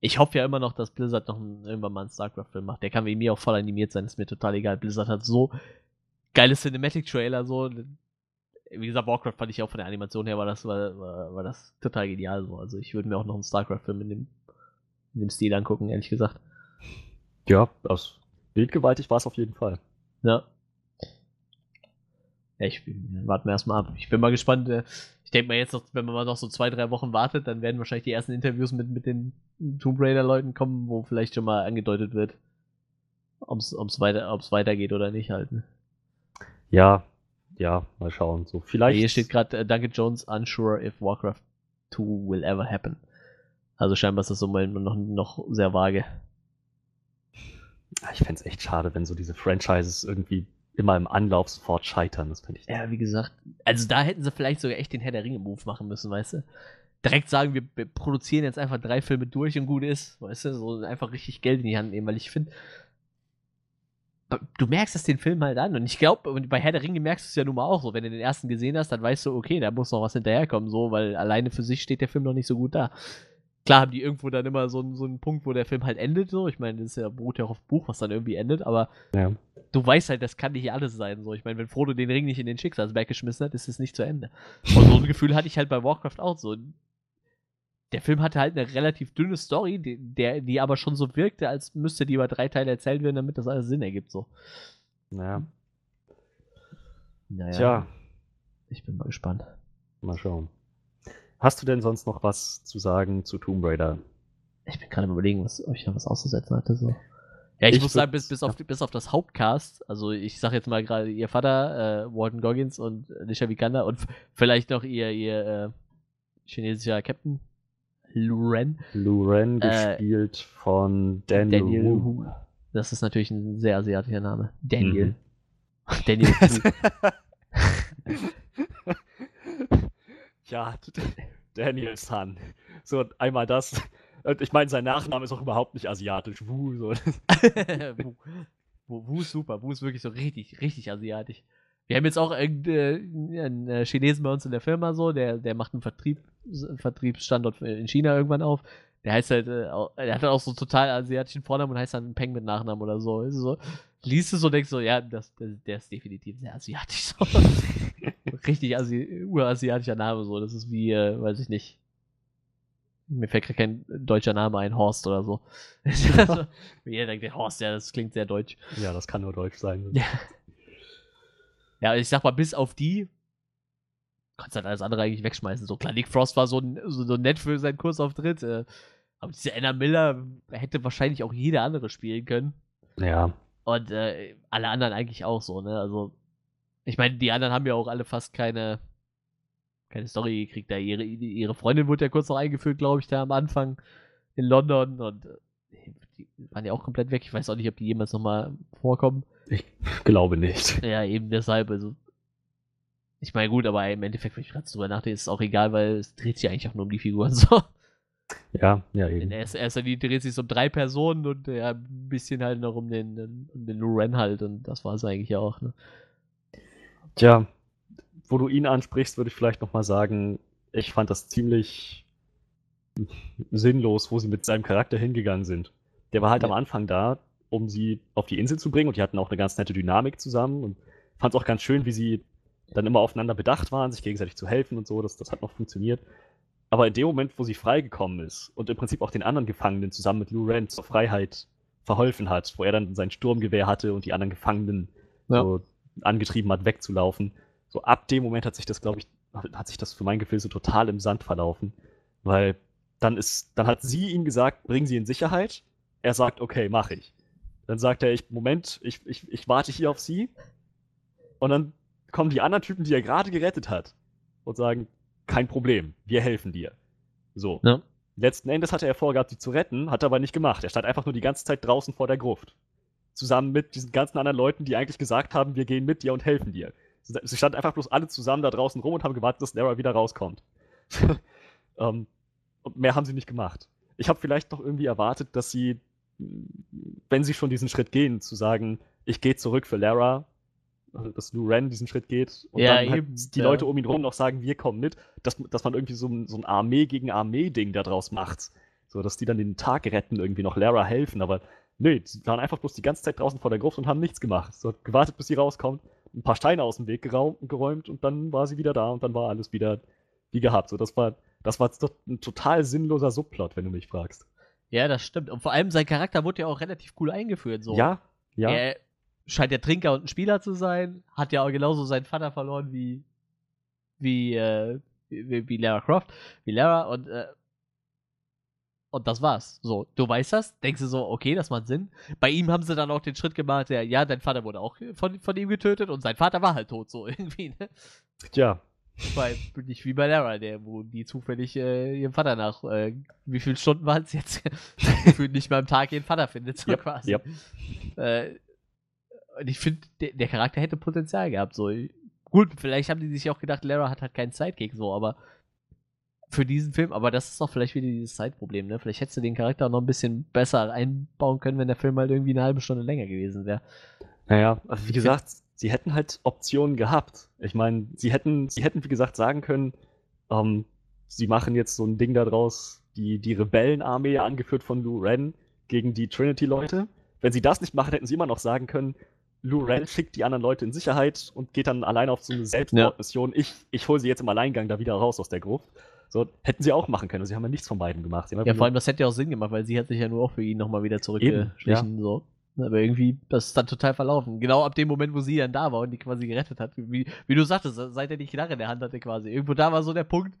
Ich hoffe ja immer noch, dass Blizzard noch einen, irgendwann mal einen StarCraft-Film macht. Der kann wie mir auch voll animiert sein, ist mir total egal. Blizzard hat so geile Cinematic-Trailer, so. Wie gesagt, Warcraft fand ich auch von der Animation her, war das, war, war, war das total genial. So. Also ich würde mir auch noch einen StarCraft-Film in dem, in dem Stil angucken, ehrlich gesagt. Ja, aus bildgewaltig war es auf jeden Fall. Ja. Ja, ich bin, warten wir erstmal ab. Ich bin mal gespannt. äh, Ich denke mal jetzt noch, wenn man mal noch so zwei, drei Wochen wartet, dann werden wahrscheinlich die ersten Interviews mit, mit den Tomb Raider-Leuten kommen, wo vielleicht schon mal angedeutet wird, ob es weiter, ob's weitergeht oder nicht halt. Ne? Ja, ja, mal schauen. So, vielleicht. Hier steht gerade äh, Duncan Jones unsure if Warcraft 2 will ever happen. Also scheinbar ist das so mal noch, noch sehr vage. Ah, Ich fände es echt schade, wenn so diese Franchises irgendwie immer im Anlauf sofort scheitern. Das finde ich. Ja, wie gesagt, also da hätten sie vielleicht sogar echt den Herr der Ringe-Move machen müssen, weißt du? Direkt sagen, wir, wir produzieren jetzt einfach drei Filme durch und gut ist, weißt du? So einfach richtig Geld in die Hand nehmen, weil ich finde, du merkst es den Film halt an und ich glaube, bei Herr der Ringe merkst du es ja nun mal auch so, wenn du den ersten gesehen hast, dann weißt du, okay, da muss noch was hinterherkommen, so, weil alleine für sich steht der Film noch nicht so gut da. Klar haben die irgendwo dann immer so, einen- so einen Punkt, wo der Film halt endet, so. Ich meine, das ist ja, beruht ja auch auf Buch, was dann irgendwie endet, aber Ja. du weißt halt, das kann nicht alles sein. So, ich meine, wenn Frodo den Ring nicht in den Schicksalsberg geschmissen hat, ist es nicht zu Ende. Und so ein Gefühl hatte ich halt bei Warcraft auch so. Der Film hatte halt eine relativ dünne Story, die, der, die aber schon so wirkte, als müsste die über drei Teile erzählt werden, damit das alles Sinn ergibt. So. Naja. Naja, Tja, ich bin mal gespannt. mal schauen. Hast du denn sonst noch was zu sagen zu Tomb Raider? Ich bin gerade überlegen, was, ob ich noch was auszusetzen hatte. So. Ja, ich, Ich muss sagen, bis, bis, auf, bis auf das Hauptcast, also ich sag jetzt mal gerade ihr Vater, äh, Walton Goggins und Alicia Vikander und vielleicht noch ihr, ihr äh, chinesischer Captain, Lu Ren. Lou Ren, Äh, gespielt von Daniel, Daniel Wu. Wu. Das ist natürlich ein sehr asiatischer Name. Daniel. Mhm. Daniel Wu. ja, Daniel San. So, einmal das. Und ich meine, sein Nachname ist auch überhaupt nicht asiatisch. Wu, so. Wu. Wu, Wu ist super. Wu ist wirklich so richtig, richtig asiatisch. Wir haben jetzt auch irgendeinen einen äh, Chinesen bei uns in der Firma so, der, der macht einen Vertrieb, Vertriebsstandort in China irgendwann auf. Der heißt halt, äh, auch, der hat halt auch so total asiatischen Vornamen und heißt dann Peng mit Nachnamen oder so. Ist so liest es so und denkst so, ja, das, das, der ist definitiv sehr asiatisch. Richtig Asi urasiatischer Name so. Das ist wie, äh, weiß ich nicht. Mir fällt gerade kein deutscher Name ein, Horst oder so. also, jeder denkt, Horst, ja, das klingt sehr deutsch. Ja, das kann nur Deutsch sein. Ja. Ja, ich sag mal, bis auf die kannst halt alles andere eigentlich wegschmeißen. So klar, Nick Frost war so, so, so nett für seinen Kursauftritt. Äh, aber diese Anna Miller hätte wahrscheinlich auch jeder andere spielen können. Ja. Und äh, alle anderen eigentlich auch so, ne? Also, ich meine, die anderen haben ja auch alle fast keine, keine Story gekriegt. Da ihre, ihre Freundin wurde ja kurz noch eingeführt, glaube ich, da am Anfang in London. Und äh, die waren ja auch komplett weg. Ich weiß auch nicht, ob die jemals nochmal vorkommen. Ich glaube nicht. Ja, eben deshalb, also. Ich meine, gut, aber im Endeffekt, wenn ich gerade drüber nachdenke, ist es auch egal, weil es dreht sich eigentlich auch nur um die Figuren so. Ja, ja, In eben. erster, erster Linie dreht sich um drei Personen und ja, ein bisschen halt noch um den, um den Lou Ren halt und das war es eigentlich auch, ne? Tja, wo du ihn ansprichst, würde ich vielleicht nochmal sagen, ich fand das ziemlich sinnlos, wo sie mit seinem Charakter hingegangen sind. Der war halt Ja. am Anfang da, um sie auf die Insel zu bringen und die hatten auch eine ganz nette Dynamik zusammen und fand es auch ganz schön, wie sie dann immer aufeinander bedacht waren, sich gegenseitig zu helfen und so, das, das hat noch funktioniert. Aber in dem Moment, wo sie freigekommen ist und im Prinzip auch den anderen Gefangenen zusammen mit Lou Ren zur Freiheit verholfen hat, wo er dann sein Sturmgewehr hatte und die anderen Gefangenen Ja. so angetrieben hat, wegzulaufen. So ab dem Moment hat sich das, glaube ich, hat sich das für mein Gefühl so total im Sand verlaufen. Weil dann ist, dann hat sie ihm gesagt, bring sie in Sicherheit. Er sagt, okay, mach ich. Dann sagt er, ich, Moment, ich, ich, ich warte hier auf sie. Und dann kommen die anderen Typen, die er gerade gerettet hat, und sagen, kein Problem, wir helfen dir. So. Ja. Letzten Endes hatte er vorgehabt, sie zu retten, hat er aber nicht gemacht. Er stand einfach nur die ganze Zeit draußen vor der Gruft. Zusammen mit diesen ganzen anderen Leuten, die eigentlich gesagt haben, wir gehen mit dir und helfen dir. Sie standen einfach bloß alle zusammen da draußen rum und haben gewartet, dass Lara wieder rauskommt. ähm, und mehr haben sie nicht gemacht. Ich habe vielleicht noch irgendwie erwartet, dass sie, wenn sie schon diesen Schritt gehen, zu sagen, ich gehe zurück für Lara, also dass Lou Ren diesen Schritt geht und Ja, dann halt eben, die ja. Leute um ihn rum noch sagen, wir kommen mit, dass, dass man irgendwie so, ein- so ein Armee gegen Armee-Ding daraus macht. So, dass die dann den Tag retten, irgendwie noch Lara helfen, aber nee, sie waren einfach bloß die ganze Zeit draußen vor der Gruft und haben nichts gemacht. So, hat gewartet, bis sie rauskommt, ein paar Steine aus dem Weg geräumt und dann war sie wieder da und dann war alles wieder wie gehabt. So, das war, das war doch ein total sinnloser Subplot, wenn du mich fragst. Ja, das stimmt. Und vor allem sein Charakter wurde ja auch relativ cool eingeführt. So. Ja, ja. Er scheint der Trinker und ein Spieler zu sein, hat ja auch genauso seinen Vater verloren wie, wie, äh, wie, wie Lara Croft, wie Lara und, äh, und das war's. So, du weißt das, denkst du so, okay, das macht Sinn. Bei ihm haben sie dann auch den Schritt gemacht, der, ja, dein Vater wurde auch von, von ihm getötet und sein Vater war halt tot, so irgendwie, ne? Tja, Bei, nicht wie bei Lara, der, wo die zufällig äh, ihrem Vater nach, äh, wie viele Stunden waren es jetzt? Gefühlt nicht mal am Tag ihren Vater findet, so Yep, quasi. yep. Äh, und ich finde, der, der Charakter hätte Potenzial gehabt, so. Gut, vielleicht haben die sich auch gedacht, Lara hat halt keinen Sidekick, so, aber für diesen Film, aber das ist doch vielleicht wieder dieses Zeitproblem, ne? Vielleicht hättest du den Charakter noch ein bisschen besser einbauen können, wenn der Film halt irgendwie eine halbe Stunde länger gewesen wäre. Naja, also wie gesagt, sie hätten halt Optionen gehabt. Ich meine, sie hätten, sie hätten, wie gesagt, sagen können, ähm, sie machen jetzt so ein Ding daraus, die, die Rebellenarmee, angeführt von Lou Ren, gegen die Trinity-Leute. Wenn sie das nicht machen, hätten sie immer noch sagen können, Lou Ren schickt die anderen Leute in Sicherheit und geht dann allein auf so eine Selbstmordmission. Ich, ich hole sie jetzt im Alleingang da wieder raus aus der Gruft. So, hätten sie auch machen können. Sie haben ja nichts von beiden gemacht. Ja, vor allem, das hätte ja auch Sinn gemacht, weil sie hat sich ja nur auch für ihn nochmal wieder zurückgeschlichen, so. Aber irgendwie, das ist dann total verlaufen. Genau ab dem Moment, wo sie dann da war und die quasi gerettet hat. Wie, wie du sagtest, seit er die Knarre in der Hand hatte quasi. Irgendwo da war so der Punkt,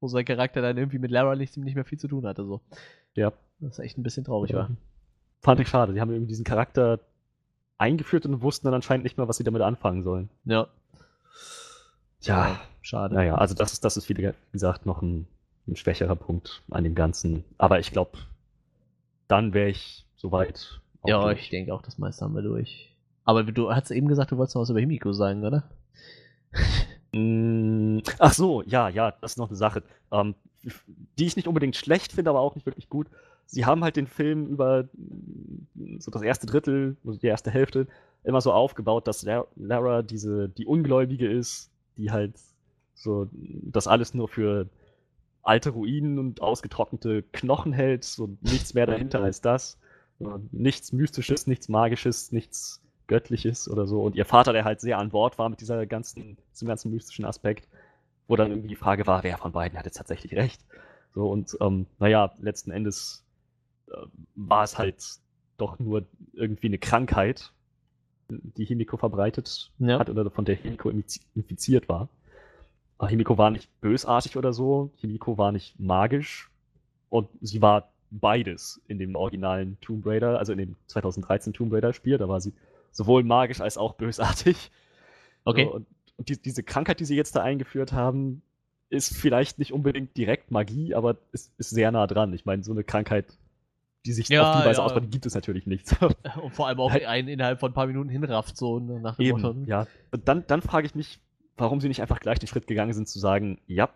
wo sein Charakter dann irgendwie mit Lara nicht, nicht mehr viel zu tun hatte. So. Ja. Das echt ein bisschen traurig war. Fand ich schade. Die haben irgendwie diesen Charakter eingeführt und wussten dann anscheinend nicht mehr, was sie damit anfangen sollen. Ja. Ja, schade. naja, also das ist, das ist, wie gesagt, noch ein, ein schwächerer Punkt an dem Ganzen. Aber ich glaube, dann wäre ich soweit. Ja, durch. ich denke auch, das meiste haben wir durch. Aber du hast eben gesagt, du wolltest noch was über Himiko sagen, oder? Mm, Ach so, ja, ja, das ist noch eine Sache, ähm, die ich nicht unbedingt schlecht finde, aber auch nicht wirklich gut. Sie haben halt den Film über mm, so das erste Drittel, also die erste Hälfte, immer so aufgebaut, dass La- Lara diese, die Ungläubige ist, die halt so das alles nur für alte Ruinen und ausgetrocknete Knochen hält, so nichts mehr dahinter als das. Nichts Mystisches, nichts Magisches, nichts Göttliches oder so. Und ihr Vater, der halt sehr an Bord war mit dieser ganzen, diesem ganzen mystischen Aspekt, wo dann irgendwie die Frage war, wer von beiden hat jetzt tatsächlich recht. So, und ähm, naja, letzten Endes äh, war es halt doch nur irgendwie eine Krankheit, die Himiko verbreitet Ja. hat oder von der Himiko infiz- infiziert war. Aber Himiko war nicht bösartig oder so, Himiko war nicht magisch und sie war beides in dem originalen Tomb Raider, also in dem 2013 Tomb Raider Spiel, da war sie sowohl magisch als auch bösartig. Okay. So, und und die, diese Krankheit, die sie jetzt da eingeführt haben, ist vielleicht nicht unbedingt direkt Magie, aber ist, ist sehr nah dran. Ich meine, so eine Krankheit, die sich Ja, auf die Weise ja. ausbreitet, gibt es natürlich nicht. Und vor allem auch einen innerhalb von ein paar Minuten hinrafft, so ne, nach dem Motto. Eben, ja. Und dann, dann frage ich mich, warum sie nicht einfach gleich den Schritt gegangen sind, zu sagen, ja,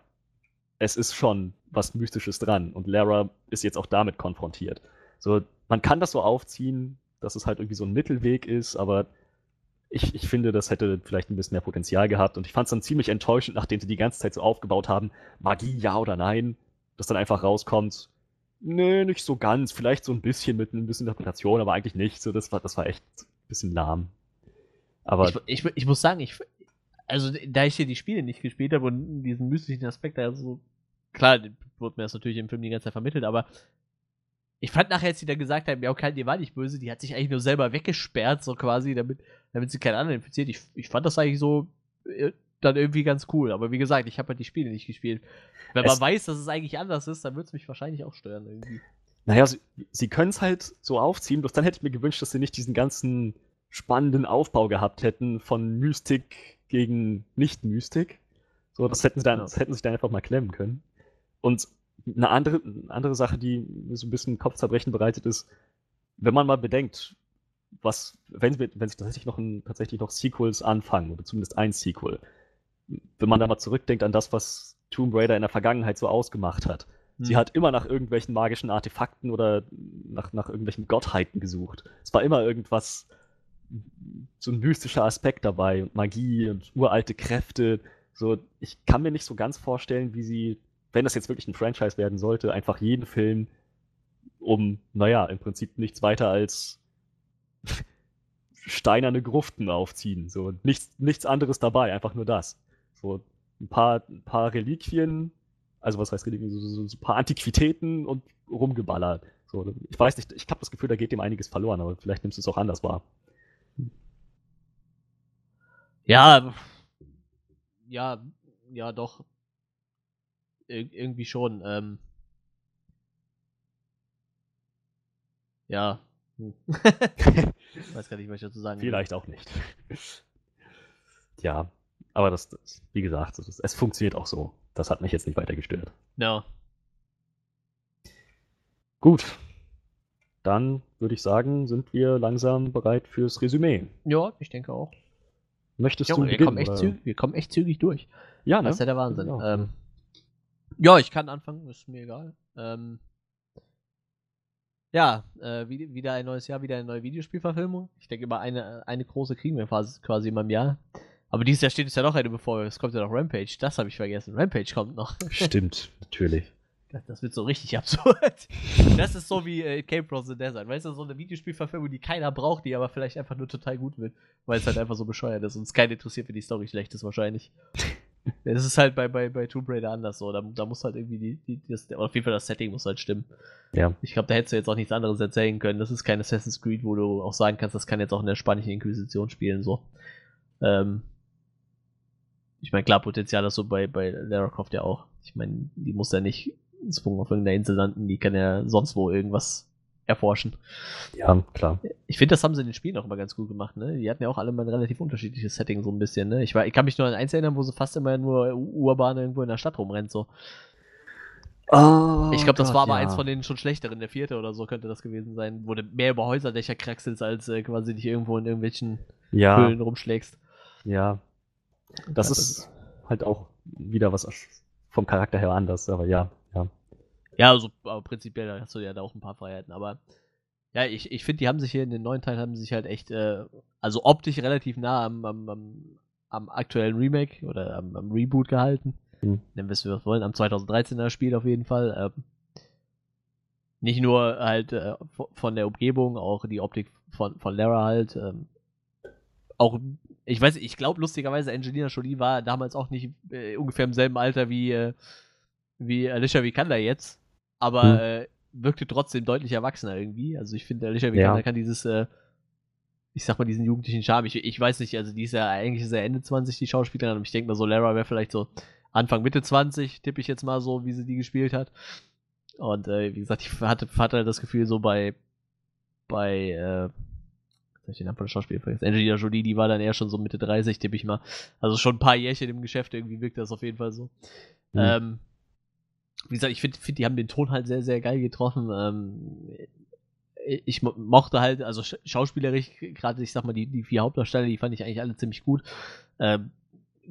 es ist schon was Mystisches dran. Und Lara ist jetzt auch damit konfrontiert. So, man kann das so aufziehen, dass es halt irgendwie so ein Mittelweg ist, aber ich, ich finde, das hätte vielleicht ein bisschen mehr Potenzial gehabt. Und ich fand es dann ziemlich enttäuschend, nachdem sie die ganze Zeit so aufgebaut haben, Magie ja oder nein, dass dann einfach rauskommt, nee, nicht so ganz, vielleicht so ein bisschen mit ein bisschen Interpretation, aber eigentlich nicht. So, das war, das war echt ein bisschen lahm. Aber Ich, ich, ich muss sagen, ich, also da ich hier die Spiele nicht gespielt habe und diesen mystischen Aspekt da so, klar, wurde mir das natürlich im Film die ganze Zeit vermittelt, aber ich fand nachher, als sie dann gesagt haben, ja, okay, die war nicht böse, die hat sich eigentlich nur selber weggesperrt, so quasi, damit, damit sie keinen anderen infiziert. Ich, ich fand das eigentlich so äh, dann irgendwie ganz cool. Aber wie gesagt, ich habe halt die Spiele nicht gespielt. Wenn man Es- weiß, dass es eigentlich anders ist, dann würde es mich wahrscheinlich auch stören irgendwie. Naja, sie, sie können es halt so aufziehen, bloß dann hätte ich mir gewünscht, dass sie nicht diesen ganzen spannenden Aufbau gehabt hätten von Mystik gegen Nicht-Mystik. So, das hätten sie dann, Ja. das hätten sie dann einfach mal klemmen können. Und eine andere, eine andere Sache, die mir so ein bisschen Kopfzerbrechen bereitet ist, wenn man mal bedenkt, was, wenn, sie- wenn sich tatsächlich noch, ein, tatsächlich noch Sequels anfangen, oder zumindest ein Sequel, wenn man da mal zurückdenkt an das, was Tomb Raider in der Vergangenheit so ausgemacht hat, Sie Hm. hat immer nach irgendwelchen magischen Artefakten oder nach, nach irgendwelchen Gottheiten gesucht. Es war immer irgendwas, so ein mystischer Aspekt dabei und Magie und uralte Kräfte. So, ich kann mir nicht so ganz vorstellen, wie sie, wenn das jetzt wirklich ein Franchise werden sollte, einfach jeden Film um, naja, im Prinzip nichts weiter als steinerne Gruften aufziehen. So, nichts, nichts anderes dabei, einfach nur das. So, ein paar, ein paar Reliquien, also was heißt Reliquien, so, so, so ein paar Antiquitäten und rumgeballert. So, ich weiß nicht, ich habe das Gefühl, da geht dem einiges verloren, aber vielleicht nimmst du es auch anders wahr. Ja, ja, ja, doch. Ir irgendwie schon. Ähm. Ja. Hm. ich weiß gar nicht, was ich dazu sagen will. Vielleicht auch nicht. ja, aber das, das wie gesagt, das es funktioniert auch so. Das hat mich jetzt nicht weiter gestört. Ja. Gut. Dann würde ich sagen, sind wir langsam bereit fürs Resümee. Ja, ich denke auch. Möchtest Junge, du wir, beginnen? kommen echt zügig, wir kommen echt zügig durch. Ja, ne? Das ist ja der Wahnsinn. Genau. Ähm, ja, ich kann anfangen, ist mir egal. Ähm, ja, äh, wie, wieder ein neues Jahr, wieder eine neue Videospielverfilmung. Ich denke immer, eine, eine große kriegen wir quasi, quasi immer im Jahr. Aber dieses Jahr steht uns ja noch eine bevor. Es kommt ja noch Rampage. Das habe ich vergessen. Rampage kommt noch. Stimmt, natürlich. Das, das wird so richtig absurd. Das ist so wie äh, It Came From the Desert. Weißt du, so eine Videospielverfilmung, die keiner braucht, die aber vielleicht einfach nur total gut wird. Weil es halt einfach so bescheuert ist und es keinen interessiert, wenn die Story schlecht ist, wahrscheinlich. Das ist halt bei, bei, bei Tomb Raider anders so. Da, da muss halt irgendwie die, die, das, auf jeden Fall das Setting muss halt stimmen. Ja. Ich glaube, da hättest du jetzt auch nichts anderes erzählen können. Das ist kein Assassin's Creed, wo du auch sagen kannst, das kann jetzt auch in der spanischen Inquisition spielen, so. Ähm, ich meine, klar, Potenzial ist so bei, bei Lara Croft ja auch. Ich meine, die muss ja nicht zwungen auf irgendeiner Insel landen, die kann ja sonst wo irgendwas erforschen. Ja, klar. Ich finde, das haben sie in den Spielen auch immer ganz gut gemacht, ne? Die hatten ja auch alle mal ein relativ unterschiedliches Setting, so ein bisschen, ne? Ich, war, ich kann mich nur an eins erinnern, wo sie fast immer nur urban irgendwo in der Stadt rumrennt, so. Oh, ich glaube, das Gott, war aber ja. eins von den schon schlechteren, der vierte oder so könnte das gewesen sein, wo du mehr über Häuserdächer kraxelst, als äh, quasi dich irgendwo in irgendwelchen Ja, Höhlen rumschlägst. ja. Das ist halt auch wieder was vom Charakter her anders, aber ja, ja. Ja, also aber prinzipiell hast du ja da auch ein paar Freiheiten, aber ja, ich, ich finde, die haben sich hier in den neuen Teilen haben sich halt echt, äh, also optisch relativ nah am, am, am, am aktuellen Remake oder am, am Reboot gehalten. Mhm. Nennen wir es, wie wir es wollen, am 2013er Spiel auf jeden Fall. Ähm, nicht nur halt äh, von der Umgebung, auch die Optik von, von Lara halt. Ähm, auch, ich weiß, ich glaube lustigerweise, Angelina Jolie war damals auch nicht äh, ungefähr im selben Alter wie, äh, wie Alicia Vikander jetzt, aber Hm. äh, wirkte trotzdem deutlich erwachsener irgendwie. Also ich finde, Alicia Ja. Vikander kann dieses, äh, ich sag mal, diesen jugendlichen Charme. Ich, ich weiß nicht, also die ist ja eigentlich ist ja Ende 20, die Schauspielerin, und ich denke mal so, Lara wäre vielleicht so Anfang, Mitte 20, tippe ich jetzt mal so, wie sie die gespielt hat. Und äh, wie gesagt, ich hatte, hatte halt das Gefühl, so bei, bei, äh, ich den der Schauspielerin vergessen, Angelina Jolie, die war dann eher schon so Mitte 30, tippe ich mal. Also schon ein paar Jährchen im Geschäft, irgendwie wirkt das auf jeden Fall so. Mhm. Ähm, wie gesagt, ich finde, find, die haben den Ton halt sehr, sehr geil getroffen. Ähm, ich mo mochte halt, also sch schauspielerisch, gerade, ich sag mal, die, die vier Hauptdarsteller, die fand ich eigentlich alle ziemlich gut. Ähm,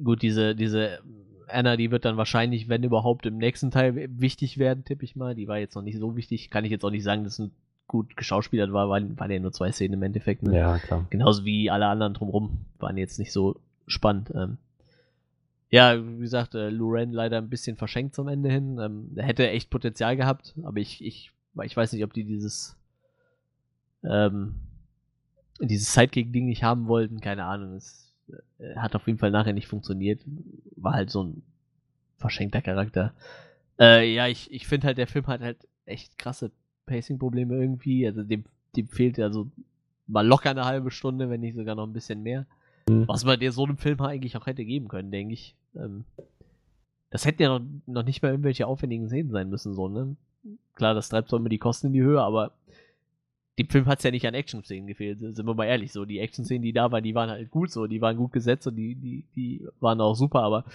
gut, diese, diese Anna, die wird dann wahrscheinlich, wenn überhaupt, im nächsten Teil wichtig werden, tippe ich mal. Die war jetzt noch nicht so wichtig. Kann ich jetzt auch nicht sagen, dass es gut geschauspielert war, waren, waren ja nur zwei Szenen im Endeffekt. Ne? Ja, klar. Genauso wie alle anderen drumrum. Waren jetzt nicht so spannend. Ähm, ja, wie gesagt, äh, Loren leider ein bisschen verschenkt zum Ende hin. Ähm, er hätte echt Potenzial gehabt, aber ich, ich, ich weiß nicht, ob die dieses ähm, dieses Sidekick-Ding nicht haben wollten. Keine Ahnung. Es äh, hat auf jeden Fall nachher nicht funktioniert. War halt so ein verschenkter Charakter. Äh, ja, ich, ich finde halt, der Film hat halt echt krasse Pacing-Probleme irgendwie. Also dem, dem fehlt ja so mal locker eine halbe Stunde, wenn nicht sogar noch ein bisschen mehr. Mhm. Was man dir so einem Film eigentlich auch hätte geben können, denke ich. Ähm, das hätten ja noch, noch nicht mal irgendwelche aufwendigen Szenen sein müssen, so, ne? Klar, das treibt so immer die Kosten in die Höhe, aber dem Film hat es ja nicht an Action-Szenen gefehlt, sind wir mal ehrlich. So, die Action-Szenen, die da waren, die waren halt gut so, die waren gut gesetzt und die, die, die waren auch super, aber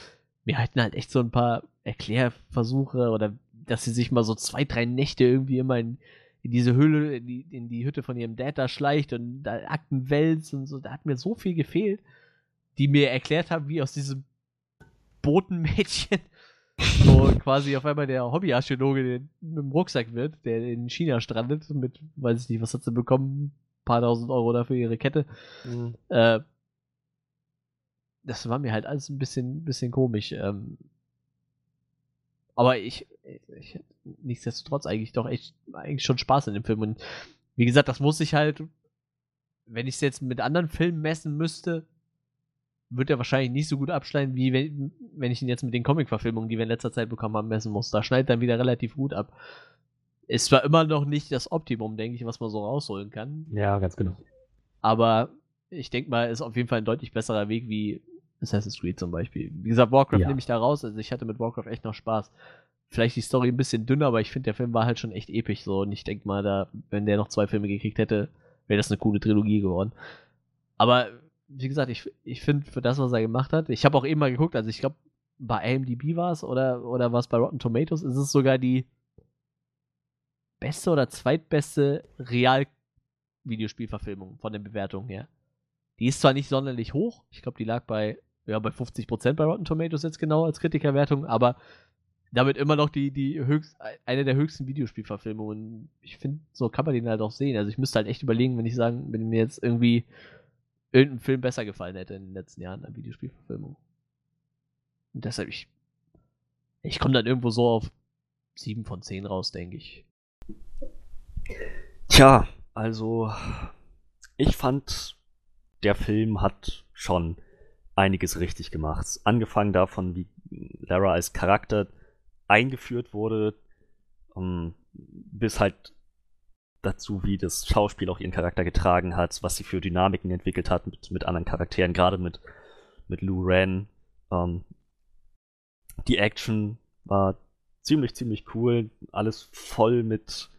wir hatten halt echt so ein paar Erklärversuche oder dass sie sich mal so zwei, drei Nächte irgendwie immer in, in diese Höhle, in die, in die Hütte von ihrem Dad da schleicht und da Akten wälzt und so, da hat mir so viel gefehlt, die mir erklärt haben, wie aus diesem Botenmädchen so quasi auf einmal der Hobbyarchäologe der mit dem Rucksack wird, der in China strandet mit, weiß ich nicht, was hat sie bekommen, ein paar tausend Euro dafür ihre Kette. Äh, das war mir halt alles ein bisschen, bisschen komisch. Ähm, aber ich, ich, nichtsdestotrotz eigentlich doch echt, eigentlich schon Spaß in dem Film. Und wie gesagt, das muss ich halt, wenn ich es jetzt mit anderen Filmen messen müsste, wird er wahrscheinlich nicht so gut abschneiden, wie wenn, wenn ich ihn jetzt mit den Comic-Verfilmungen, die wir in letzter Zeit bekommen haben, messen muss. Da schneidet er wieder relativ gut ab. Ist zwar immer noch nicht das Optimum, denke ich, was man so rausholen kann. Ja, ganz genau. Aber ich denke mal, ist auf jeden Fall ein deutlich besserer Weg wie Assassin's Creed zum Beispiel. Wie gesagt, Warcraft Ja. nehme ich da raus. Also ich hatte mit Warcraft echt noch Spaß. Vielleicht die Story ein bisschen dünner, aber ich finde, der Film war halt schon echt episch so. Und ich denke mal, da, wenn der noch zwei Filme gekriegt hätte, wäre das eine coole Trilogie geworden. Aber wie gesagt, ich, ich finde für das, was er gemacht hat, ich habe auch eben mal geguckt, also ich glaube, bei IMDb war es oder, oder war es bei Rotten Tomatoes, ist es sogar die beste oder zweitbeste Real-Videospielverfilmung von den Bewertungen her. Die ist zwar nicht sonderlich hoch, ich glaube, die lag bei, ja, bei 50% bei Rotten Tomatoes jetzt genau als Kritikerwertung, aber damit immer noch die, die höchst, eine der höchsten Videospielverfilmungen. Ich finde, so kann man den halt auch sehen. Also ich müsste halt echt überlegen, wenn ich sagen, wenn mir jetzt irgendwie irgendein Film besser gefallen hätte in den letzten Jahren an Videospielverfilmung. Und deshalb, ich, ich komme dann irgendwo so auf 7 von 10 raus, denke ich. Tja, also ich fand, der Film hat schon einiges richtig gemacht. Angefangen davon, wie Lara als Charakter eingeführt wurde, um, bis halt dazu, wie das Schauspiel auch ihren Charakter getragen hat, was sie für Dynamiken entwickelt hat mit, mit anderen Charakteren, gerade mit, mit Lou Ren. Um, die Action war ziemlich, ziemlich cool. Alles voll mit,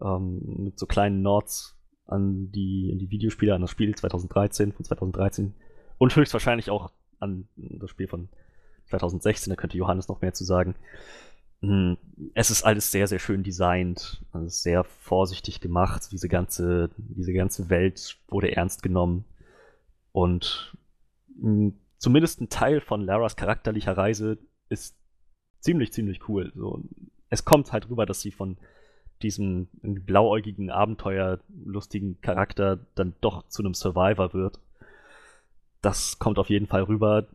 ähm, mit so kleinen Nods an die, an die Videospiele, an das Spiel 2013, von 2013. Und höchstwahrscheinlich auch an das Spiel von 2016, da könnte Johannes noch mehr zu sagen. Hm, es ist alles sehr, sehr schön designt, also sehr vorsichtig gemacht. Diese ganze, diese ganze Welt wurde ernst genommen. Und hm, zumindest ein Teil von Laras charakterlicher Reise ist ziemlich, ziemlich cool. So, es kommt halt rüber, dass sie von diesem blauäugigen, abenteuerlustigen Charakter dann doch zu einem Survivor wird das kommt auf jeden Fall rüber,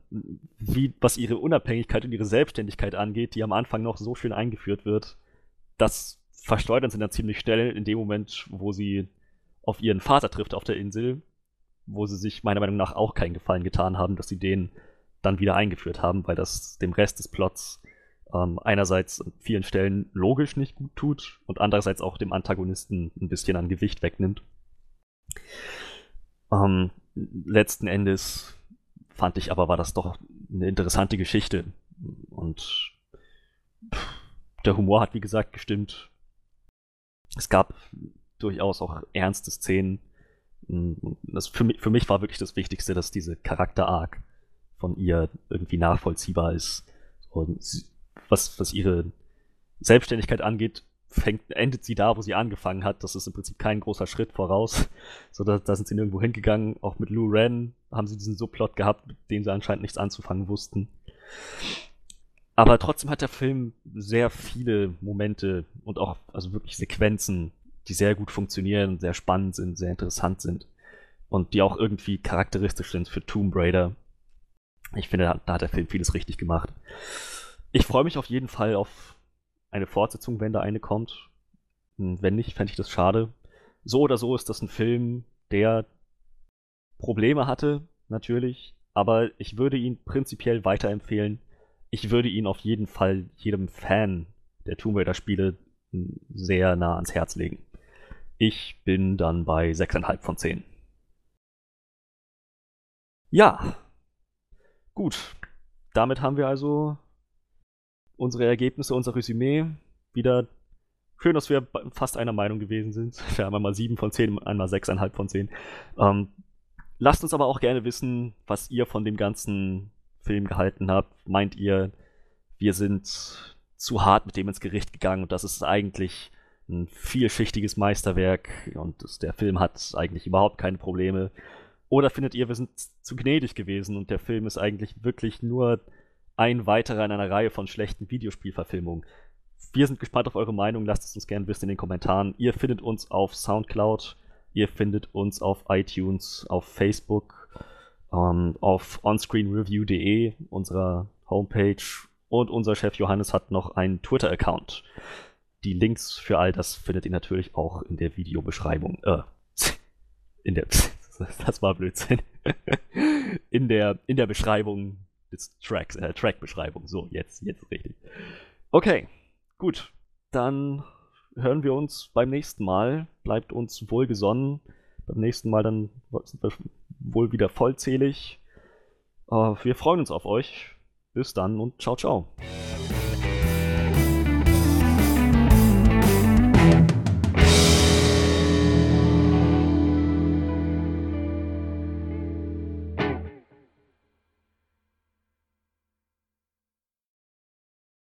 wie, was ihre Unabhängigkeit und ihre Selbstständigkeit angeht, die am Anfang noch so schön eingeführt wird. Das versteuern sie dann ziemlich schnell in dem Moment, wo sie auf ihren Vater trifft auf der Insel, wo sie sich meiner Meinung nach auch keinen Gefallen getan haben, dass sie den dann wieder eingeführt haben, weil das dem Rest des Plots ähm, einerseits an vielen Stellen logisch nicht gut tut und andererseits auch dem Antagonisten ein bisschen an Gewicht wegnimmt. Ähm, letzten Endes fand ich aber, war das doch eine interessante Geschichte. Und der Humor hat, wie gesagt, gestimmt. Es gab durchaus auch ernste Szenen. Das für, mich, für mich war wirklich das Wichtigste, dass diese Charakter-Arc von ihr irgendwie nachvollziehbar ist. Und was, was ihre Selbstständigkeit angeht, fängt, endet sie da, wo sie angefangen hat. Das ist im Prinzip kein großer Schritt voraus. So, da, da sind sie nirgendwo hingegangen. Auch mit Lou Ren haben sie diesen Subplot gehabt, mit dem sie anscheinend nichts anzufangen wussten. Aber trotzdem hat der Film sehr viele Momente und auch also wirklich Sequenzen, die sehr gut funktionieren, sehr spannend sind, sehr interessant sind und die auch irgendwie charakteristisch sind für Tomb Raider. Ich finde, da, da hat der Film vieles richtig gemacht. Ich freue mich auf jeden Fall auf eine Fortsetzung, wenn da eine kommt. Hm, wenn nicht, fände ich das schade. So oder so ist das ein Film, der Probleme hatte, natürlich, aber ich würde ihn prinzipiell weiterempfehlen. Ich würde ihn auf jeden Fall jedem Fan der Tomb Raider Spiele hm, sehr nah ans Herz legen. Ich bin dann bei 6,5 von 10. Ja. Gut. Damit haben wir also unsere Ergebnisse, unser Resümee. Wieder schön, dass wir fast einer Meinung gewesen sind. Wir haben einmal 7 von 10, einmal 6,5 von 10. Ähm, lasst uns aber auch gerne wissen, was ihr von dem ganzen Film gehalten habt. Meint ihr, wir sind zu hart mit dem ins Gericht gegangen und das ist eigentlich ein vielschichtiges Meisterwerk und der Film hat eigentlich überhaupt keine Probleme? Oder findet ihr, wir sind zu gnädig gewesen und der Film ist eigentlich wirklich nur ein weiterer in einer Reihe von schlechten Videospielverfilmungen. Wir sind gespannt auf eure Meinung. Lasst es uns gerne wissen in den Kommentaren. Ihr findet uns auf Soundcloud, ihr findet uns auf iTunes, auf Facebook, ähm, auf onscreenreview.de, unserer Homepage. Und unser Chef Johannes hat noch einen Twitter-Account. Die Links für all das findet ihr natürlich auch in der Videobeschreibung. Äh, in der. Das war Blödsinn. In der, in der Beschreibung des Tracks, äh, Track-Beschreibung. So, jetzt, jetzt richtig. Okay, gut. Dann hören wir uns beim nächsten Mal. Bleibt uns wohlgesonnen. Beim nächsten Mal dann sind wir wohl wieder vollzählig. Uh, wir freuen uns auf euch. Bis dann und ciao, ciao.